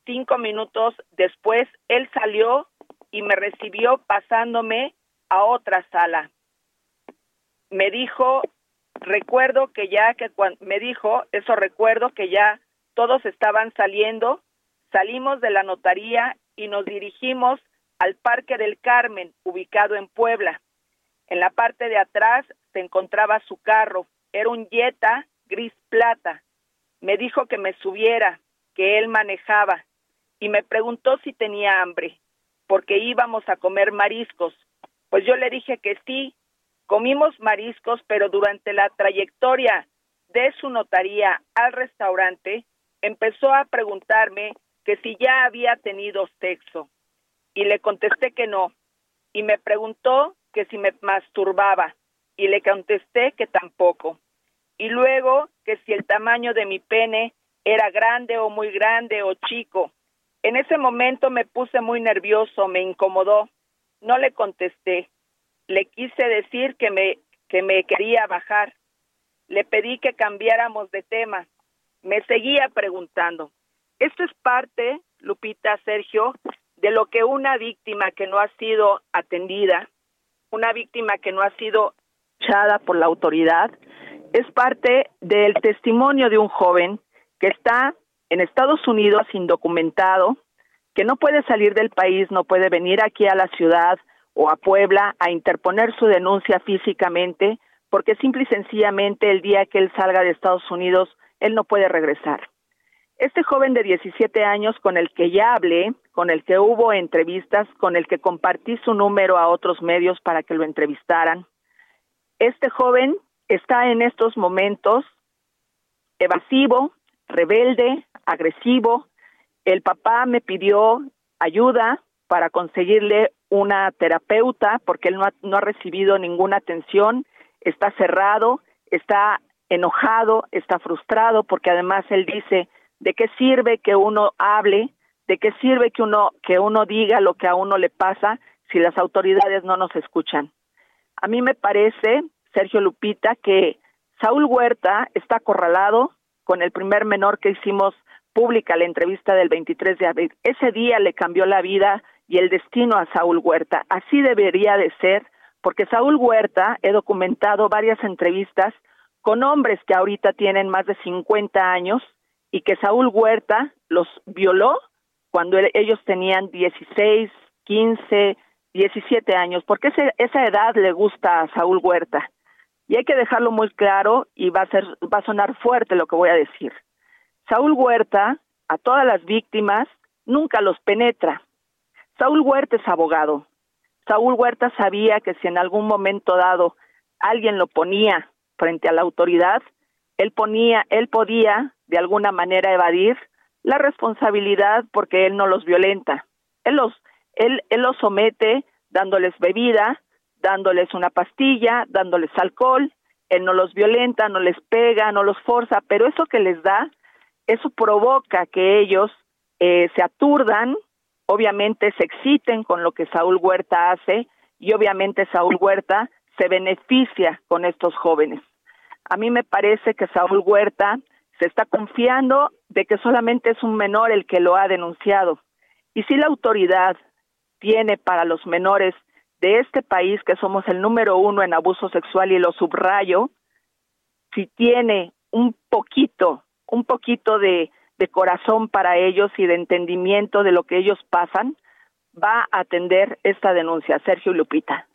cinco minutos después, él salió y me recibió pasándome a otra sala. Me dijo, recuerdo que ya que cuando me dijo, eso recuerdo que ya todos estaban saliendo, salimos de la notaría y nos dirigimos al Parque del Carmen, ubicado en Puebla. En la parte de atrás se encontraba su carro, era un Jetta gris plata. Me dijo que me subiera, que él manejaba, y me preguntó si tenía hambre, porque íbamos a comer mariscos. Pues yo le dije que sí, comimos mariscos, pero durante la trayectoria de su notaría al restaurante, empezó a preguntarme que si ya había tenido sexo. Y le contesté que no. Y me preguntó que si me masturbaba y le contesté que tampoco. Y luego que si el tamaño de mi pene era grande o muy grande o chico. En ese momento me puse muy nervioso, me incomodó. No le contesté. Le quise decir que me que me quería bajar. Le pedí que cambiáramos de tema. Me seguía preguntando. Esto es parte, Lupita, Sergio, de lo que una víctima que no ha sido atendida, una víctima que no ha sido echada por la autoridad, es parte del testimonio de un joven que está en Estados Unidos indocumentado, que no puede salir del país, no puede venir aquí a la ciudad o a Puebla a interponer su denuncia físicamente, porque simple y sencillamente el día que él salga de Estados Unidos, él no puede regresar. Este joven de 17 años con el que ya hablé, con el que hubo entrevistas, con el que compartí su número a otros medios para que lo entrevistaran, este joven está en estos momentos evasivo, rebelde, agresivo. El papá me pidió ayuda para conseguirle una terapeuta porque él no ha, no ha recibido ninguna atención, está cerrado, está enojado, está frustrado porque además él dice, ¿de qué sirve que uno hable? ¿De qué sirve que uno que uno diga lo que a uno le pasa si las autoridades no nos escuchan? A mí me parece, Sergio Lupita, que Saúl Huerta está acorralado con el primer menor que hicimos pública la entrevista del 23 de abril. Ese día le cambió la vida y el destino a Saúl Huerta. Así debería de ser, porque Saúl Huerta, he documentado varias entrevistas con hombres que ahorita tienen más de 50 años y que Saúl Huerta los violó cuando ellos tenían 16, 15, 17 años, porque esa edad le gusta a Saúl Huerta. Y hay que dejarlo muy claro y va a ser va a sonar fuerte lo que voy a decir. Saúl Huerta a todas las víctimas nunca los penetra. Saúl Huerta es abogado. Saúl Huerta sabía que si en algún momento dado alguien lo ponía frente a la autoridad, él ponía, él podía de alguna manera evadir la responsabilidad porque él no los violenta. Él los, él, él los somete dándoles bebida, dándoles una pastilla, dándoles alcohol, él no los violenta, no les pega, no los forza, pero eso que les da, eso provoca que ellos eh, se aturdan, obviamente se exciten con lo que Saúl Huerta hace y obviamente Saúl Huerta se beneficia con estos jóvenes. A mí me parece que Saúl Huerta se está confiando de que solamente es un menor el que lo ha denunciado. Y si la autoridad tiene para los menores de este país, que somos el número uno en abuso sexual y lo subrayo, si tiene un poquito, un poquito de, de corazón para ellos y de entendimiento de lo que ellos pasan, va a atender esta denuncia. Sergio Lupita.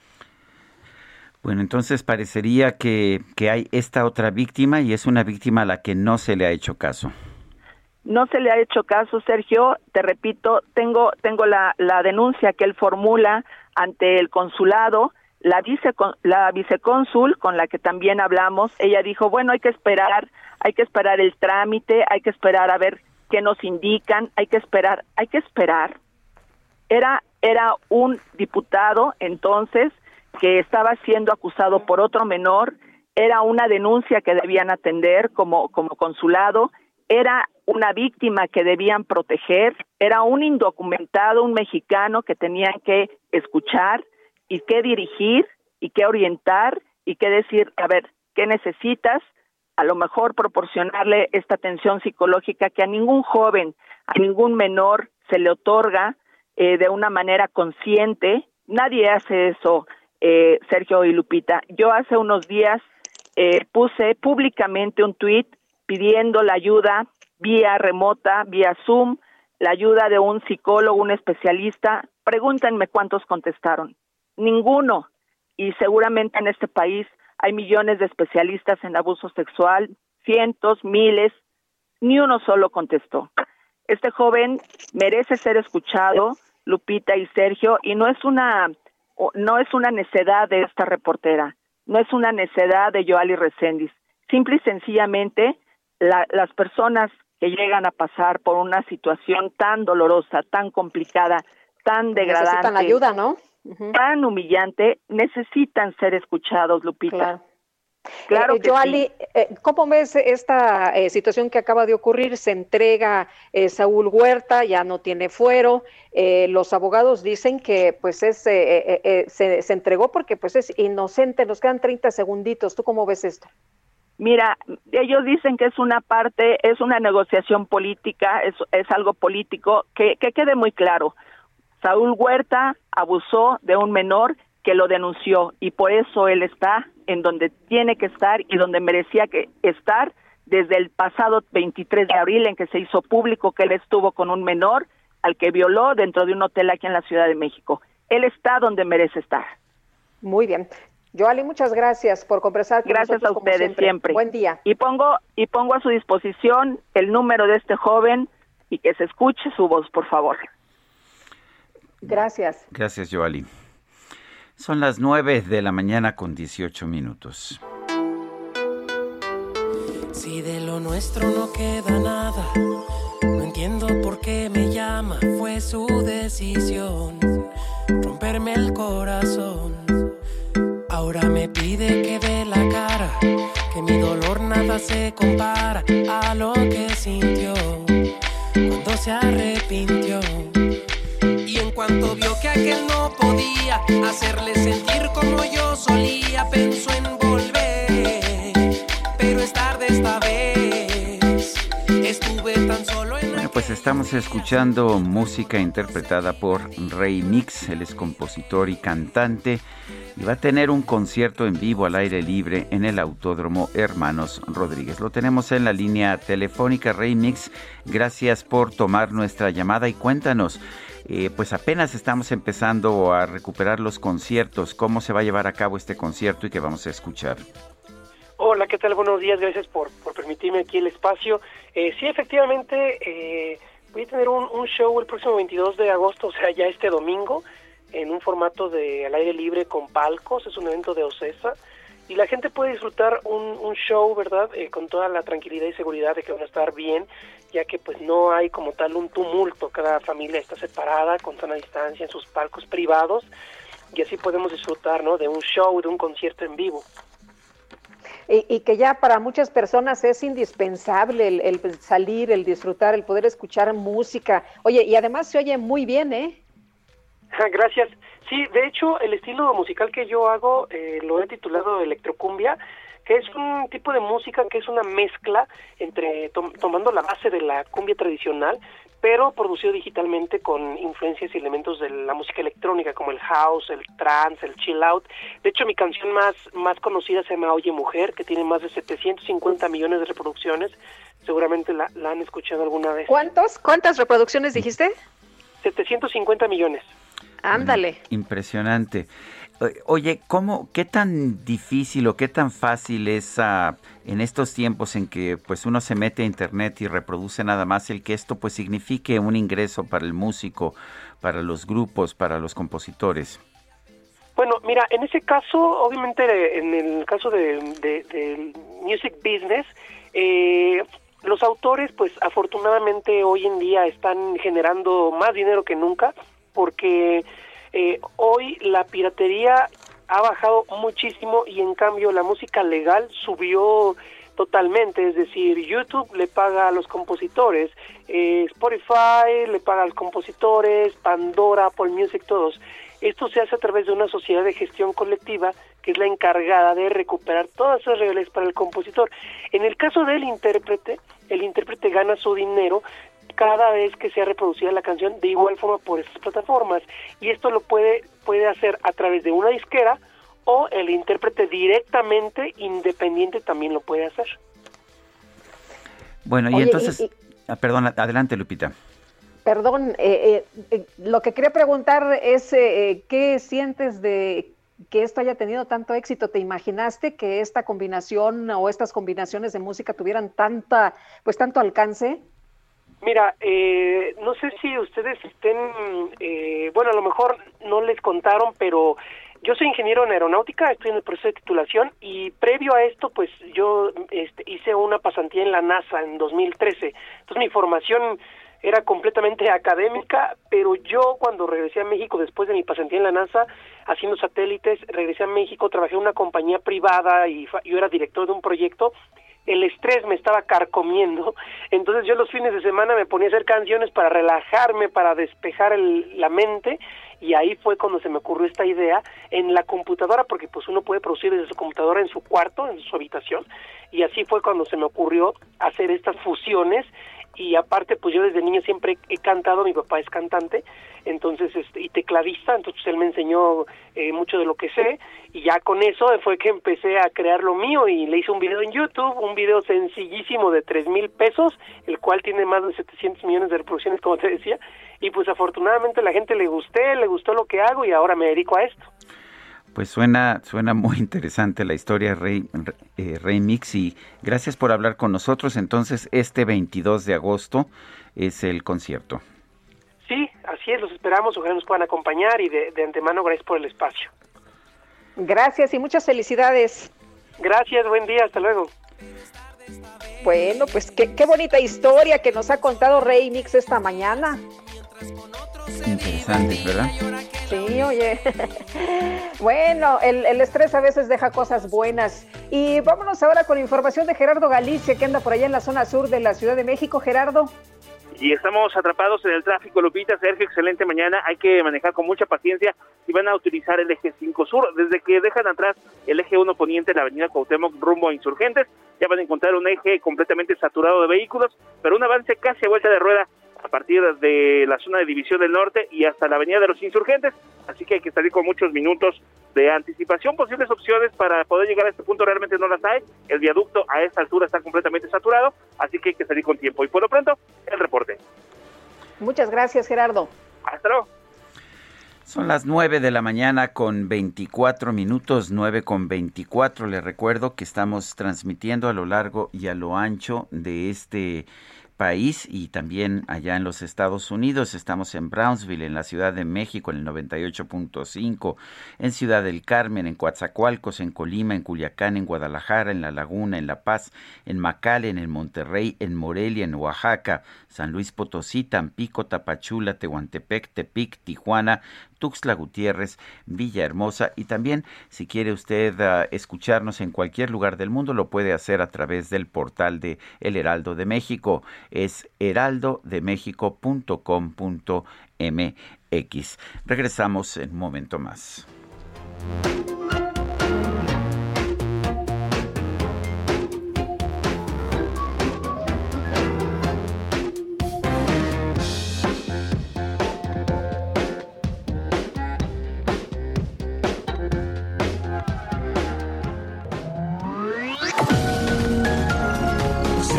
Bueno, entonces parecería que, que hay esta otra víctima y es una víctima a la que no se le ha hecho caso. No se le ha hecho caso, Sergio. Te repito, tengo, tengo la, la denuncia que él formula ante el consulado. La, vice, la vicecónsul con la que también hablamos, ella dijo, bueno, hay que esperar, hay que esperar el trámite, hay que esperar a ver qué nos indican, hay que esperar, hay que esperar. Era, era un diputado entonces que estaba siendo acusado por otro menor era una denuncia que debían atender como, como consulado, era una víctima que debían proteger, era un indocumentado, un mexicano que tenían que escuchar y que dirigir y que orientar y que decir, a ver, ¿qué necesitas? A lo mejor proporcionarle esta atención psicológica que a ningún joven, a ningún menor se le otorga eh, de una manera consciente. Nadie hace eso, eh, Sergio y Lupita. Yo hace unos días eh, puse públicamente un tuit pidiendo la ayuda vía remota, vía Zoom, la ayuda de un psicólogo, un especialista. Pregúntenme cuántos contestaron. Ninguno. Y seguramente en este país hay millones de especialistas en abuso sexual, cientos, miles, ni uno solo contestó. Este joven merece ser escuchado, Lupita y Sergio, y no es una no es una necedad de esta reportera, no es una necedad de Joali Reséndiz. Simple y sencillamente las personas que llegan a pasar por una situación tan dolorosa, tan complicada, tan degradante, necesitan ayuda, ¿no? Tan humillante, necesitan ser escuchados, Lupita. Claro. Eh, Joali, eh, ¿cómo ves esta eh, situación que acaba de ocurrir? Se entrega Saúl Huerta, ya no tiene fuero. los abogados dicen que pues es, se, se, entregó porque pues es inocente. Nos quedan 30 segunditos. ¿Tú cómo ves esto? Mira, ellos dicen que es una parte, es una negociación política, es, es algo político. Que, que quede muy claro. Saúl Huerta abusó de un menor que lo denunció y por eso él está en donde tiene que estar y donde merecía que estar desde el pasado 23 de abril en que se hizo público que él estuvo con un menor al que violó dentro de un hotel aquí en la Ciudad de México. Él está donde merece estar. Muy bien. Joali, muchas gracias por conversar con Gracias a ustedes siempre. Buen día. Y pongo y pongo a su disposición el número de este joven y que se escuche su voz, por favor. Gracias. Gracias, Joali. Son las 9 de la mañana con 18 minutos. Si de lo nuestro no queda nada, no entiendo por qué me llama, fue su decisión romperme el corazón. Ahora me pide que dé la cara, que mi dolor nada se compara a lo que sintió cuando se arrepintió cuanto vio que aquel no podía hacerle sentir como yo solía, pensó en volver, pero es tarde esta vez. Estuve tan solo en Bueno, pues estamos escuchando música interpretada por Rey Mix, él es compositor y cantante y va a tener un concierto en vivo al aire libre en el Autódromo Hermanos Rodríguez. Lo tenemos en la línea telefónica Rey Mix. Gracias por tomar nuestra llamada y cuéntanos eh, pues apenas estamos empezando a recuperar los conciertos. ¿Cómo se va a llevar a cabo este concierto y qué vamos a escuchar? Hola, ¿qué tal? Buenos días, gracias por, permitirme aquí el espacio. Eh, sí, efectivamente, eh, voy a tener un, show el próximo 22 de agosto, *laughs* o sea, ya este domingo, en un formato de al aire libre con palcos, es un evento de OCESA y la gente puede disfrutar un, show, ¿verdad? Eh, con toda la tranquilidad y seguridad de que van a estar bien, ya que pues no hay como tal un tumulto, cada familia está separada con sana distancia en sus palcos privados y así podemos disfrutar, ¿no? De un show, de un concierto en vivo. Y, que ya para muchas personas es indispensable el, el, salir, el disfrutar, el poder escuchar música. Oye, y además se oye muy bien, ¿eh? Gracias. Sí, de hecho, el estilo musical que yo hago eh, lo he titulado electrocumbia, que es un tipo de música que es una mezcla entre tomando la base de la cumbia tradicional, pero producido digitalmente con influencias y elementos de la música electrónica como el house, el trance, el chill out. De hecho, mi canción más más conocida se llama Oye Mujer, que tiene más de 750 millones de reproducciones. Seguramente la, la han escuchado alguna vez. ¿Cuántos? ¿Cuántas reproducciones dijiste? 750 millones. Ándale. Impresionante. Oye, ¿cómo, qué tan difícil o qué tan fácil es ah, en estos tiempos en que pues uno se mete a internet y reproduce nada más el que esto pues signifique un ingreso para el músico, para los grupos, para los compositores? Bueno, mira, en ese caso, obviamente, en el caso de, music business, eh, los autores, pues afortunadamente hoy en día están generando más dinero que nunca porque eh, hoy la piratería ha bajado muchísimo y en cambio la música legal subió totalmente, es decir, YouTube le paga a los compositores, eh, Spotify le paga a los compositores, Pandora, Apple Music, todos. Esto se hace a través de una sociedad de gestión colectiva que es la encargada de recuperar todas esas regalías para el compositor. En el caso del intérprete, el intérprete gana su dinero cada vez que sea reproducida la canción de igual forma por esas plataformas y esto lo puede puede hacer a través de una disquera o el intérprete directamente independiente también lo puede hacer. Bueno, y entonces, ah, perdón, adelante Lupita. Perdón, eh, eh, eh, lo que quería preguntar es qué sientes de que esto haya tenido tanto éxito. ¿Te imaginaste que esta combinación o estas combinaciones de música tuvieran tanta, pues tanto alcance? Mira, eh, no sé si ustedes estén, eh, bueno, a lo mejor no les contaron, pero yo soy ingeniero en aeronáutica, estoy en el proceso de titulación y previo a esto, pues yo este, hice una pasantía en la NASA en 2013. Entonces mi formación era completamente académica, pero yo cuando regresé a México después de mi pasantía en la NASA, haciendo satélites, regresé a México, trabajé en una compañía privada y yo era director de un proyecto el estrés me estaba carcomiendo, entonces yo los fines de semana me ponía a hacer canciones para relajarme, para despejar la mente, y ahí fue cuando se me ocurrió esta idea en la computadora, porque pues uno puede producir desde su computadora en su cuarto, en su habitación, y así fue cuando se me ocurrió hacer estas fusiones y aparte pues yo desde niño siempre he cantado, mi papá es cantante, entonces este, y tecladista, entonces él me enseñó eh, mucho de lo que sé y ya con eso fue que empecé a crear lo mío y le hice un video en YouTube, un video sencillísimo de tres mil pesos, el cual tiene más de 700 millones de reproducciones como te decía y pues afortunadamente la gente le gusté, le gustó lo que hago y ahora me dedico a esto. Pues suena, suena muy interesante la historia Rey, eh, Remix y gracias por hablar con nosotros. Entonces, este 22 de agosto es el concierto. Sí, así es, los esperamos, ojalá nos puedan acompañar y de, antemano gracias por el espacio. Gracias y muchas felicidades. Gracias, buen día, hasta luego. Bueno, pues qué, qué bonita historia que nos ha contado Remix esta mañana. Interesante, ¿verdad? Sí, oye. *laughs* bueno, el, el, estrés a veces deja cosas buenas. Y vámonos ahora con información de Gerardo Galicia, que anda por allá en la zona sur de la Ciudad de México. Gerardo. Y estamos atrapados en el tráfico, Lupita, Sergio, excelente mañana. Hay que manejar con mucha paciencia y van a utilizar el eje 5 sur. Desde que dejan atrás el eje 1 poniente, la avenida Cuauhtémoc, rumbo a Insurgentes, ya van a encontrar un eje completamente saturado de vehículos, pero un avance casi a vuelta de rueda a partir de la zona de División del Norte y hasta la Avenida de los Insurgentes, así que hay que salir con muchos minutos de anticipación, posibles opciones para poder llegar a este punto realmente no las hay, el viaducto a esta altura está completamente saturado, así que hay que salir con tiempo y por lo pronto el reporte. Muchas gracias Gerardo. Hasta luego. Son las 9 de la mañana con 24 minutos, 9 con 24. Les recuerdo que estamos transmitiendo a lo largo y a lo ancho de este país y también allá en los Estados Unidos. Estamos en Brownsville, en la Ciudad de México, en el 98.5, en Ciudad del Carmen, en Coatzacoalcos, en Colima, en Culiacán, en Guadalajara, en La Laguna, en La Paz, en McAllen, en Monterrey, en Morelia, en Oaxaca, San Luis Potosí, Tampico, Tapachula, Tehuantepec, Tepic, Tijuana, Tuxtla Gutiérrez, Villahermosa y también si quiere usted ah, escucharnos en cualquier lugar del mundo lo puede hacer a través del portal de El Heraldo de México. Es heraldodemexico.com.mx. Regresamos en un momento más.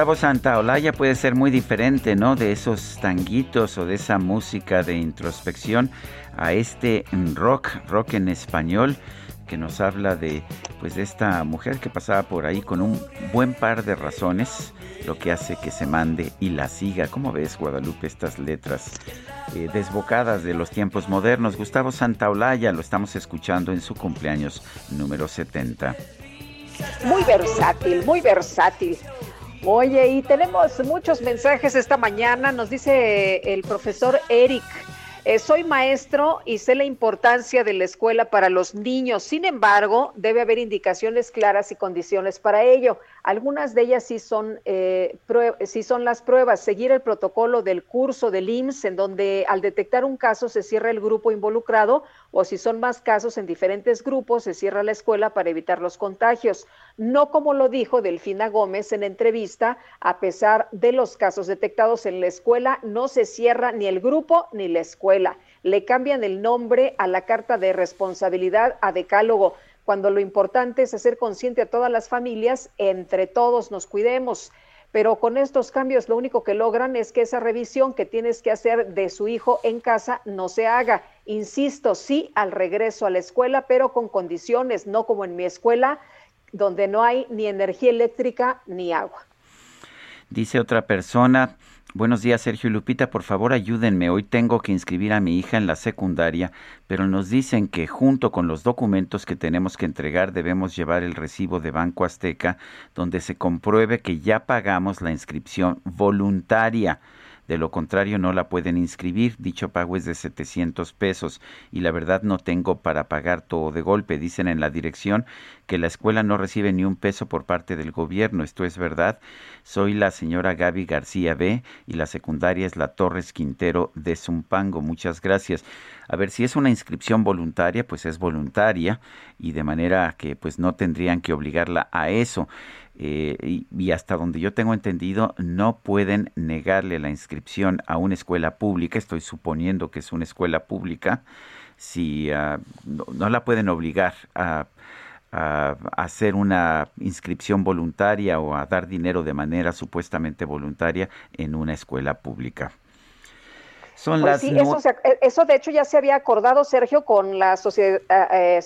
Gustavo Santaolalla puede ser muy diferente, ¿no? De esos tanguitos o de esa música de introspección a este rock, rock en español que nos habla de pues de esta mujer que pasaba por ahí con un buen par de razones, lo que hace que se mande y la siga. ¿Cómo ves, Guadalupe, estas letras eh, desbocadas de los tiempos modernos? Gustavo Santaolalla lo estamos escuchando en su cumpleaños número 70. Muy versátil, muy versátil. Oye, y tenemos muchos mensajes esta mañana. Nos dice el profesor Eric eh, soy maestro y sé la importancia de la escuela para los niños. Sin embargo, debe haber indicaciones claras y condiciones para ello. Algunas de ellas sí son, eh, sí son las pruebas. Seguir el protocolo del curso del IMSS, en donde al detectar un caso se cierra el grupo involucrado, o si son más casos en diferentes grupos, se cierra la escuela para evitar los contagios. No como lo dijo Delfina Gómez en entrevista, a pesar de los casos detectados en la escuela, no se cierra ni el grupo ni la escuela. Le cambian el nombre a la carta de responsabilidad a decálogo cuando lo importante es hacer consciente a todas las familias, entre todos nos cuidemos. Pero con estos cambios lo único que logran es que esa revisión que tienes que hacer de su hijo en casa no se haga. Insisto, sí al regreso a la escuela, pero con condiciones, no como en mi escuela, donde no hay ni energía eléctrica ni agua. Dice otra persona, Buenos días, Sergio y Lupita. Por favor, ayúdenme. Hoy tengo que inscribir a mi hija en la secundaria, pero nos dicen que junto con los documentos que tenemos que entregar debemos llevar el recibo de Banco Azteca, donde se compruebe que ya pagamos la inscripción voluntaria. De lo contrario, no la pueden inscribir. Dicho pago es de 700 pesos y la verdad no tengo para pagar todo de golpe. Dicen en la dirección que la escuela no recibe ni un peso por parte del gobierno. Esto es verdad. Soy la señora Gaby García B y la secundaria es la Torres Quintero de Zumpango. Muchas gracias. A ver, si es una inscripción voluntaria, pues es voluntaria y de manera que pues no tendrían que obligarla a eso. Eh, y, hasta donde yo tengo entendido, no pueden negarle la inscripción a una escuela pública, estoy suponiendo que es una escuela pública, si ah, no, la pueden obligar a, a, hacer una inscripción voluntaria o a dar dinero de manera supuestamente voluntaria en una escuela pública. Son pues las sí, eso, e, eso, de hecho ya se había acordado, Sergio, con las eh,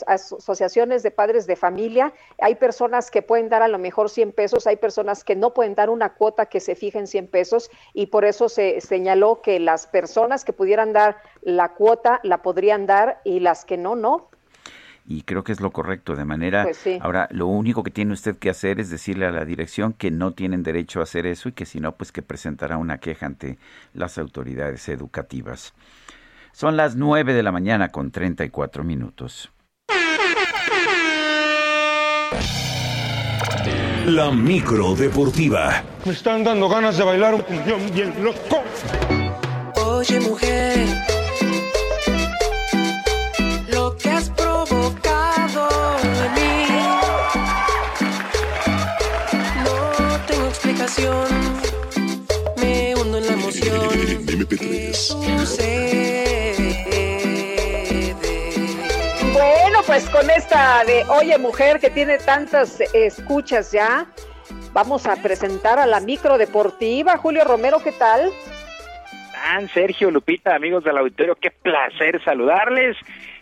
asociaciones de padres de familia. Hay personas que pueden dar a lo mejor 100 pesos, hay personas que no pueden dar una cuota que se fije en 100 pesos y por eso se señaló que las personas que pudieran dar la cuota la podrían dar y las que no, no y creo que es lo correcto. De manera, pues ahora lo único que tiene usted que hacer es decirle a la dirección que no tienen derecho a hacer eso y que si no, pues que presentará una queja ante las autoridades educativas. Son las 9 de la mañana con 34 minutos. La micro deportiva. Me están dando ganas de bailar un bien loco. Oye, mujer me hundo en la emoción. Bueno, pues con esta de Oye Mujer que tiene tantas escuchas ya, vamos a presentar a la micro deportiva. Julio Romero, ¿qué tal? Sergio, Lupita, amigos del auditorio, qué placer saludarles.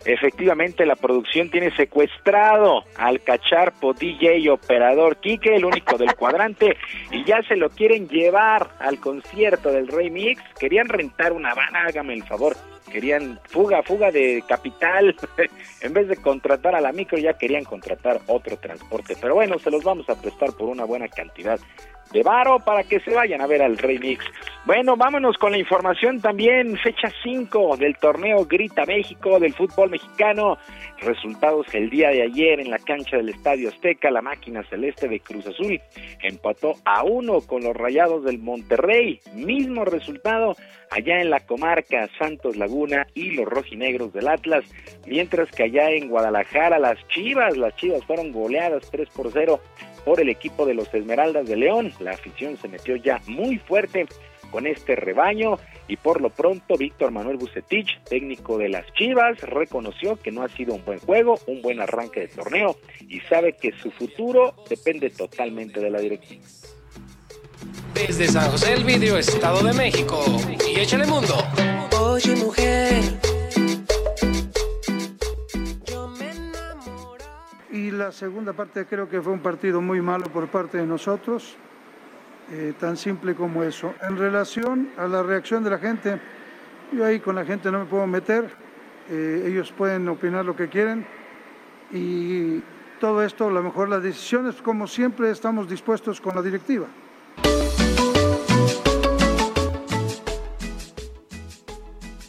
Efectivamente, la producción tiene secuestrado al cacharpo DJ operador Quique, el único del cuadrante, y ya se lo quieren llevar al concierto del Rey Mix. Querían rentar una van, hágame el favor. Querían fuga, fuga de capital. *laughs* en vez de contratar a la micro, ya querían contratar otro transporte. Pero bueno, se los vamos a prestar por una buena cantidad de varo para que se vayan a ver al Remix. Bueno, vámonos con la información también, fecha 5 del torneo Grita México del fútbol mexicano. Resultados el día de ayer en la cancha del Estadio Azteca, la máquina celeste de Cruz Azul empató a uno con los Rayados del Monterrey. Mismo resultado allá en la comarca Santos Laguna y los rojinegros del Atlas, mientras que allá en Guadalajara las Chivas, las Chivas fueron goleadas 3 por 0 por el equipo de los Esmeraldas de León. La afición se metió ya muy fuerte con este rebaño y por lo pronto Víctor Manuel Bucetich, técnico de las Chivas, reconoció que no ha sido un buen juego, un buen arranque de torneo y sabe que su futuro depende totalmente de la directiva. Desde San José del Vidrio, Estado de México. Y échale mundo. Oye, mujer. Y la segunda parte creo que fue un partido muy malo por parte de nosotros, eh, tan simple como eso. En relación a la reacción de la gente, yo ahí con la gente no me puedo meter, eh, ellos pueden opinar lo que quieren y todo esto, a lo mejor las decisiones, como siempre, estamos dispuestos con la directiva.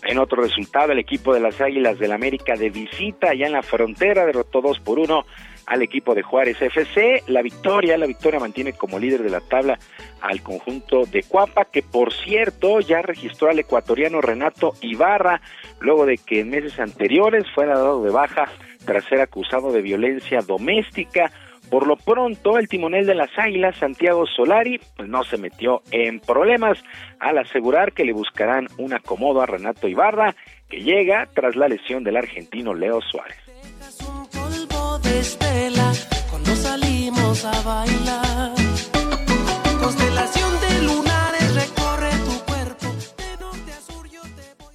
En otro resultado, el equipo de las Águilas del América de visita allá en la frontera derrotó 2 por 1 al equipo de Juárez FC. La victoria, la victoria mantiene como líder de la tabla al conjunto de Cuapa, que por cierto ya registró al ecuatoriano Renato Ibarra, luego de que en meses anteriores fuera dado de baja tras ser acusado de violencia doméstica. Por lo pronto, el timonel de las Águilas, Santiago Solari, pues no se metió en problemas al asegurar que le buscarán un acomodo a Renato Ibarra, que llega tras la lesión del argentino Leo Suárez. Cuando salimos a bailar. Constelación de lunares recorre tu cuerpo.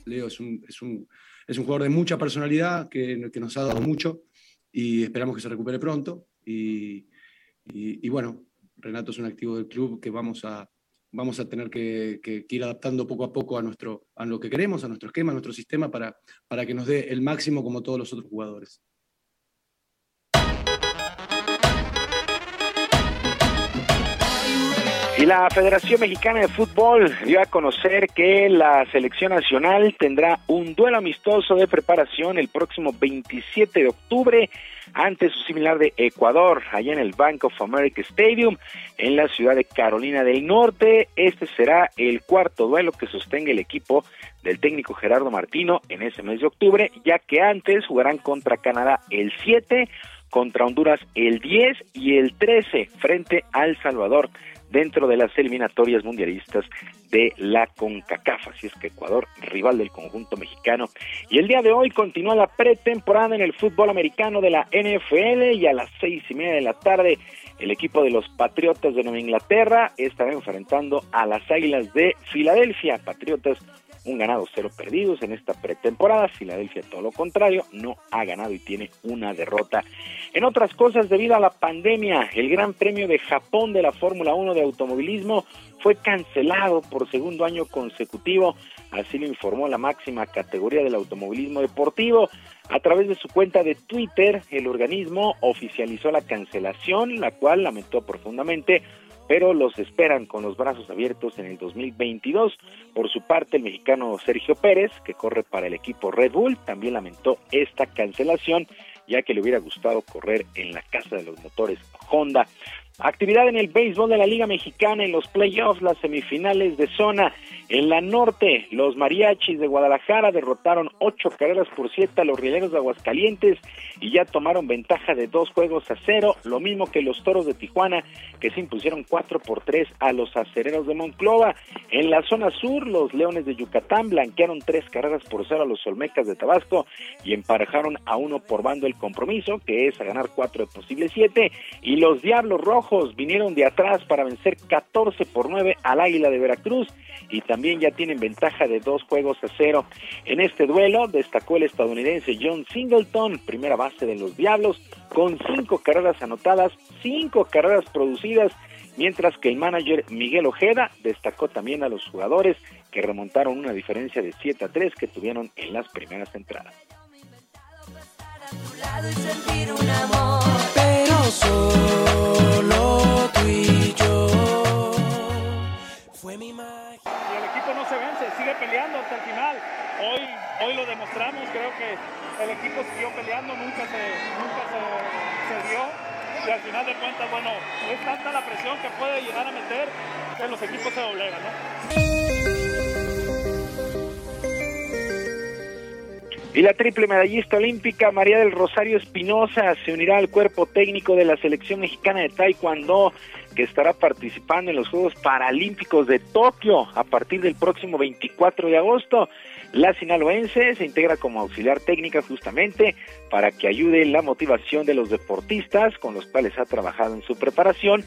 Leo es un, es, un, es un jugador de mucha personalidad que, que nos ha dado mucho y esperamos que se recupere pronto. Y, bueno, Renato es un activo del club que vamos a, vamos a tener que, ir adaptando poco a poco a, nuestro, a lo que queremos, a nuestro esquema, a nuestro sistema, para, para que nos dé el máximo como todos los otros jugadores. La Federación Mexicana de Fútbol dio a conocer que la selección nacional tendrá un duelo amistoso de preparación el próximo 27 de octubre ante su similar de Ecuador, allá en el Bank of America Stadium, en la ciudad de Carolina del Norte. Este será el cuarto duelo que sostenga el equipo del técnico Gerardo Martino en ese mes de octubre, ya que antes jugarán contra Canadá el 7, contra Honduras el 10 y el 13 frente al Salvador dentro de las eliminatorias mundialistas de la CONCACAF. Así es que Ecuador, rival del conjunto mexicano. Y el día de hoy continúa la pretemporada en el fútbol americano de la NFL y a las seis y media de la tarde el equipo de los Patriotas de Nueva Inglaterra estará enfrentando a las Águilas de Filadelfia. Patriotas un ganado, cero perdidos en esta pretemporada. Filadelfia, todo lo contrario, no ha ganado y tiene una derrota. En otras cosas, debido a la pandemia, el Gran Premio de Japón de la Fórmula 1 de automovilismo fue cancelado por segundo año consecutivo. Así lo informó la máxima categoría del automovilismo deportivo. A través de su cuenta de Twitter, el organismo oficializó la cancelación, la cual lamentó profundamente pero los esperan con los brazos abiertos en el 2022. Por su parte, el mexicano Sergio Pérez, que corre para el equipo Red Bull, también lamentó esta cancelación, ya que le hubiera gustado correr en la casa de los motores Honda. Actividad en el béisbol de la Liga Mexicana en los playoffs, las semifinales de zona. En la norte, los mariachis de Guadalajara derrotaron ocho carreras por siete a los rieleros de Aguascalientes y ya tomaron ventaja de dos juegos a cero, lo mismo que los toros de Tijuana, que se impusieron cuatro por tres a los acereros de Monclova. En la zona sur, los leones de Yucatán blanquearon tres carreras por cero a los olmecas de Tabasco y emparejaron a uno por bando el compromiso, que es a ganar cuatro de posibles siete, y los diablos rojos vinieron de atrás para vencer 14 por 9 al Águila de Veracruz y también ya tienen ventaja de dos juegos a cero. En este duelo destacó el estadounidense John Singleton, primera base de los Diablos, con cinco carreras anotadas, cinco carreras producidas, mientras que el manager Miguel Ojeda destacó también a los jugadores que remontaron una diferencia de 7 a 3 que tuvieron en las primeras entradas solo tú y yo. Fue mi magia. Y el equipo no se vence, sigue peleando hasta el final. Hoy, hoy lo demostramos, creo que el equipo siguió peleando, nunca se, nunca se, se dio. Y al final de cuentas, bueno, es tanta la presión que puede llegar a meter que los equipos se doblegan, ¿no? Y la triple medallista olímpica María del Rosario Espinosa se unirá al cuerpo técnico de la selección mexicana de Taekwondo que estará participando en los Juegos Paralímpicos de Tokio a partir del próximo 24 de agosto. La sinaloense se integra como auxiliar técnica justamente para que ayude la motivación de los deportistas con los cuales ha trabajado en su preparación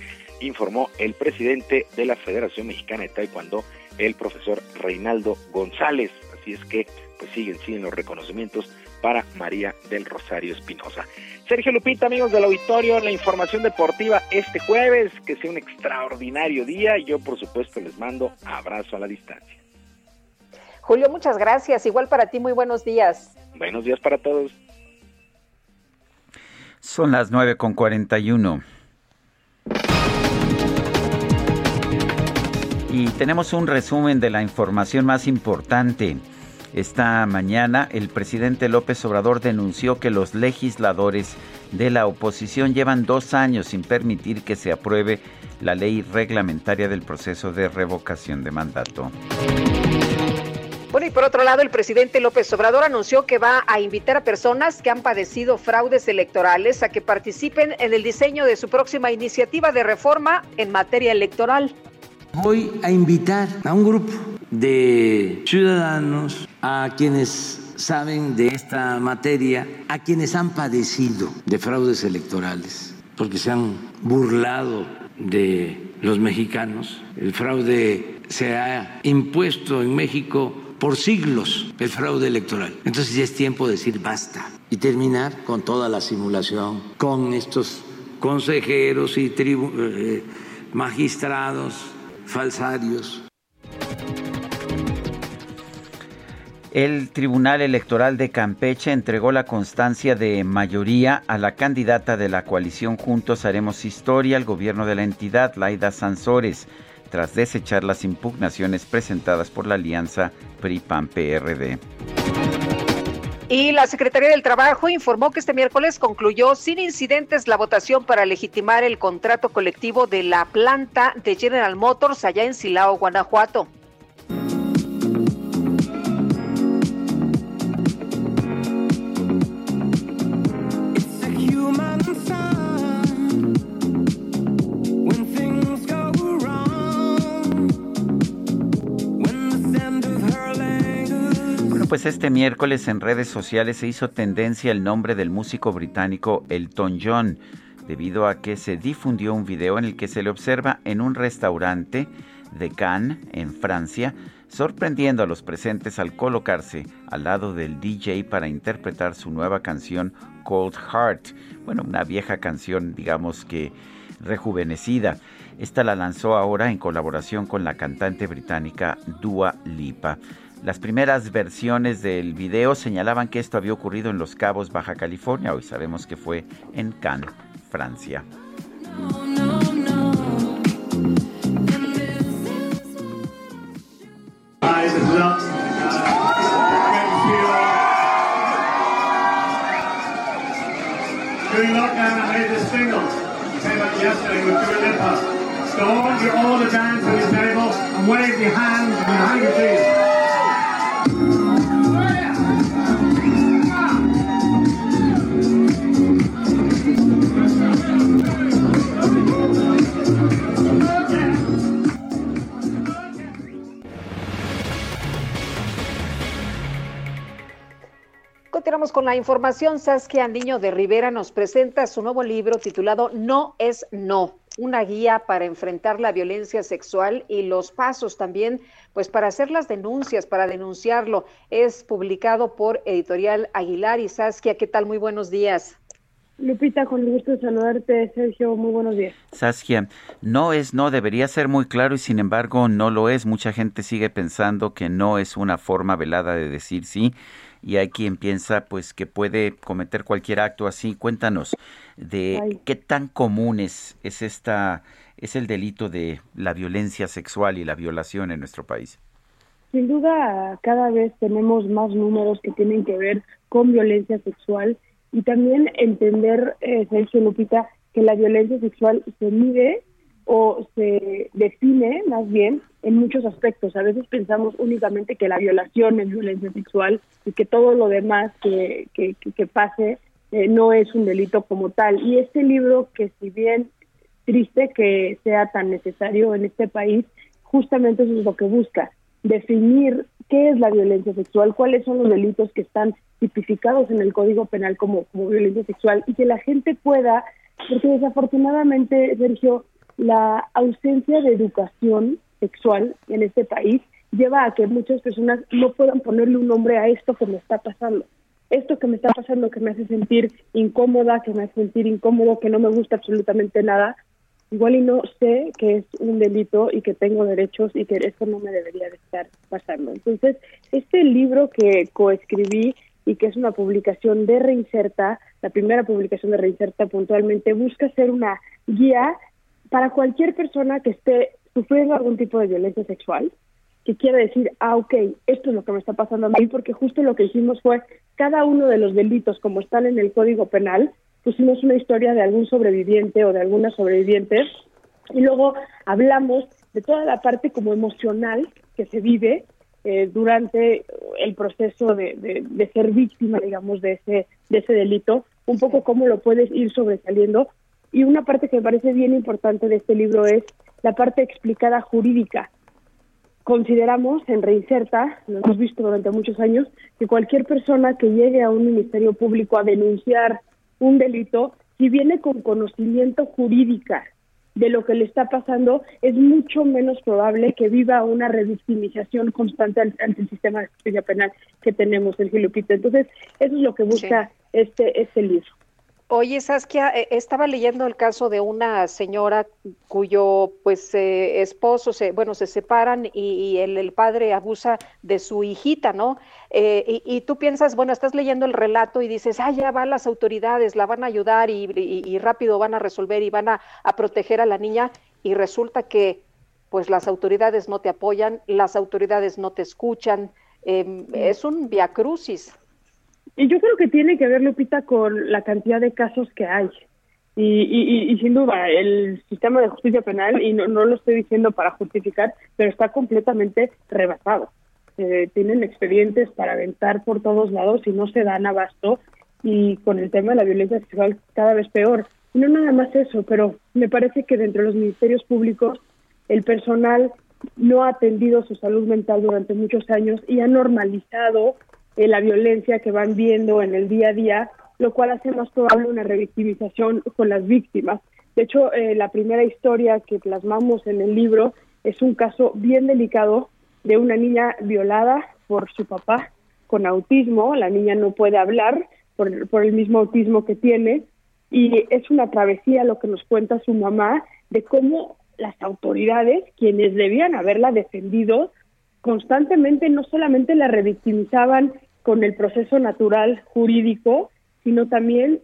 informó el presidente de la Federación Mexicana de Taekwondo, el profesor Reinaldo González. Así es que pues siguen, siguen los reconocimientos para María del Rosario Espinosa. Sergio Lupita, amigos del auditorio, la información deportiva este jueves, que sea un extraordinario día y yo por supuesto les mando abrazo a la distancia. Julio, muchas gracias. Igual para ti, muy buenos días. Buenos días para todos. Son las 9 Y tenemos un resumen de la información más importante. Esta mañana el presidente López Obrador denunció que los legisladores de la oposición llevan dos años sin permitir que se apruebe la ley reglamentaria del proceso de revocación de mandato. Bueno, y por otro lado, el presidente López Obrador anunció que va a invitar a personas que han padecido fraudes electorales a que participen en el diseño de su próxima iniciativa de reforma en materia electoral. Voy a invitar a un grupo de ciudadanos, a quienes saben de esta materia, a quienes han padecido de fraudes electorales, porque se han burlado de los mexicanos. El fraude se ha impuesto en México por siglos, el fraude electoral. Entonces ya es tiempo de decir basta y terminar con toda la simulación, con estos consejeros y eh, magistrados falsarios. El Tribunal Electoral de Campeche entregó la constancia de mayoría a la candidata de la coalición Juntos Haremos Historia al gobierno de la entidad, Laida Sansores, tras desechar las impugnaciones presentadas por la alianza PRI-PAN-PRD. Y la Secretaría del Trabajo informó que este miércoles concluyó sin incidentes la votación para legitimar el contrato colectivo de la planta de General Motors allá en Silao, Guanajuato. Pues este miércoles en redes sociales se hizo tendencia el nombre del músico británico Elton John, debido a que se difundió un video en el que se le observa en un restaurante de Cannes, en Francia, sorprendiendo a los presentes al colocarse al lado del DJ para interpretar su nueva canción Cold Heart. Bueno, una vieja canción, digamos que rejuvenecida. Esta la lanzó ahora en colaboración con la cantante británica Dua Lipa. Las primeras versiones del video señalaban que esto había ocurrido en Los Cabos, Baja California. Hoy sabemos que fue en Cannes, Francia. And wave your hands and your handkerchiefs. Continuamos con la información. Saskia Niño de Rivera nos presenta su nuevo libro titulado No es No, una guía para enfrentar la violencia sexual y los pasos también, pues para hacer las denuncias, para denunciarlo. Es publicado por Editorial Aguilar y Saskia. ¿Qué tal? Muy buenos días. Lupita, con gusto de saludarte, Sergio. Muy buenos días. Saskia, no es no, debería ser muy claro y sin embargo no lo es. Mucha gente sigue pensando que no es una forma velada de decir sí y hay quien piensa pues que puede cometer cualquier acto así. Cuéntanos de qué tan común es, esta es el delito de la violencia sexual y la violación en nuestro país. Sin duda, cada vez tenemos más números que tienen que ver con violencia sexual y también entender, eh, Sergio Lupita, que la violencia sexual se mide o se define más bien en muchos aspectos. A veces pensamos únicamente que la violación es violencia sexual y que todo lo demás que, que, que pase eh, no es un delito como tal. Y este libro, que si bien triste que sea tan necesario en este país, justamente eso es lo que busca, definir qué es la violencia sexual, cuáles son los delitos que están tipificados en el Código Penal como, como violencia sexual y que la gente pueda, porque desafortunadamente, Sergio, la ausencia de educación sexual en este país lleva a que muchas personas no puedan ponerle un nombre a esto que me está pasando. Esto que me está pasando que me hace sentir incómoda, que me hace sentir incómodo, que no me gusta absolutamente nada, igual y no sé que es un delito y que tengo derechos y que esto no me debería de estar pasando. Entonces, este libro que coescribí y que es una publicación de Reinserta, la primera publicación de Reinserta puntualmente, busca ser una guía para cualquier persona que esté sufriendo algún tipo de violencia sexual, que quiera decir, ah, ok, esto es lo que me está pasando a mí, porque justo lo que hicimos fue cada uno de los delitos, como están en el Código Penal, pusimos una historia de algún sobreviviente o de alguna sobreviviente y luego hablamos de toda la parte como emocional que se vive eh, durante el proceso de, de, ser víctima, digamos, de ese, de ese delito, un poco cómo lo puedes ir sobresaliendo. Y una parte que me parece bien importante de este libro es la parte explicada jurídica. Consideramos en Reinserta, lo hemos visto durante muchos años, que cualquier persona que llegue a un ministerio público a denunciar un delito, si viene con conocimiento jurídica de lo que le está pasando, es mucho menos probable que viva una revictimización constante ante el sistema de justicia penal que tenemos en Gilupita. Entonces, eso es lo que busca este, este libro. Oye, Saskia, eh, estaba leyendo el caso de una señora cuyo pues eh, esposo se, bueno, se separan y, el, padre abusa de su hijita, ¿no? Eh, y, tú piensas, bueno, estás leyendo el relato y dices, ah, ya van las autoridades, la van a ayudar y, rápido van a resolver y van a, a, proteger a la niña y resulta que pues las autoridades no te apoyan, las autoridades no te escuchan, em, es un viacrucis. Y yo creo que tiene que ver, Lupita, con la cantidad de casos que hay. Y, y, sin duda, el sistema de justicia penal, y no, no, lo estoy diciendo para justificar, pero está completamente rebasado. Eh, tienen expedientes para aventar por todos lados y no se dan abasto. Y con el tema de la violencia sexual cada vez peor. Y no nada más eso, pero me parece que dentro de los ministerios públicos el personal no ha atendido su salud mental durante muchos años y ha normalizado eh, la violencia que van viendo en el día a día, lo cual hace más probable una revictimización con las víctimas. De hecho, eh, la primera historia que plasmamos en el libro es un caso bien delicado de una niña violada por su papá con autismo. La niña no puede hablar por, por el mismo autismo que tiene y es una travesía lo que nos cuenta su mamá de cómo las autoridades, quienes debían haberla defendido, constantemente no solamente la revictimizaban con el proceso natural jurídico, sino también,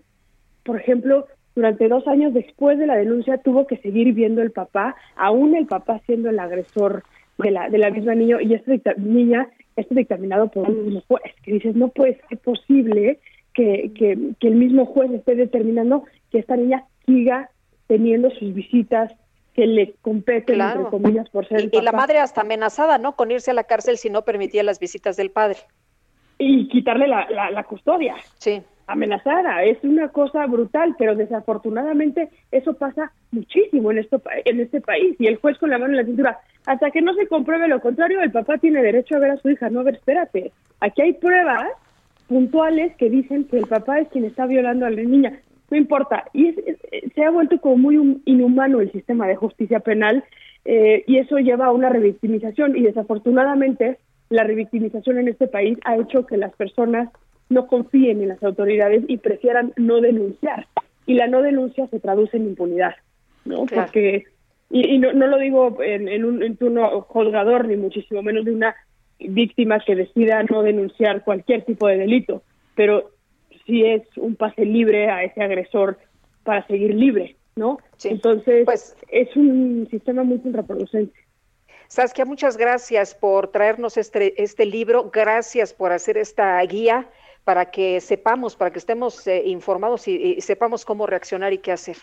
por ejemplo, durante dos años después de la denuncia tuvo que seguir viendo el papá, aún el papá siendo el agresor de la, de la misma niña, y esta niña, está dictaminado por un mismo juez, que dices, no puede ser posible que, que, que el mismo juez esté determinando que esta niña siga teniendo sus visitas que le competen, entre comillas, por ser y, la madre hasta amenazada, ¿no? Con irse a la cárcel si no permitía las visitas del padre. Y quitarle la, la, custodia. Sí. Amenazada. Es una cosa brutal, pero desafortunadamente eso pasa muchísimo en, esto, en este país. Y el juez con la mano en la cintura, hasta que no se compruebe lo contrario, el papá tiene derecho a ver a su hija. No, a ver, espérate. Aquí hay pruebas puntuales que dicen que el papá es quien está violando a la niña no importa. Y se ha vuelto como muy inhumano el sistema de justicia penal eh, y eso lleva a una revictimización y desafortunadamente la revictimización en este país ha hecho que las personas no confíen en las autoridades y prefieran no denunciar. Y la no denuncia se traduce en impunidad, ¿no? Porque, y, no, no, lo digo en, en un en turno juzgador, ni muchísimo menos de una víctima que decida no denunciar cualquier tipo de delito, pero sí es un pase libre a ese agresor para seguir libre, ¿no? Entonces, pues, es un sistema muy contraproducente. Saskia, muchas gracias por traernos este, este libro, gracias por hacer esta guía para que sepamos, para que estemos eh, informados y, sepamos cómo reaccionar y qué hacer.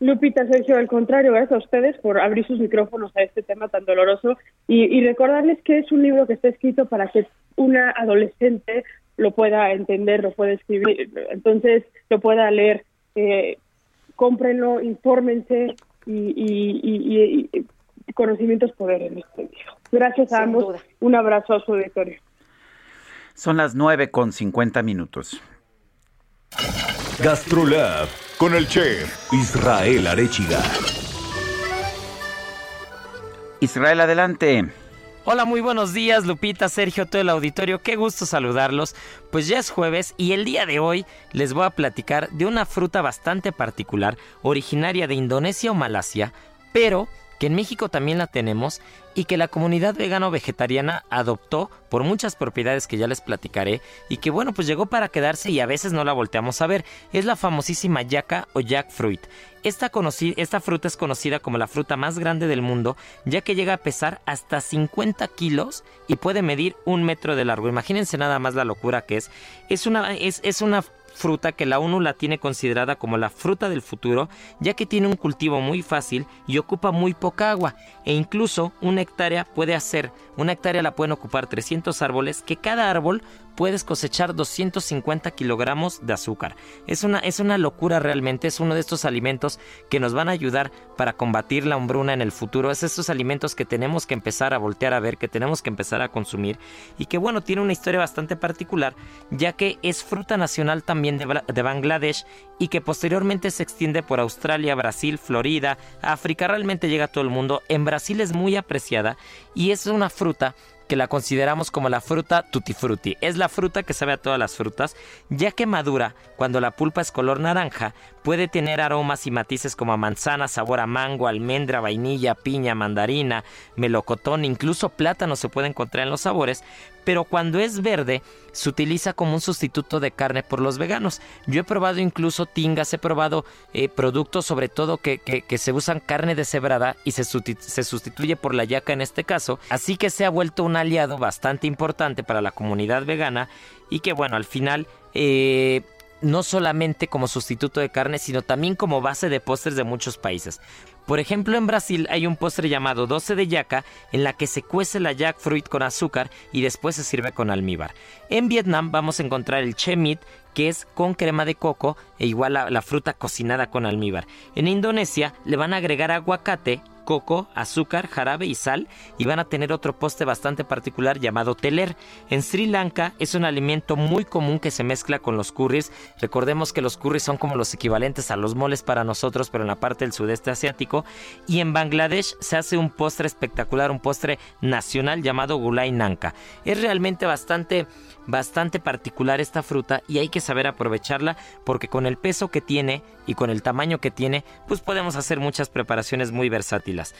Lupita, Sergio, al contrario, gracias a ustedes por abrir sus micrófonos a este tema tan doloroso y, y recordarles que es un libro que está escrito para que una adolescente lo pueda entender, lo pueda escribir, entonces lo pueda leer. Eh, cómprenlo, infórmense y, y, conocimientos poder en este libro. Gracias a ambos. Un abrazo a su auditorio. Son las nueve con cincuenta minutos. Gastrolab con el chef Israel Arechiga. Israel, adelante. Hola, muy buenos días, Lupita, Sergio, todo el auditorio. Qué gusto saludarlos. Pues ya es jueves y el día de hoy les voy a platicar de una fruta bastante particular, originaria de Indonesia o Malasia, pero que en México también la tenemos y que la comunidad vegano-vegetariana adoptó por muchas propiedades que ya les platicaré y que bueno pues llegó para quedarse y a veces no la volteamos a ver. Es la famosísima yaca o jackfruit. Esta, esta fruta es conocida como la fruta más grande del mundo ya que llega a pesar hasta 50 kilos y puede medir un metro de largo. Imagínense nada más la locura que es. Es una, es, es una fruta que la ONU la tiene considerada como la fruta del futuro, ya que tiene un cultivo muy fácil y ocupa muy poca agua, e incluso una hectárea puede hacer, una hectárea la pueden ocupar 300 árboles, que cada árbol puedes cosechar 250 kilogramos de azúcar. Es una, es una locura realmente, es uno de estos alimentos que nos van a ayudar para combatir la hambruna en el futuro. Es estos alimentos que tenemos que empezar a voltear a ver, que tenemos que empezar a consumir y que bueno, tiene una historia bastante particular, ya que es fruta nacional también de, de Bangladesh y que posteriormente se extiende por Australia, Brasil, Florida, África, realmente llega a todo el mundo. En Brasil es muy apreciada y es una fruta que la consideramos como la fruta tutti frutti. Es la fruta que sabe a todas las frutas, ya que madura cuando la pulpa es color naranja, puede tener aromas y matices como a manzana, sabor a mango, almendra, vainilla, piña, mandarina, melocotón, incluso plátano se puede encontrar en los sabores, pero cuando es verde se utiliza como un sustituto de carne por los veganos. Yo he probado incluso tingas, he probado eh, productos sobre todo que, que, se usan carne deshebrada y se, se sustituye por la yaca en este caso, así que se ha vuelto un aliado bastante importante para la comunidad vegana y que bueno, al final... Eh, no solamente como sustituto de carne, sino también como base de postres de muchos países. Por ejemplo, en Brasil hay un postre llamado 12 de yaca en la que se cuece la jackfruit con azúcar y después se sirve con almíbar. En Vietnam vamos a encontrar el chemit que es con crema de coco e igual a la fruta cocinada con almíbar. En Indonesia le van a agregar aguacate, coco, azúcar, jarabe y sal y van a tener otro postre bastante particular llamado teler. En Sri Lanka es un alimento muy común que se mezcla con los curries. Recordemos que los curries son como los equivalentes a los moles para nosotros, pero en la parte del sudeste asiático. Y en Bangladesh se hace un postre espectacular, un postre nacional llamado gulai nanka. Es realmente bastante bastante particular esta fruta y hay que saber aprovecharla porque con el peso que tiene y con el tamaño que tiene, pues podemos hacer muchas preparaciones muy versátiles las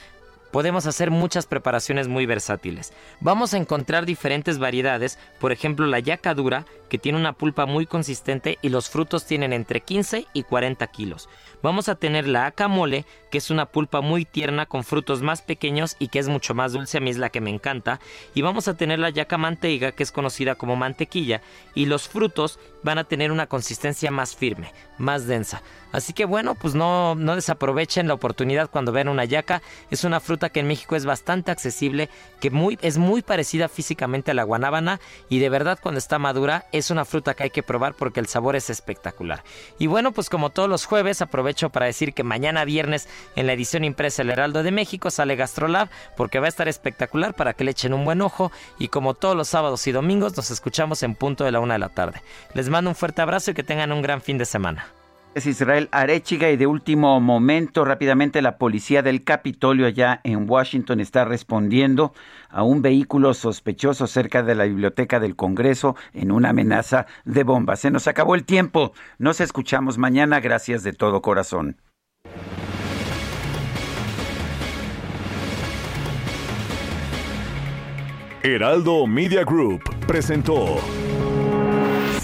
podemos hacer muchas preparaciones muy versátiles. Vamos a encontrar diferentes variedades, por ejemplo la yaca dura, que tiene una pulpa muy consistente y los frutos tienen entre 15 y 40 kilos. Vamos a tener la acamole, que es una pulpa muy tierna con frutos más pequeños y que es mucho más dulce, a mí es la que me encanta. Y vamos a tener la yaca manteiga, que es conocida como mantequilla, y los frutos van a tener una consistencia más firme, más densa. Así que bueno, pues no, no desaprovechen la oportunidad cuando vean una yaca. Es una fruta que en México es bastante accesible, que muy, es muy parecida físicamente a la guanábana y de verdad cuando está madura es una fruta que hay que probar porque el sabor es espectacular. Y bueno, pues como todos los jueves aprovecho para decir que mañana viernes en la edición impresa El Heraldo de México sale Gastrolab porque va a estar espectacular para que le echen un buen ojo y como todos los sábados y domingos nos escuchamos en punto de la una de la tarde. Les mando un fuerte abrazo y que tengan un gran fin de semana. Es Israel Arechiga y de último momento rápidamente la policía del Capitolio allá en Washington está respondiendo a un vehículo sospechoso cerca de la biblioteca del Congreso en una amenaza de bomba. Se nos acabó el tiempo. Nos escuchamos mañana. Gracias de todo corazón. Heraldo Media Group presentó